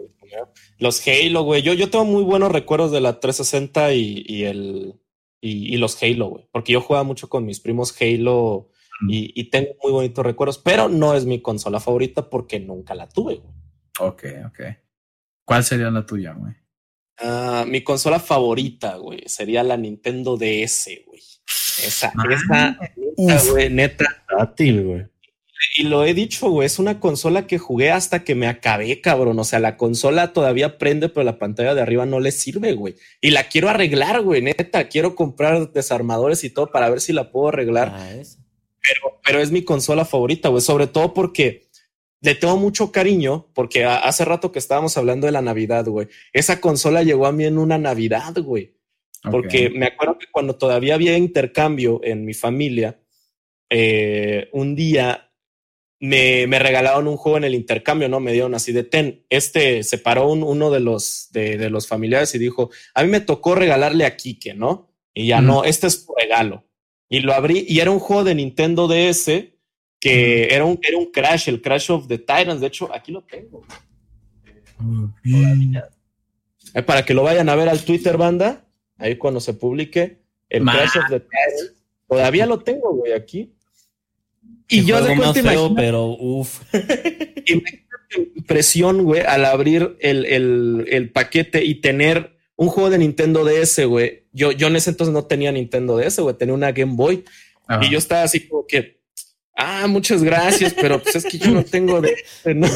Los Halo, güey. Yo, yo tengo muy buenos recuerdos de la 360 y, y el y, y los Halo, güey. Porque yo jugaba mucho con mis primos Halo y, y tengo muy bonitos recuerdos, pero no es mi consola favorita porque nunca la tuve, güey.
Ok, ok. ¿Cuál sería la tuya, güey?
Ah, mi consola favorita, güey, sería la Nintendo DS, güey. Esa,
Ah,
esa, neta, güey, neta.
Tátil, güey.
Y lo he dicho, güey, es una consola que jugué hasta que me acabé, cabrón. O sea, la consola todavía prende, pero la pantalla de arriba no le sirve, güey. Y la quiero arreglar, güey, neta. Quiero comprar desarmadores y todo para ver si la puedo arreglar.
Ah.
Pero, pero es mi consola favorita, güey. Sobre todo porque le tengo mucho cariño, porque hace rato que estábamos hablando de la Navidad, güey. Esa consola llegó a mí en una Navidad, güey. Porque me acuerdo que cuando todavía había intercambio en mi familia, eh, un día me, me regalaron un juego en el intercambio, ¿no? Me dieron así de ten. Este separó un, uno de los, de, de los familiares y dijo, a mí me tocó regalarle a Kike, ¿no? Y ya no, este es tu regalo. Y lo abrí y era un juego de Nintendo DS que era, un, era un Crash, el Crash of the Titans. De hecho, aquí lo tengo. Eh, para que lo vayan a ver al Twitter, banda. Ahí cuando se publique el
Ma-
Crash of the Titans. Todavía lo tengo, güey, aquí. Y yo de cuenta,
feo, pero uff. [laughs]
impresión, güey, al abrir el, el, el paquete y tener un juego de Nintendo DS, güey. Yo, yo en ese entonces no tenía Nintendo DS, güey, tenía una Game Boy.
Ajá.
Y yo estaba así como que, ah, muchas gracias, pero pues es que yo no tengo de ¿no?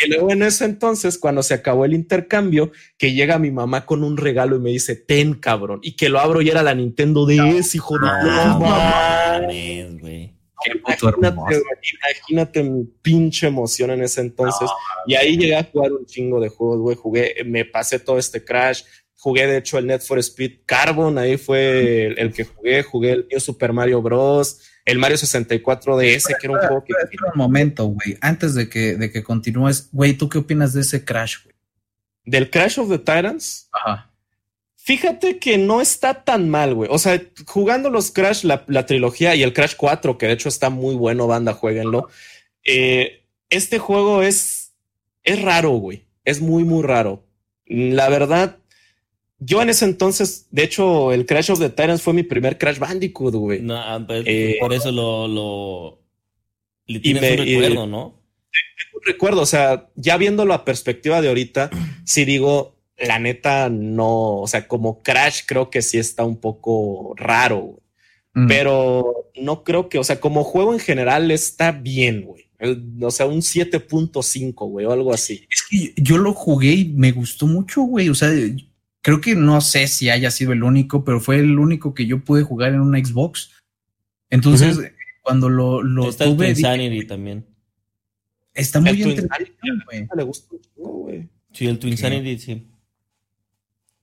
Y luego en ese entonces, cuando se acabó el intercambio, que llega mi mamá con un regalo y me dice, ten, cabrón, y que lo abro y era la Nintendo DS, hijo de
No, mames, güey.
Imagínate, imagínate mi pinche emoción en ese entonces. y ahí llegué a jugar un chingo de juegos, güey. Jugué, me pasé todo este Crash. Jugué, de hecho, el Net for Speed Carbon. Ahí fue el, el que jugué. Jugué el New Super Mario Bros. El Mario 64 DS, que era un juego que.
Espera un momento, güey. Antes de que, de que continúes, güey, ¿tú qué opinas de ese crash, güey?
Del Crash of the Titans.
Ajá.
Fíjate que no está tan mal, güey. O sea, jugando los Crash, la, la trilogía y el Crash 4, que de hecho está muy bueno, banda, jueguenlo. Eh, este juego es, es raro, güey. Es muy, muy raro. La verdad, yo en ese entonces, de hecho, el Crash of the Titans fue mi primer Crash Bandicoot, güey.
No, ah, pues,
Eh,
por eso lo, lo le tienes
me-
un
y-
recuerdo, ¿no?
recuerdo, o sea, ya viéndolo a perspectiva de ahorita, [clears throat] sí digo, la neta, no, o sea, como Crash creo que sí está un poco raro, güey.
Mm.
pero no creo que, o sea, como juego en general está bien, güey. O sea, un 7.5, güey, o algo así.
Es que yo lo jugué y me gustó mucho, güey. O sea, creo que no sé si haya sido el único, pero fue el único que yo pude jugar en una Xbox. Entonces, cuando lo, lo
Está el
tuve,
Twin
dije,
Sanity también.
está muy entretenido, güey.
Le gusta güey.
Sí, el Twin. Sanity, sí.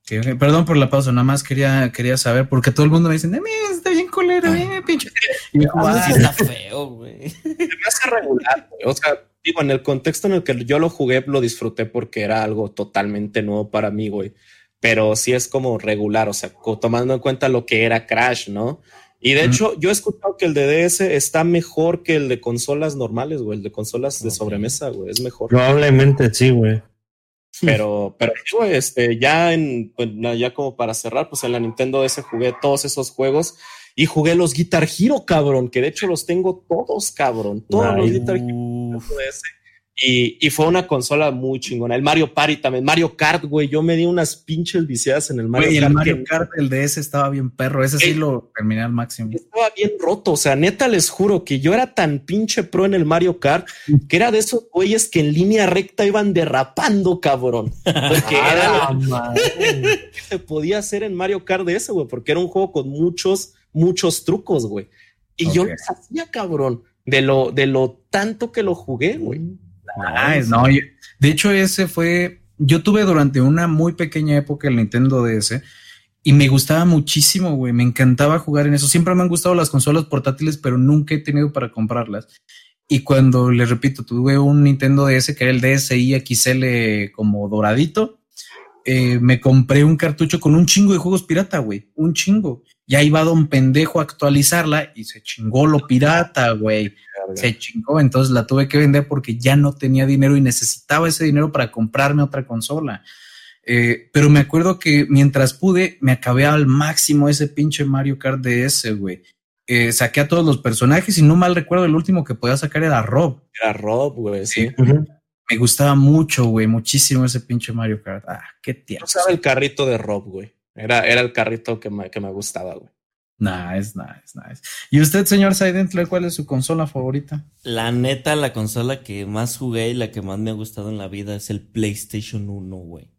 Que- Perdón por la pausa, nada más quería, quería saber, porque todo el mundo me dice, "Eh, está bien culero, eh", pinche. [laughs] Y yo,
Ah, sí
ah,
está feo, güey.
Me hace regular, güey. O sea, digo, en el contexto en el que yo lo jugué, lo disfruté porque era algo totalmente nuevo para mí, güey. Pero sí es como regular, o sea, tomando en cuenta lo que era Crash, ¿no? Y de hecho, yo he escuchado que el de DS está mejor que el de consolas normales, güey. El de consolas de sobremesa, güey. Es mejor.
Probablemente sí, güey.
Pero, pero güey, este, ya en, pues, ya como para cerrar, pues en la Nintendo DS jugué todos esos juegos y jugué los Guitar Hero, cabrón, que de hecho los tengo todos, cabrón, todos los. Guitar Hero. DS. Y, y fue una consola muy chingona. El Mario Party también, Mario Kart, güey, yo me di unas pinches viciadas en el Mario
güey, el
Kart.
Mario
que
Kart, el DS estaba bien perro. Ese sí
Ey.
lo terminé al máximo.
Estaba bien roto, o sea, neta les juro que yo era tan pinche pro en el Mario Kart que era de esos güeyes que en línea recta iban derrapando, cabrón. Porque [laughs] era lo
Ah,
que se podía hacer en Mario Kart de ese, güey, porque era un juego con muchos, muchos trucos, güey. Y yo los hacía, cabrón, de lo, de lo tanto que lo jugué, güey.
Ah, no, yo- de hecho, ese fue. Yo tuve durante una muy pequeña época el Nintendo DS y me gustaba muchísimo, güey. Me encantaba jugar en eso. Siempre me han gustado las consolas portátiles, pero nunca he tenido para comprarlas. Y cuando les repito, tuve un Nintendo DS que era el DSi XL como doradito, eh, me compré un cartucho con un chingo de juegos pirata, güey. Un chingo. Ya iba don pendejo a actualizarla y se chingó lo pirata, güey se chingó, entonces la tuve que vender porque ya no tenía dinero y necesitaba ese dinero para comprarme otra consola. Eh, pero me acuerdo que mientras pude, me acabé al máximo ese pinche Mario Kart DS, güey. Eh, saqué a todos los personajes y no mal recuerdo, el último que podía sacar era Rob.
Era Rob, güey, sí.
Me gustaba mucho, güey, muchísimo ese pinche Mario Kart. Ah, qué tierno.
No usaba el carrito de Rob, güey. Era, era el carrito que me, que me gustaba, güey.
Nice, nice, nice. ¿Y usted, señor Saidentler, cuál es su consola favorita?
La neta, la consola que más jugué y la que más me ha gustado en la vida es el PlayStation 1, güey.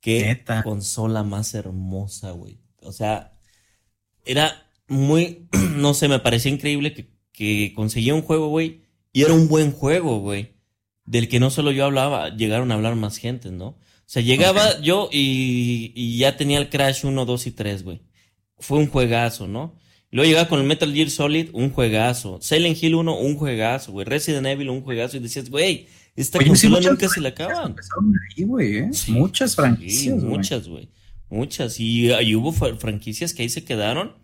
Qué
Neta.
consola más hermosa, güey. O sea, era muy, [clears throat] no sé, me parecía increíble que, que conseguía un juego, güey, y era un buen juego, güey. Del que no solo yo hablaba, llegaron a hablar más gente, ¿no? O sea, llegaba yo y, y ya tenía el Crash 1, 2 y 3, güey. Fue un juegazo, ¿no? Luego llegaba con el Metal Gear Solid, un juegazo. Silent Hill 1, un juegazo, güey. Resident Evil, un juegazo. Y decías, güey, esta
Oye, sí,
consola nunca se la acaban.
Ahí, güey, ¿eh?
Sí,
Muchas
sí,
franquicias, güey.
muchas, güey. Muchas. Y, y hubo fra- franquicias que ahí se quedaron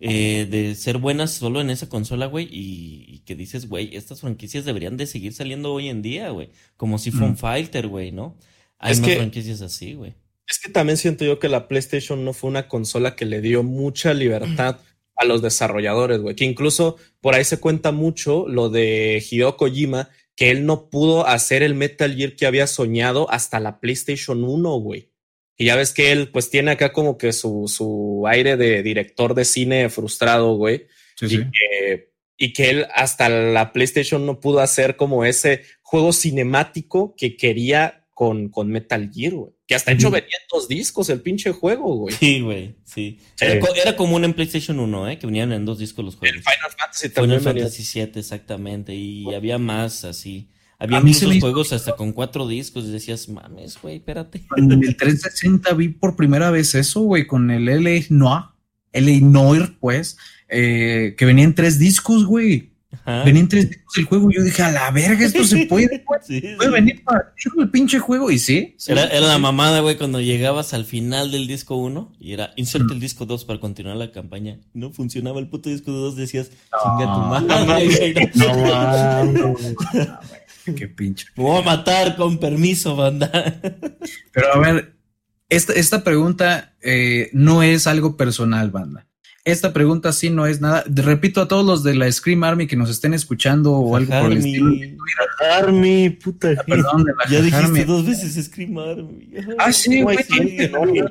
eh, de ser buenas solo en esa consola, güey. Y, y que dices, güey, estas franquicias deberían de seguir saliendo hoy en día, güey. Como si fue un
Mm.
Fighter, güey, ¿no? Hay
Es
más
que-
franquicias así, güey.
Es que también siento yo que la PlayStation no fue una consola que le dio mucha libertad [clears throat] a los desarrolladores, güey. Que incluso por ahí se cuenta mucho lo de Hideo Kojima, que él no pudo hacer el Metal Gear que había soñado hasta la PlayStation 1, güey. Y ya ves que él pues tiene acá como que su, su aire de director de cine frustrado, güey.
Sí,
y,
sí.
Que, y que él hasta la PlayStation no pudo hacer como ese juego cinemático que quería con, con Metal Gear, güey. Que hasta hecho venía en dos discos el pinche juego, güey.
Sí, güey, sí.
Sí.
Era, co- era común en PlayStation 1, ¿eh? Que venían en dos discos los
El
juegos.
Final Fantasy también
Final
venía.
Fantasy VII, exactamente. Y había más así. Había muchos
hizo-
juegos hasta con cuatro discos. Y decías, mames, güey, espérate.
En el 360 vi por primera vez eso, güey, con el LA Noir, LA Noir, pues, eh, que venía en tres discos, güey.
Ajá.
Tres discos el juego. y Yo dije, a la verga, esto se puede, güey. [laughs]
Sí, sí.
Puede venir para el pinche juego. Y sí. sí,
Era, era la mamada, güey, cuando llegabas al final del disco 1 y era inserte el disco 2 para continuar la campaña. No funcionaba el puto disco 2, decías, chinga tu
No,
madre, no. [laughs] [laughs]
No
Qué pinche.
Me voy a matar con permiso, banda.
Pero a ver, esta, esta pregunta eh, no es algo personal, banda. Esta pregunta sí no es nada. Repito a todos los de la Scream Army que nos estén escuchando o algo por el
Army.
estilo.
Army, puta.
Perdón, de la
Ya dijiste
Army.
dos veces Screamar. güey.
Ah, sí, güey.
No, no, no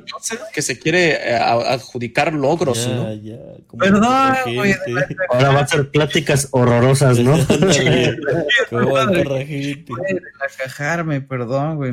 que se quiere eh, adjudicar logros,
Ya,
¿no?
ya.
Perdón, güey.
Ahora va a ser pláticas horrorosas, ¿no? [laughs]
Cajarme, perdón, güey.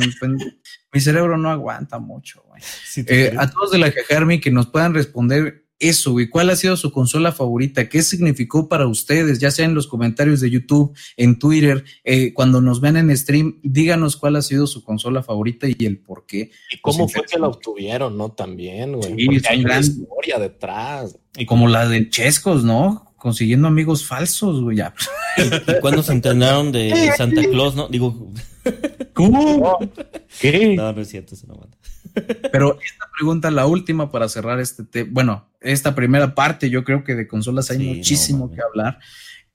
Mi, cerebro no aguanta mucho, güey.
Sí
Eh, a todos de la Cajarme que nos puedan responder eso, güey. ¿Cuál ha sido su consola favorita? ¿Qué significó para ustedes? Ya sea en los comentarios de YouTube, en Twitter, eh, cuando nos ven en stream, díganos cuál ha sido su consola favorita y el por qué.
Y cómo
Pues,
fue que la obtuvieron, ¿no? También, güey.
Sí,
Porque una
gran-
historia detrás.
Y como la de Chescos, ¿no? Consiguiendo amigos falsos, güey. Ya.
¿Y cuándo se entrenaron de Santa Claus, no? Digo,
¿Qué?
no, no es cierto, es una banda.
Pero esta pregunta, la última para cerrar este tema, bueno, esta primera parte, yo creo que de consolas hay
Sí,
muchísimo que hablar.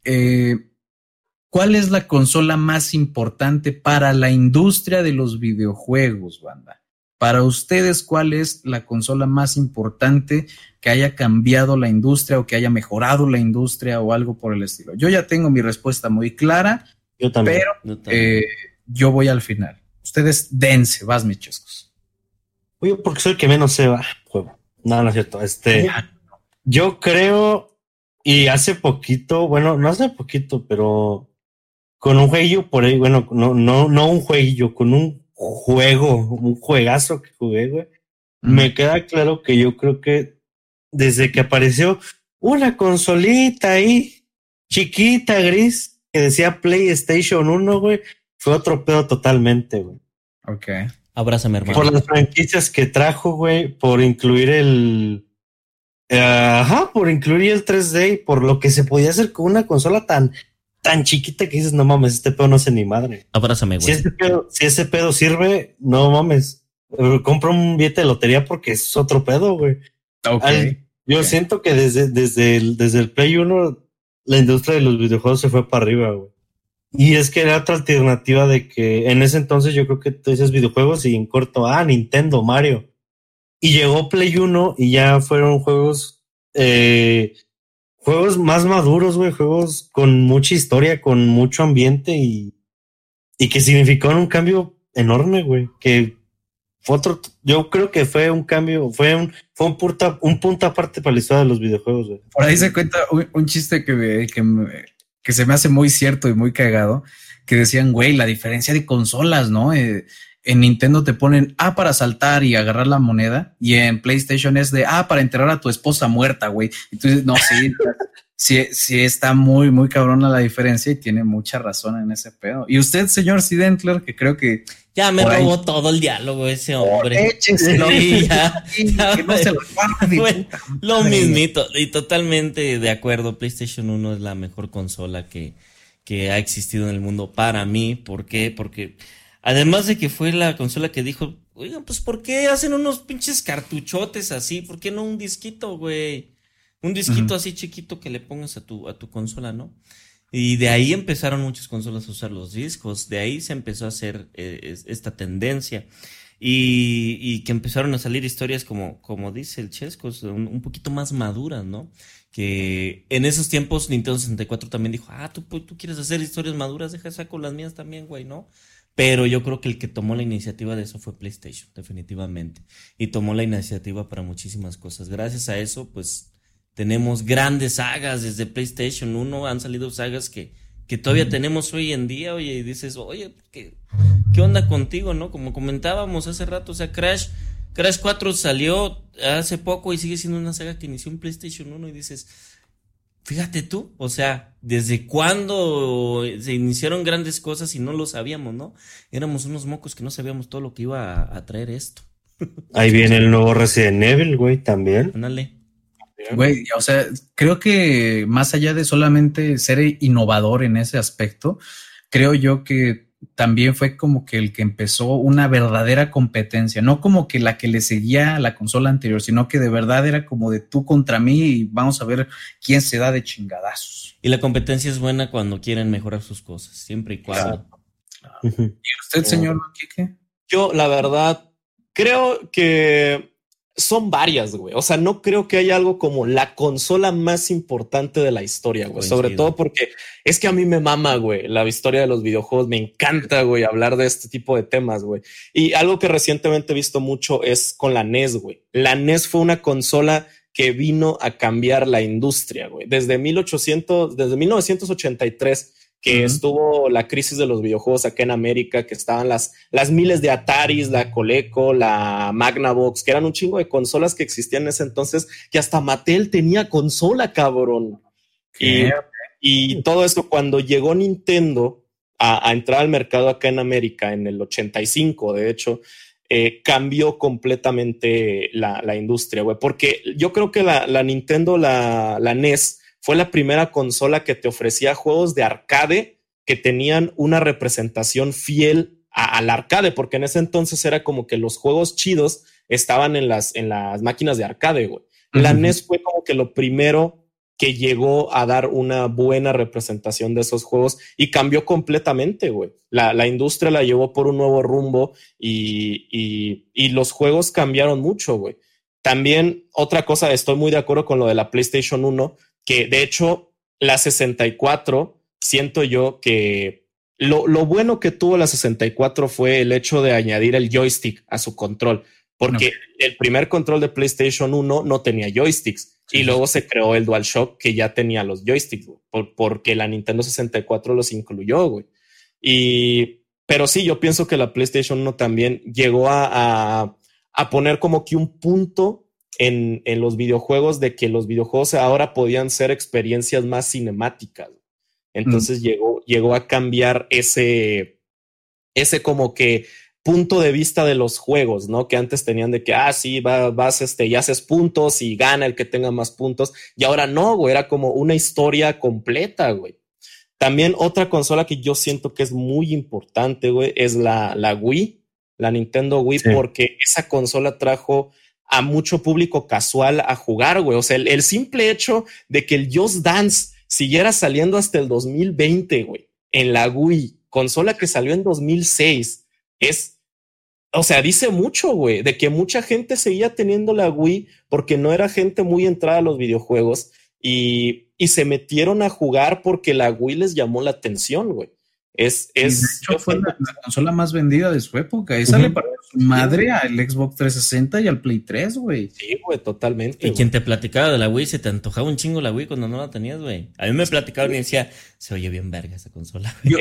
Eh, ¿Cuál es la consola más importante para la industria de los videojuegos, banda? Para ustedes, ¿cuál es la consola más importante que haya cambiado la industria o que haya mejorado la industria o algo por el estilo? Yo ya tengo mi respuesta muy clara,
Yo también.
pero
Yo también.
eh, yo voy al final. Ustedes dense, vas, mis chescos.
Oye, porque soy el que menos se va. Juego. No, no es cierto. Este, yo creo, y hace poquito, bueno, no hace poquito, pero con un jueguillo por ahí, bueno, no, no, no un jueguillo, con un juego, un juegazo que jugué, güey. Me queda claro que yo creo que desde que apareció una consolita ahí, chiquita, gris, que decía PlayStation 1, güey, fue otro pedo totalmente, güey.
Ok.
Abrázame, hermano.
Por las franquicias que trajo, güey, por incluir el. eh, Ajá, por incluir el 3D y por lo que se podía hacer con una consola tan, tan chiquita que dices, no mames, este pedo no hace ni madre.
Abrázame,
Si
güey.
ese pedo, si ese pedo sirve, no mames. Eh, Compra un billete de lotería porque es otro pedo, güey.
Ok.
Al- Yo siento que desde, desde, el, desde el Play 1 la industria de los videojuegos se fue para arriba, güey. Y es que era otra alternativa de que en ese entonces yo creo que tú dices videojuegos y en corto, ah, Nintendo, Mario. Y llegó Play 1 y ya fueron juegos, eh, juegos más maduros, güey, juegos con mucha historia, con mucho ambiente y, y que significaron un cambio enorme, güey. Que fue otro, yo creo que fue un cambio, fue un, fue un punto, un punto aparte para la historia de los videojuegos.
Por ahí se cuenta un, un chiste que, me- que, me- que se me hace muy cierto y muy cagado, que decían, güey, la diferencia de consolas, ¿no? Eh, en Nintendo te ponen A para saltar y agarrar la moneda, y en PlayStation es de A para enterrar a tu esposa muerta, güey. Y tú dices, no, sí, [laughs] sí, sí está muy, muy cabrona la diferencia y tiene mucha razón en ese pedo. Y usted, señor Sidentler, que creo que...
Ya me
ahí.
robó todo el diálogo ese hombre.
Écheselo,
Sí, ya, ya,
que no se lo guarde,
Lo mismito, y totalmente de acuerdo. PlayStation 1 es la mejor consola que, que ha existido en el mundo para mí. ¿Por qué? Porque además de que fue la consola que dijo, oigan, pues ¿por qué hacen unos pinches cartuchotes así? ¿Por qué no un disquito, güey? Un disquito así chiquito que le pongas a tu, a tu consola, ¿no? Y de ahí empezaron muchas consolas a usar los discos, de ahí se empezó a hacer eh, es- esta tendencia. Y, y que empezaron a salir historias como, como dice el Chesco, un, un poquito más maduras, ¿no? Que en esos tiempos Nintendo 64 también dijo, ah, tú, pues, tú quieres hacer historias maduras, deja saco las mías también, güey, ¿no? Pero yo creo que el que tomó la iniciativa de eso fue PlayStation, definitivamente. Y tomó la iniciativa para muchísimas cosas. Gracias a eso, pues tenemos grandes sagas desde PlayStation 1, han salido sagas que, que todavía tenemos hoy en día, oye, y dices, oye, ¿qué, qué onda contigo, no? Como comentábamos hace rato, o sea, Crash, Crash 4 salió hace poco y sigue siendo una saga que inició en PlayStation 1 y dices, fíjate tú, o sea, ¿desde cuándo se iniciaron grandes cosas y no lo sabíamos, no? Éramos unos mocos que no sabíamos todo lo que iba a, a traer esto. [laughs]
Ahí viene el nuevo Resident Evil, güey, también.
Ándale.
Güey, o sea, creo que más allá de solamente ser innovador en ese aspecto, creo yo que también fue como que el que empezó una verdadera competencia, no como que la que le seguía a la consola anterior, sino que de verdad era como de tú contra mí y vamos a ver quién se da de chingadazos.
Y la competencia es buena cuando quieren mejorar sus cosas, siempre y cuando.
¿Y usted, señor Quique?
Yo, la verdad, creo que son varias, güey. O sea, no creo que haya algo como la consola más importante de la historia, güey. Sobre todo porque es que a mí me mama, güey, la historia de los videojuegos. Me encanta, güey, hablar de este tipo de temas, güey. Y algo que recientemente he visto mucho es con la NES, güey. La NES fue una consola que vino a cambiar la industria, güey. Desde 1800, desde 1983 que estuvo la crisis de los videojuegos acá en América, que estaban las, las miles de Ataris, la Coleco, la Magnavox, que eran un chingo de consolas que existían en ese entonces, que hasta Mattel tenía consola, cabrón. Y, y, todo esto cuando llegó Nintendo a, entrar al mercado acá en América en el 85, de hecho, eh, cambió completamente la, la industria, güey, porque yo creo que la, la Nintendo, la, la NES, fue la primera consola que te ofrecía juegos de arcade que tenían una representación fiel al arcade, porque en ese entonces era como que los juegos chidos estaban en las, en las máquinas de arcade, güey. La NES fue como que lo primero que llegó a dar una buena representación de esos juegos y cambió completamente, güey. La, industria la llevó por un nuevo rumbo y, y, y los juegos cambiaron mucho, güey. También otra cosa, estoy muy de acuerdo con lo de la PlayStation 1, que de hecho la 64, siento yo que lo, lo, bueno que tuvo la 64 fue el hecho de añadir el joystick a su control, porque el primer control de PlayStation 1 no tenía joysticks y luego se creó el DualShock que ya tenía los joysticks, porque la Nintendo 64 los incluyó, güey. Y, pero sí, yo pienso que la PlayStation 1 también llegó a, a, a poner como que un punto en, en, los videojuegos de que los videojuegos ahora podían ser experiencias más cinemáticas. Entonces mm. llegó, llegó a cambiar ese, ese como que punto de vista de los juegos, ¿no? Que antes tenían de que, ah, sí, vas, este, y haces puntos y gana el que tenga más puntos. Y ahora no, güey, era como una historia completa, güey. También otra consola que yo siento que es muy importante, güey, es la, la Wii, la Nintendo Wii, porque esa consola trajo a mucho público casual a jugar, güey. O sea, el, simple hecho de que el Just Dance siguiera saliendo hasta el 2020, güey, en la Wii, consola que salió en 2006, es, o sea, dice mucho, güey, de que mucha gente seguía teniendo la Wii porque no era gente muy entrada a los videojuegos y, y se metieron a jugar porque la Wii les llamó la atención, güey. Es, es,
de hecho, fue la, consola más vendida de su época. Esa le paró su madre al Xbox 360 y al Play 3, güey.
Sí, güey, totalmente.
Y quien te platicaba de la Wii, se te antojaba un chingo la Wii cuando no la tenías, güey. A mí me platicaban y decía, se oye bien verga esa consola.
Yo,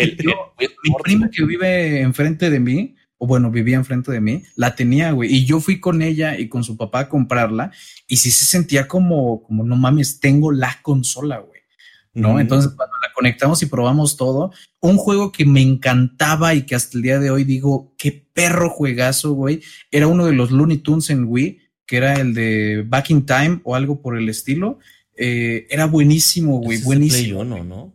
mi prima que vive enfrente de mí, o bueno, vivía enfrente de mí, la tenía, güey. Y yo fui con ella y con su papá a comprarla. Y sí se sentía como, como no mames, tengo la consola, güey. ¿No? Entonces, cuando la conectamos y probamos todo, un juego que me encantaba y que hasta el día de hoy digo, qué perro juegazo, güey, era uno de los Looney Tunes en Wii, que era el de Back in Time o algo por el estilo. Eh, era buenísimo, güey, buenísimo.
¿no? ¿no?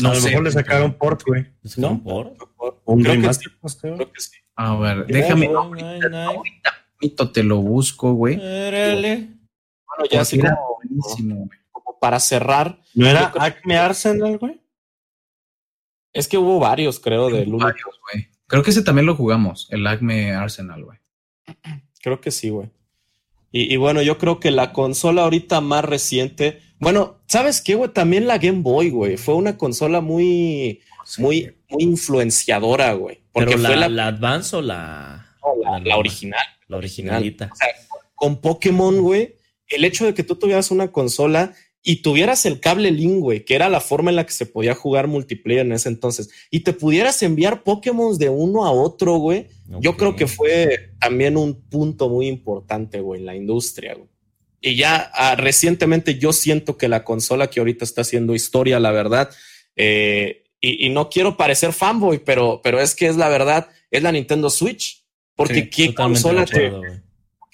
No a lo mejor le sacaron port, güey.
¿No? ¿Port?
Un creo remaster, pues, creo
que sí. A ver, déjame. ahorita, te lo busco, güey. Bueno,
ya así como, buenísimo, güey para cerrar.
¿No era Acme Arsenal, güey?
Es que hubo varios, creo, de
varios, güey. Creo que ese también lo jugamos, el Acme Arsenal, güey.
Creo que sí, güey. Y, bueno, yo creo que la consola ahorita más reciente. Bueno, ¿sabes qué, güey? También la Game Boy, güey. Fue una consola muy, muy, muy influenciadora, güey.
Porque la, fue la, la Advance o la.
la, original.
La originalita.
O sea, con Pokémon, güey, el hecho de que tú tuvieras una consola y tuvieras el cable Link, que era la forma en la que se podía jugar multiplayer en ese entonces, y te pudieras enviar Pokémon de uno a otro, güey, yo creo que fue también un punto muy importante, güey, en la industria, güey. Y ya ah, recientemente yo siento que la consola que ahorita está haciendo historia, la verdad, eh, y, no quiero parecer fanboy, pero, pero es que es la verdad, es la Nintendo Switch. Porque qué consola te,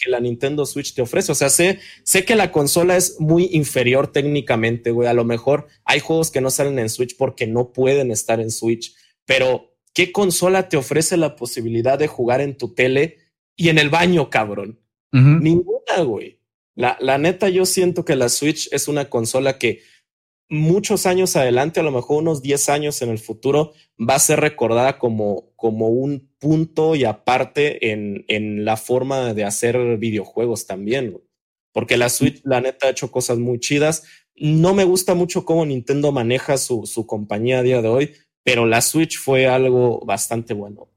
que la Nintendo Switch te ofrece. O sea, sé, sé que la consola es muy inferior técnicamente, güey. A lo mejor hay juegos que no salen en Switch porque no pueden estar en Switch, pero ¿qué consola te ofrece la posibilidad de jugar en tu tele y en el baño, cabrón? Ninguna, güey. La, la neta, yo siento que la Switch es una consola que muchos años adelante, a lo mejor unos 10 años en el futuro, va a ser recordada como, como un punto y aparte en, en la forma de hacer videojuegos también. Porque la Switch, la neta, ha hecho cosas muy chidas. No me gusta mucho cómo Nintendo maneja su, su compañía a día de hoy, pero la Switch fue algo bastante bueno.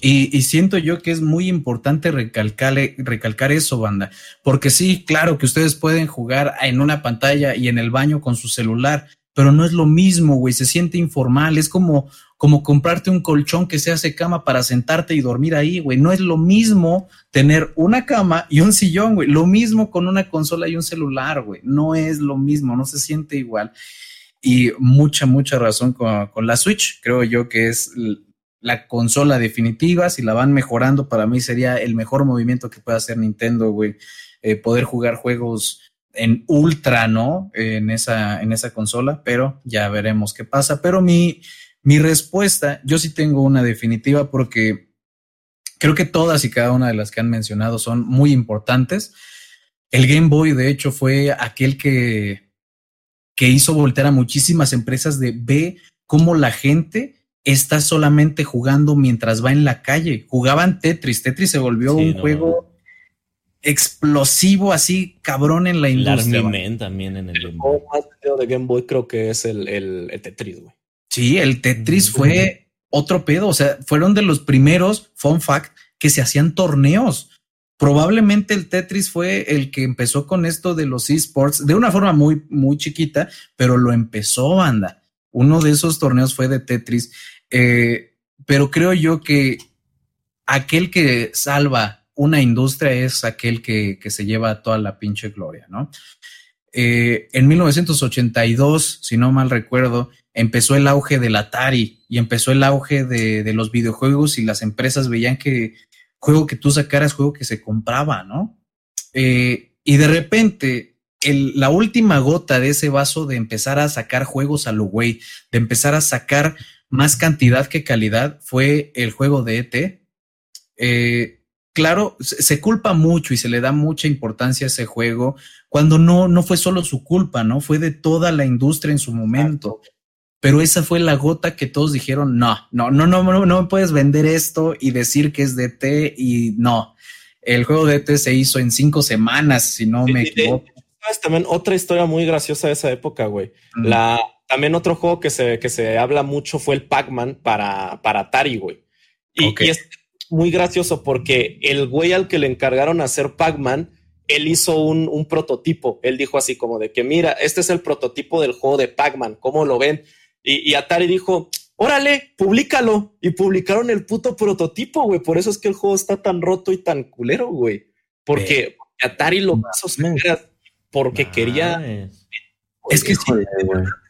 Y, siento yo que es muy importante recalcar, recalcar eso, banda, porque sí, claro que ustedes pueden jugar en una pantalla y en el baño con su celular, pero no es lo mismo, güey, se siente informal, es como, como comprarte un colchón que se hace cama para sentarte y dormir ahí, güey, no es lo mismo tener una cama y un sillón, güey, lo mismo con una consola y un celular, güey, no es lo mismo, no se siente igual. Y mucha, mucha razón con, con la Switch, creo yo que es la consola definitiva, si la van mejorando, para mí sería el mejor movimiento que puede hacer Nintendo, güey, eh, poder jugar juegos en ultra, ¿no? En esa, en esa consola, pero ya veremos qué pasa. Pero mi, mi respuesta, yo sí tengo una definitiva porque creo que todas y cada una de las que han mencionado son muy importantes. El Game Boy, de hecho, fue aquel que, que hizo voltear a muchísimas empresas de ve cómo la gente está solamente jugando mientras va en la calle. Jugaban Tetris. Tetris se volvió un juego explosivo, así cabrón en la industria.
El también en el
Game Boy. más de Game Boy creo que es el, el, Tetris, güey.
Sí, el Tetris fue otro pedo. O sea, fueron de los primeros, fun fact, que se hacían torneos. Probablemente el Tetris fue el que empezó con esto de los esports de una forma muy, muy chiquita, pero lo empezó, banda. Uno de esos torneos fue de Tetris. Eh, pero creo yo que aquel que salva una industria es aquel que, se lleva toda la pinche gloria, ¿no? Eh, en 1982, si no mal recuerdo, empezó el auge del Atari y empezó el auge de, los videojuegos y las empresas veían que juego que tú sacaras, juego que se compraba, ¿no? Eh, y de repente, la última gota de ese vaso de empezar a sacar juegos a lo güey, de empezar a sacar más cantidad que calidad, fue el juego de ET. Eh, claro, se culpa mucho y se le da mucha importancia a ese juego cuando no, no fue solo su culpa, ¿no? Fue de toda la industria en su momento. Pero esa fue la gota que todos dijeron, no, no, no, no, no, no me puedes vender esto y decir que es DT y no. El juego de DT se hizo en cinco semanas, si no me equivoco.
También otra historia muy graciosa de esa época, güey. La, también otro juego que se, que se habla mucho fue el Pac-Man para, para Atari, güey. Y, y es, muy gracioso porque el güey al que le encargaron hacer Pac-Man, él hizo un, prototipo. Él dijo así como de que, mira, este es el prototipo del juego de Pac-Man, ¿cómo lo ven? Y, Atari dijo, órale, públicalo. Y publicaron el puto prototipo, güey. Por eso es que el juego está tan roto y tan culero, güey. Porque Atari lo hizo porque quería...
Es que sí,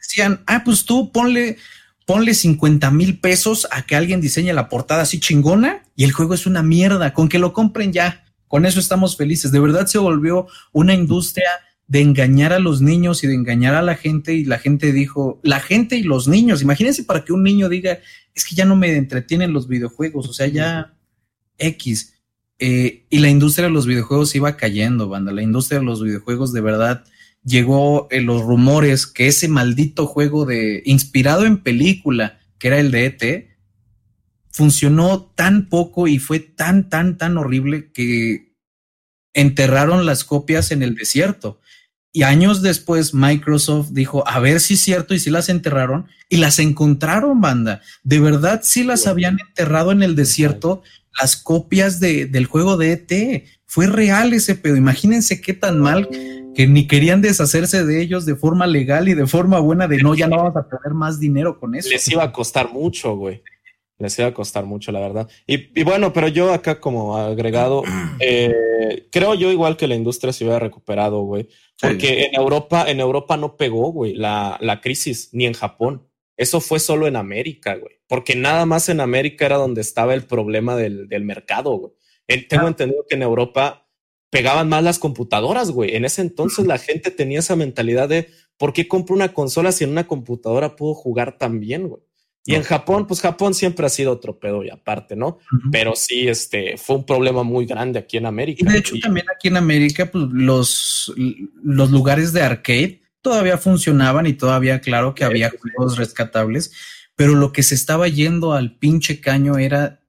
decían, ah, pues tú ponle ponle 50 mil pesos a que alguien diseñe la portada así chingona y el juego es una mierda. Con que lo compren ya, con eso estamos felices. De verdad se volvió una industria de engañar a los niños y de engañar a la gente y la gente dijo, la gente y los niños, imagínense para que un niño diga, es que ya no me entretienen los videojuegos, o sea, ya X. Eh, y la industria de los videojuegos iba cayendo, banda. La industria de los videojuegos de verdad llegó en los rumores que ese maldito juego de inspirado en película, que era el de ET, funcionó tan poco y fue tan, tan, tan horrible que enterraron las copias en el desierto. Y años después Microsoft dijo, a ver si es cierto, y si las enterraron, y las encontraron, banda. De verdad, sí las habían enterrado en el desierto las copias de, del juego de ET. Fue real ese pedo. Imagínense qué tan mal que ni querían deshacerse de ellos de forma legal y de forma buena de no, ya no vamos a tener más dinero con eso.
Les iba a costar mucho, güey. Les iba a costar mucho, la verdad. Y, bueno, pero yo acá como agregado, [clears throat] eh, creo yo igual que la industria se hubiera recuperado, güey. Porque en Europa, en Europa no pegó, güey, la, la crisis, ni en Japón. Eso fue solo en América, güey. Porque nada más en América era donde estaba el problema del, del mercado, güey. Tengo entendido que en Europa pegaban más las computadoras, güey. En ese entonces la [laughs] gente tenía esa mentalidad de ¿por qué compro una consola si en una computadora puedo jugar tan bien, güey? Y en Japón, pues Japón siempre ha sido otro pedo y aparte, ¿no? Pero sí, este fue un problema muy grande aquí en América.
Y de hecho, también aquí en América, pues los, los lugares de arcade todavía funcionaban y todavía, claro, que había juegos rescatables, pero lo que se estaba yendo al pinche caño era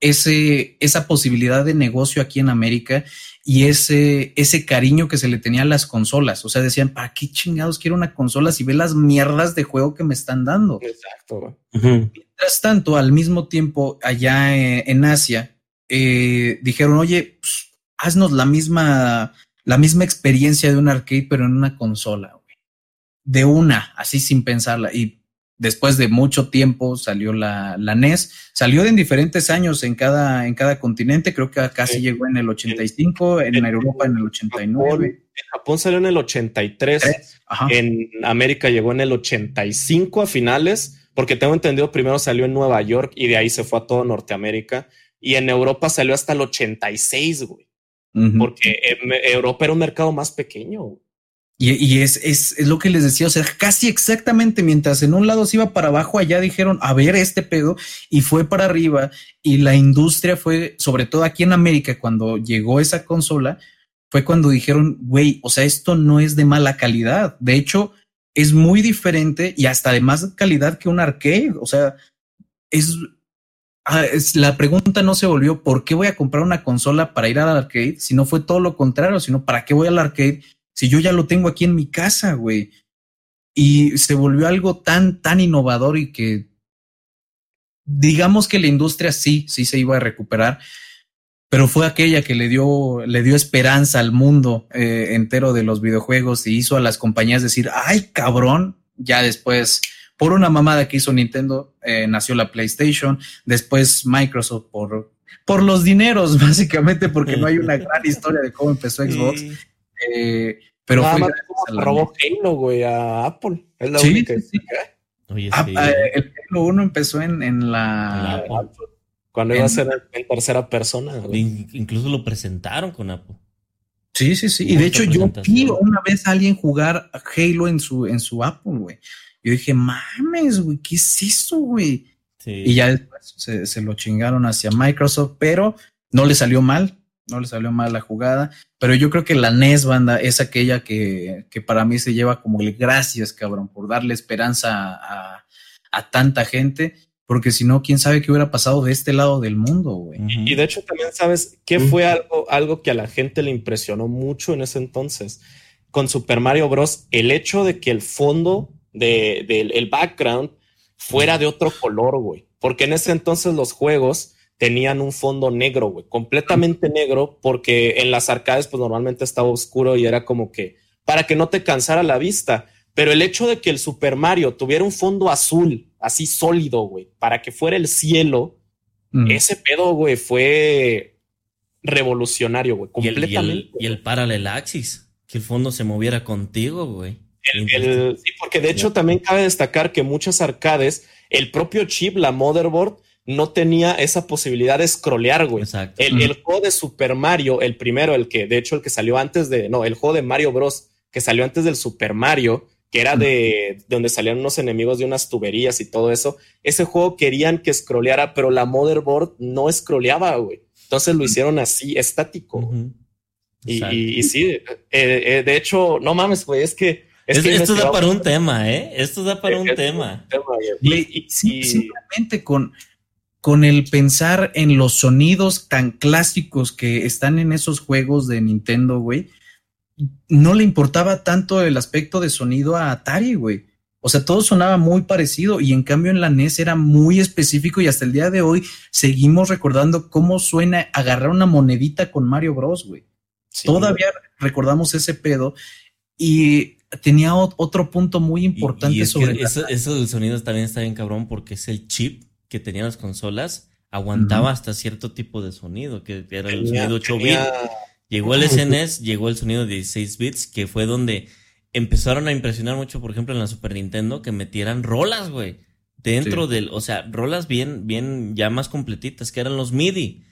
ese, esa posibilidad de negocio aquí en América y ese, ese cariño que se le tenía a las consolas. O sea, decían, ¿para qué chingados quiero una consola si ve las mierdas de juego que me están dando?
Exacto.
Mientras tanto, al mismo tiempo, allá eh, en Asia, eh, dijeron, oye, pues, haznos la misma, la misma experiencia de un arcade, pero en una consola. De una, así sin pensarla. Y después de mucho tiempo salió la, la NES. Salió en diferentes años en cada, en cada continente. Creo que sí llegó en el 85, en, Europa en el 89.
en Japón salió en el 83. En América llegó en el 85 a finales porque tengo entendido primero salió en Nueva York y de ahí se fue a todo Norteamérica y en Europa salió hasta el 86, güey. Porque Europa era un mercado más pequeño.
Y, es, es, es, lo que les decía, o sea, casi exactamente mientras en un lado se iba para abajo, allá dijeron, a ver este pedo, y fue para arriba, y la industria fue, sobre todo aquí en América, cuando llegó esa consola, fue cuando dijeron, güey, o sea, esto no es de mala calidad. De hecho, es muy diferente y hasta de más calidad que un arcade. O sea, ah, es, la pregunta no se volvió ¿por qué voy a comprar una consola para ir al arcade? Si no fue todo lo contrario, sino ¿para qué voy al arcade si yo ya lo tengo aquí en mi casa, güey? Y se volvió algo tan, tan innovador y que digamos que la industria sí, sí se iba a recuperar, pero fue aquella que le dio, le dio esperanza al mundo eh, entero de los videojuegos y hizo a las compañías decir, ay cabrón, ya después, por una mamada que hizo Nintendo, eh, nació la PlayStation, después Microsoft por, por los dineros, [laughs] básicamente, porque no hay una [laughs] gran historia de cómo empezó Xbox. Eh, pero
fue robó Halo, güey, a Apple. Es la única.
Ah, el Halo 1 empezó en, en la,
cuando iba a ser en tercera persona.
Incluso lo presentaron con Apple.
Sí, sí, sí. Y de hecho, yo vi una vez a alguien jugar Halo en su, en su Apple, güey. Yo dije, mames, güey, ¿qué es eso, güey? Y ya después se, lo chingaron hacia Microsoft, pero no le salió mal, no le salió mal la jugada. Pero yo creo que la NES banda es aquella que, que para mí se lleva como el gracias, cabrón, por darle esperanza a, a tanta gente porque si no, quién sabe qué hubiera pasado de este lado del mundo, güey.
Y de hecho también sabes qué fue algo, algo que a la gente le impresionó mucho en ese entonces. Con Super Mario Bros., el hecho de que el fondo del de, el background fuera de otro color, güey. Porque en ese entonces los juegos tenían un fondo negro, güey, completamente negro, porque en las arcades pues normalmente estaba oscuro y era como que para que no te cansara la vista. Pero el hecho de que el Super Mario tuviera un fondo azul, así sólido, güey, para que fuera el cielo, mm. ese pedo, güey, fue revolucionario, güey, completamente.
Y el, y Parallel Axis, que el fondo se moviera contigo, güey.
sí, porque de hecho también cabe destacar que muchas arcades, el propio chip, la motherboard, no tenía esa posibilidad de scrollear, güey. Exacto. El, el, juego de Super Mario, el primero, el que, de hecho, el que salió antes de, no, el juego de Mario Bros, que salió antes del Super Mario, que era de, donde salían unos enemigos de unas tuberías y todo eso. Ese juego querían que scrolleara, pero la motherboard no scrolleaba, güey. Entonces lo hicieron así, estático. y, sí, eh, eh, de hecho, no mames, güey, es que...
esto da para un tema, ¿eh? Esto da para un tema.
y, sí, simplemente con, con el pensar en los sonidos tan clásicos que están en esos juegos de Nintendo, güey no le importaba tanto el aspecto de sonido a Atari, güey. O sea, todo sonaba muy parecido y en cambio en la NES era muy específico y hasta el día de hoy seguimos recordando cómo suena agarrar una monedita con Mario Bros, güey. Todavía recordamos ese pedo y tenía otro punto muy importante sobre
eso, eso, del sonido también está bien cabrón porque es el chip que tenían las consolas aguantaba hasta cierto tipo de sonido que era el sonido 8 bit Llegó el SNES, llegó el sonido de 16 bits, que fue donde empezaron a impresionar mucho, por ejemplo, en la Super Nintendo, que metieran rolas, güey. Dentro del, o sea, rolas bien, bien, ya más completitas, que eran los MIDI.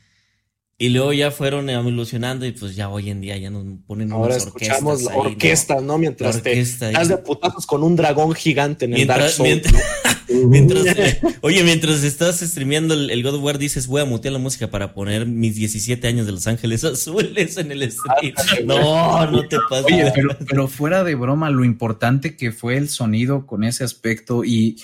Y luego ya fueron evolucionando y pues ya hoy en día ya nos ponen
Ahora unas escuchamos la orquesta, ¿no? Mientras te das de putazos con un dragón gigante en el Dark Souls.
Mientras, [laughs] [laughs] oye, mientras estás streameando el, God of War, dices, voy a mutear la música para poner mis 17 años de Los Ángeles [laughs] Azules en el stream. no, no te pases.
Oye, pero, fuera de broma, lo importante que fue el sonido con ese aspecto y,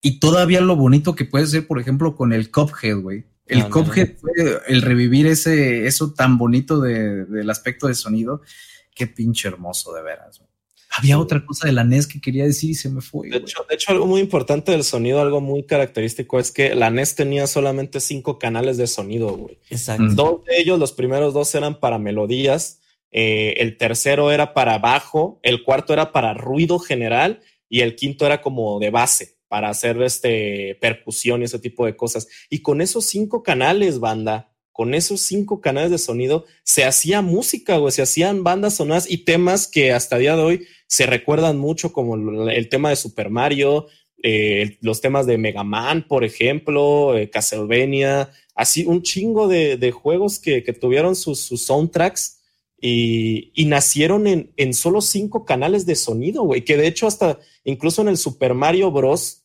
y todavía lo bonito que puede ser, por ejemplo, con el Cuphead, güey. El Cuphead fue el revivir ese, eso tan bonito de, del aspecto de sonido. Qué pinche hermoso, de veras. Había otra cosa de la NES que quería decir y se me fue.
De hecho, de hecho, algo muy importante del sonido, algo muy característico, es que la NES tenía solamente cinco canales de sonido, güey. Exacto. Dos de ellos, los primeros dos eran para melodías. eh, el tercero era para bajo, el cuarto era para ruido general y el quinto era como de base para hacer este percusión y ese tipo de cosas. Y con esos cinco canales, banda, con esos cinco canales de sonido, se hacía música, güey, se hacían bandas sonoras y temas que hasta el día de hoy se recuerdan mucho, como el tema de Super Mario, eh, los temas de Mega Man, por ejemplo, eh, Castlevania, así un chingo de, juegos que, tuvieron sus, soundtracks y, nacieron en, en, solo cinco canales de sonido, güey, que de hecho hasta incluso en el Super Mario Bros.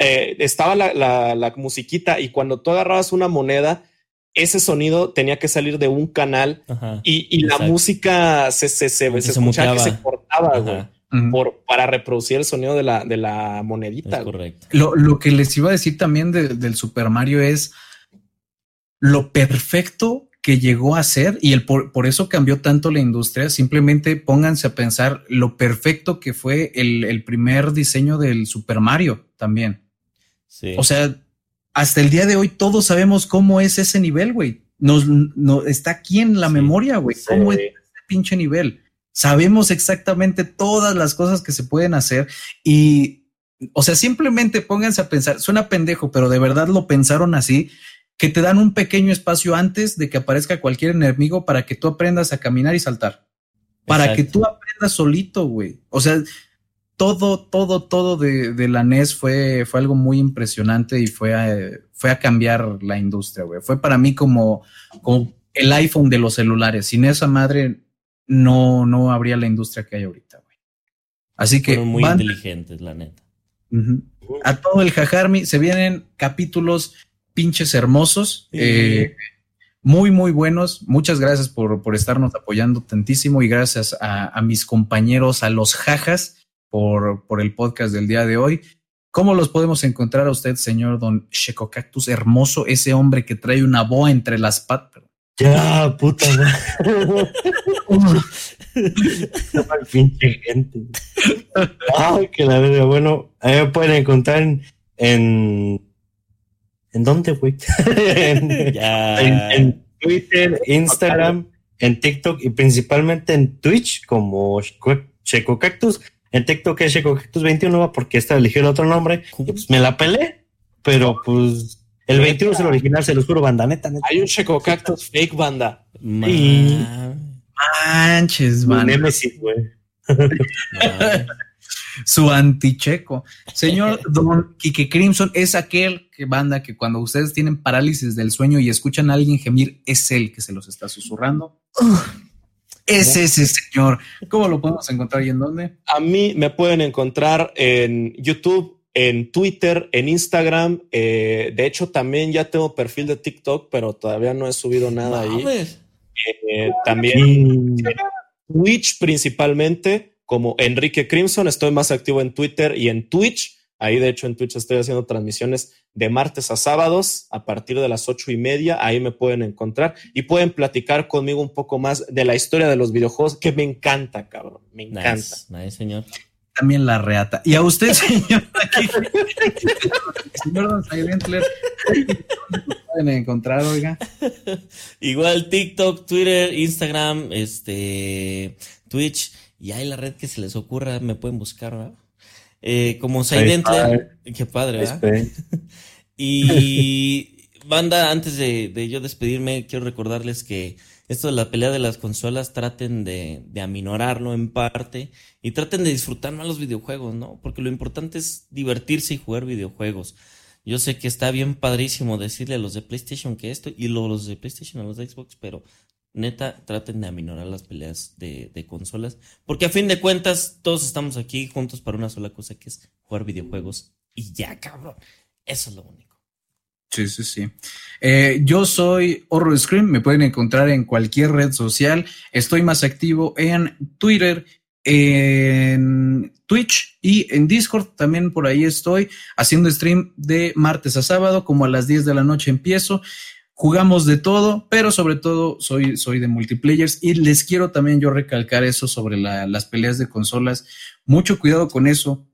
Eh, estaba la, la, musiquita y cuando tú agarrabas una moneda, ese sonido tenía que salir de un canal y, la música se, se, se, escuchaba que se cortaba, güey. Por, para reproducir el sonido de la, de la monedita.
correcto. Lo, lo, que les iba a decir también del Super Mario es lo perfecto que llegó a ser y el por, por, eso cambió tanto la industria. Simplemente pónganse a pensar lo perfecto que fue el, el primer diseño del Super Mario también. Sí. O sea, hasta el día de hoy todos sabemos cómo es ese nivel, güey. Nos, no, está aquí en la memoria, güey. ¿Cómo es ese pinche nivel? Sabemos exactamente todas las cosas que se pueden hacer y, o sea, simplemente pónganse a pensar, suena pendejo, pero de verdad lo pensaron así, que te dan un pequeño espacio antes de que aparezca cualquier enemigo para que tú aprendas a caminar y saltar. Para que tú aprendas solito, güey. O sea, todo, todo, todo de, la NES fue, fue algo muy impresionante y fue a, fue a cambiar la industria, güey. Fue para mí como, como el iPhone de los celulares. Sin esa madre no, no habría la industria que hay ahorita, güey. Así que...
muy inteligentes, la neta.
A todo el Jajarmi se vienen capítulos pinches hermosos. Eh, muy, muy buenos. Muchas gracias por, por estarnos apoyando tantísimo y gracias a, a mis compañeros, a los jajas por, por el podcast del día de hoy. ¿Cómo los podemos encontrar a usted, señor Don Checo Cactus hermoso, ese hombre que trae una boa entre las patas?
Ya, puta pinche [laughs] gente. Ay, que la verdad, bueno, ahí me pueden encontrar en. ¿En, ¿en dónde, güey? en, en, Twitter, Instagram, en TikTok y principalmente en Twitch como Checo Cactus. En TikTok es Checo 21 porque esta eligió el otro nombre. pues me la pelé, pero pues el 21 es el original, se los juro, banda, neta, neta.
Hay un Checo Cactus fake, banda.
Manches, man. Nemesis, güey. [laughs] Su anticheco. Señor Don Kike Crimson es aquel que banda que cuando ustedes tienen parálisis del sueño y escuchan a alguien gemir, es él que se los está susurrando. Es ese señor. ¿Cómo lo podemos encontrar y en dónde?
A mí me pueden encontrar en YouTube, en Twitter, en Instagram. Eh, de hecho, también ya tengo perfil de TikTok, pero todavía no he subido nada ahí. Eh, también Twitch principalmente, como Enrique Crimson. Estoy más activo en Twitter y en Twitch. Ahí, de hecho, en Twitch estoy haciendo transmisiones de martes a sábados a partir de las ocho y media. Ahí me pueden encontrar y pueden platicar conmigo un poco más de la historia de los videojuegos, que me encanta, cabrón. Me encanta.
Nice, señor.
También la reata. Y a usted, [laughs] señor, aquí, señor Don pueden encontrar, oiga?
Igual TikTok, Twitter, Instagram, este, Twitch, y hay la red que se les ocurra, me pueden buscar, ¿verdad? Eh, como Silent Qué padre, ¿verdad? [laughs] y banda, antes de, yo despedirme, quiero recordarles que esto de la pelea de las consolas traten de, de aminorarlo en parte y traten de disfrutar más los videojuegos, ¿no? Porque lo importante es divertirse y jugar videojuegos. Yo sé que está bien padrísimo decirle a los de PlayStation que esto y los de PlayStation a los de Xbox, pero neta, traten de aminorar las peleas de, consolas. Porque a fin de cuentas, todos estamos aquí juntos para una sola cosa, que es jugar videojuegos. Y ya, cabrón. Eso es lo único.
Sí, sí, sí. Eh, yo soy Horror Scream, me pueden encontrar en cualquier red social. Estoy más activo en Twitter, en Twitch y en Discord. También por ahí estoy haciendo stream de martes a sábado, como a las 10 de la noche empiezo jugamos de todo, pero sobre todo soy, soy de multiplayers y les quiero también yo recalcar eso sobre las peleas de consolas. Mucho cuidado con eso,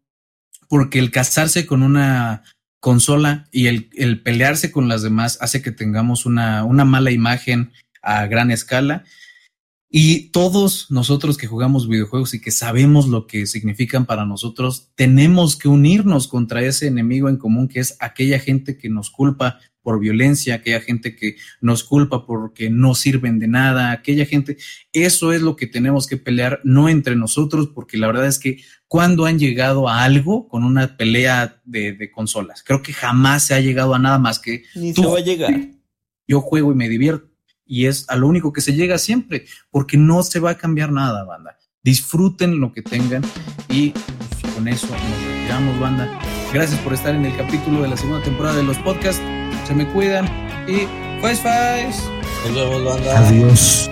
porque el casarse con una consola y el, pelearse con las demás hace que tengamos una, una mala imagen a gran escala. Y todos nosotros que jugamos videojuegos y que sabemos lo que significan para nosotros, tenemos que unirnos contra ese enemigo en común que es aquella gente que nos culpa por violencia, aquella gente que nos culpa porque no sirven de nada, aquella gente, eso es lo que tenemos que pelear, no entre nosotros, porque la verdad es que cuando han llegado a algo con una pelea de, consolas, creo que jamás se ha llegado a nada más que...
Ni tú, se va a llegar.
Yo juego y me divierto y es a lo único que se llega siempre, porque no se va a cambiar nada, banda. Disfruten lo que tengan y pues, con eso nos retiramos, banda. Gracias por estar en el capítulo de la segunda temporada de los podcasts. Se me cuidan y pues, pues.
Nos vemos, banda.
Adiós.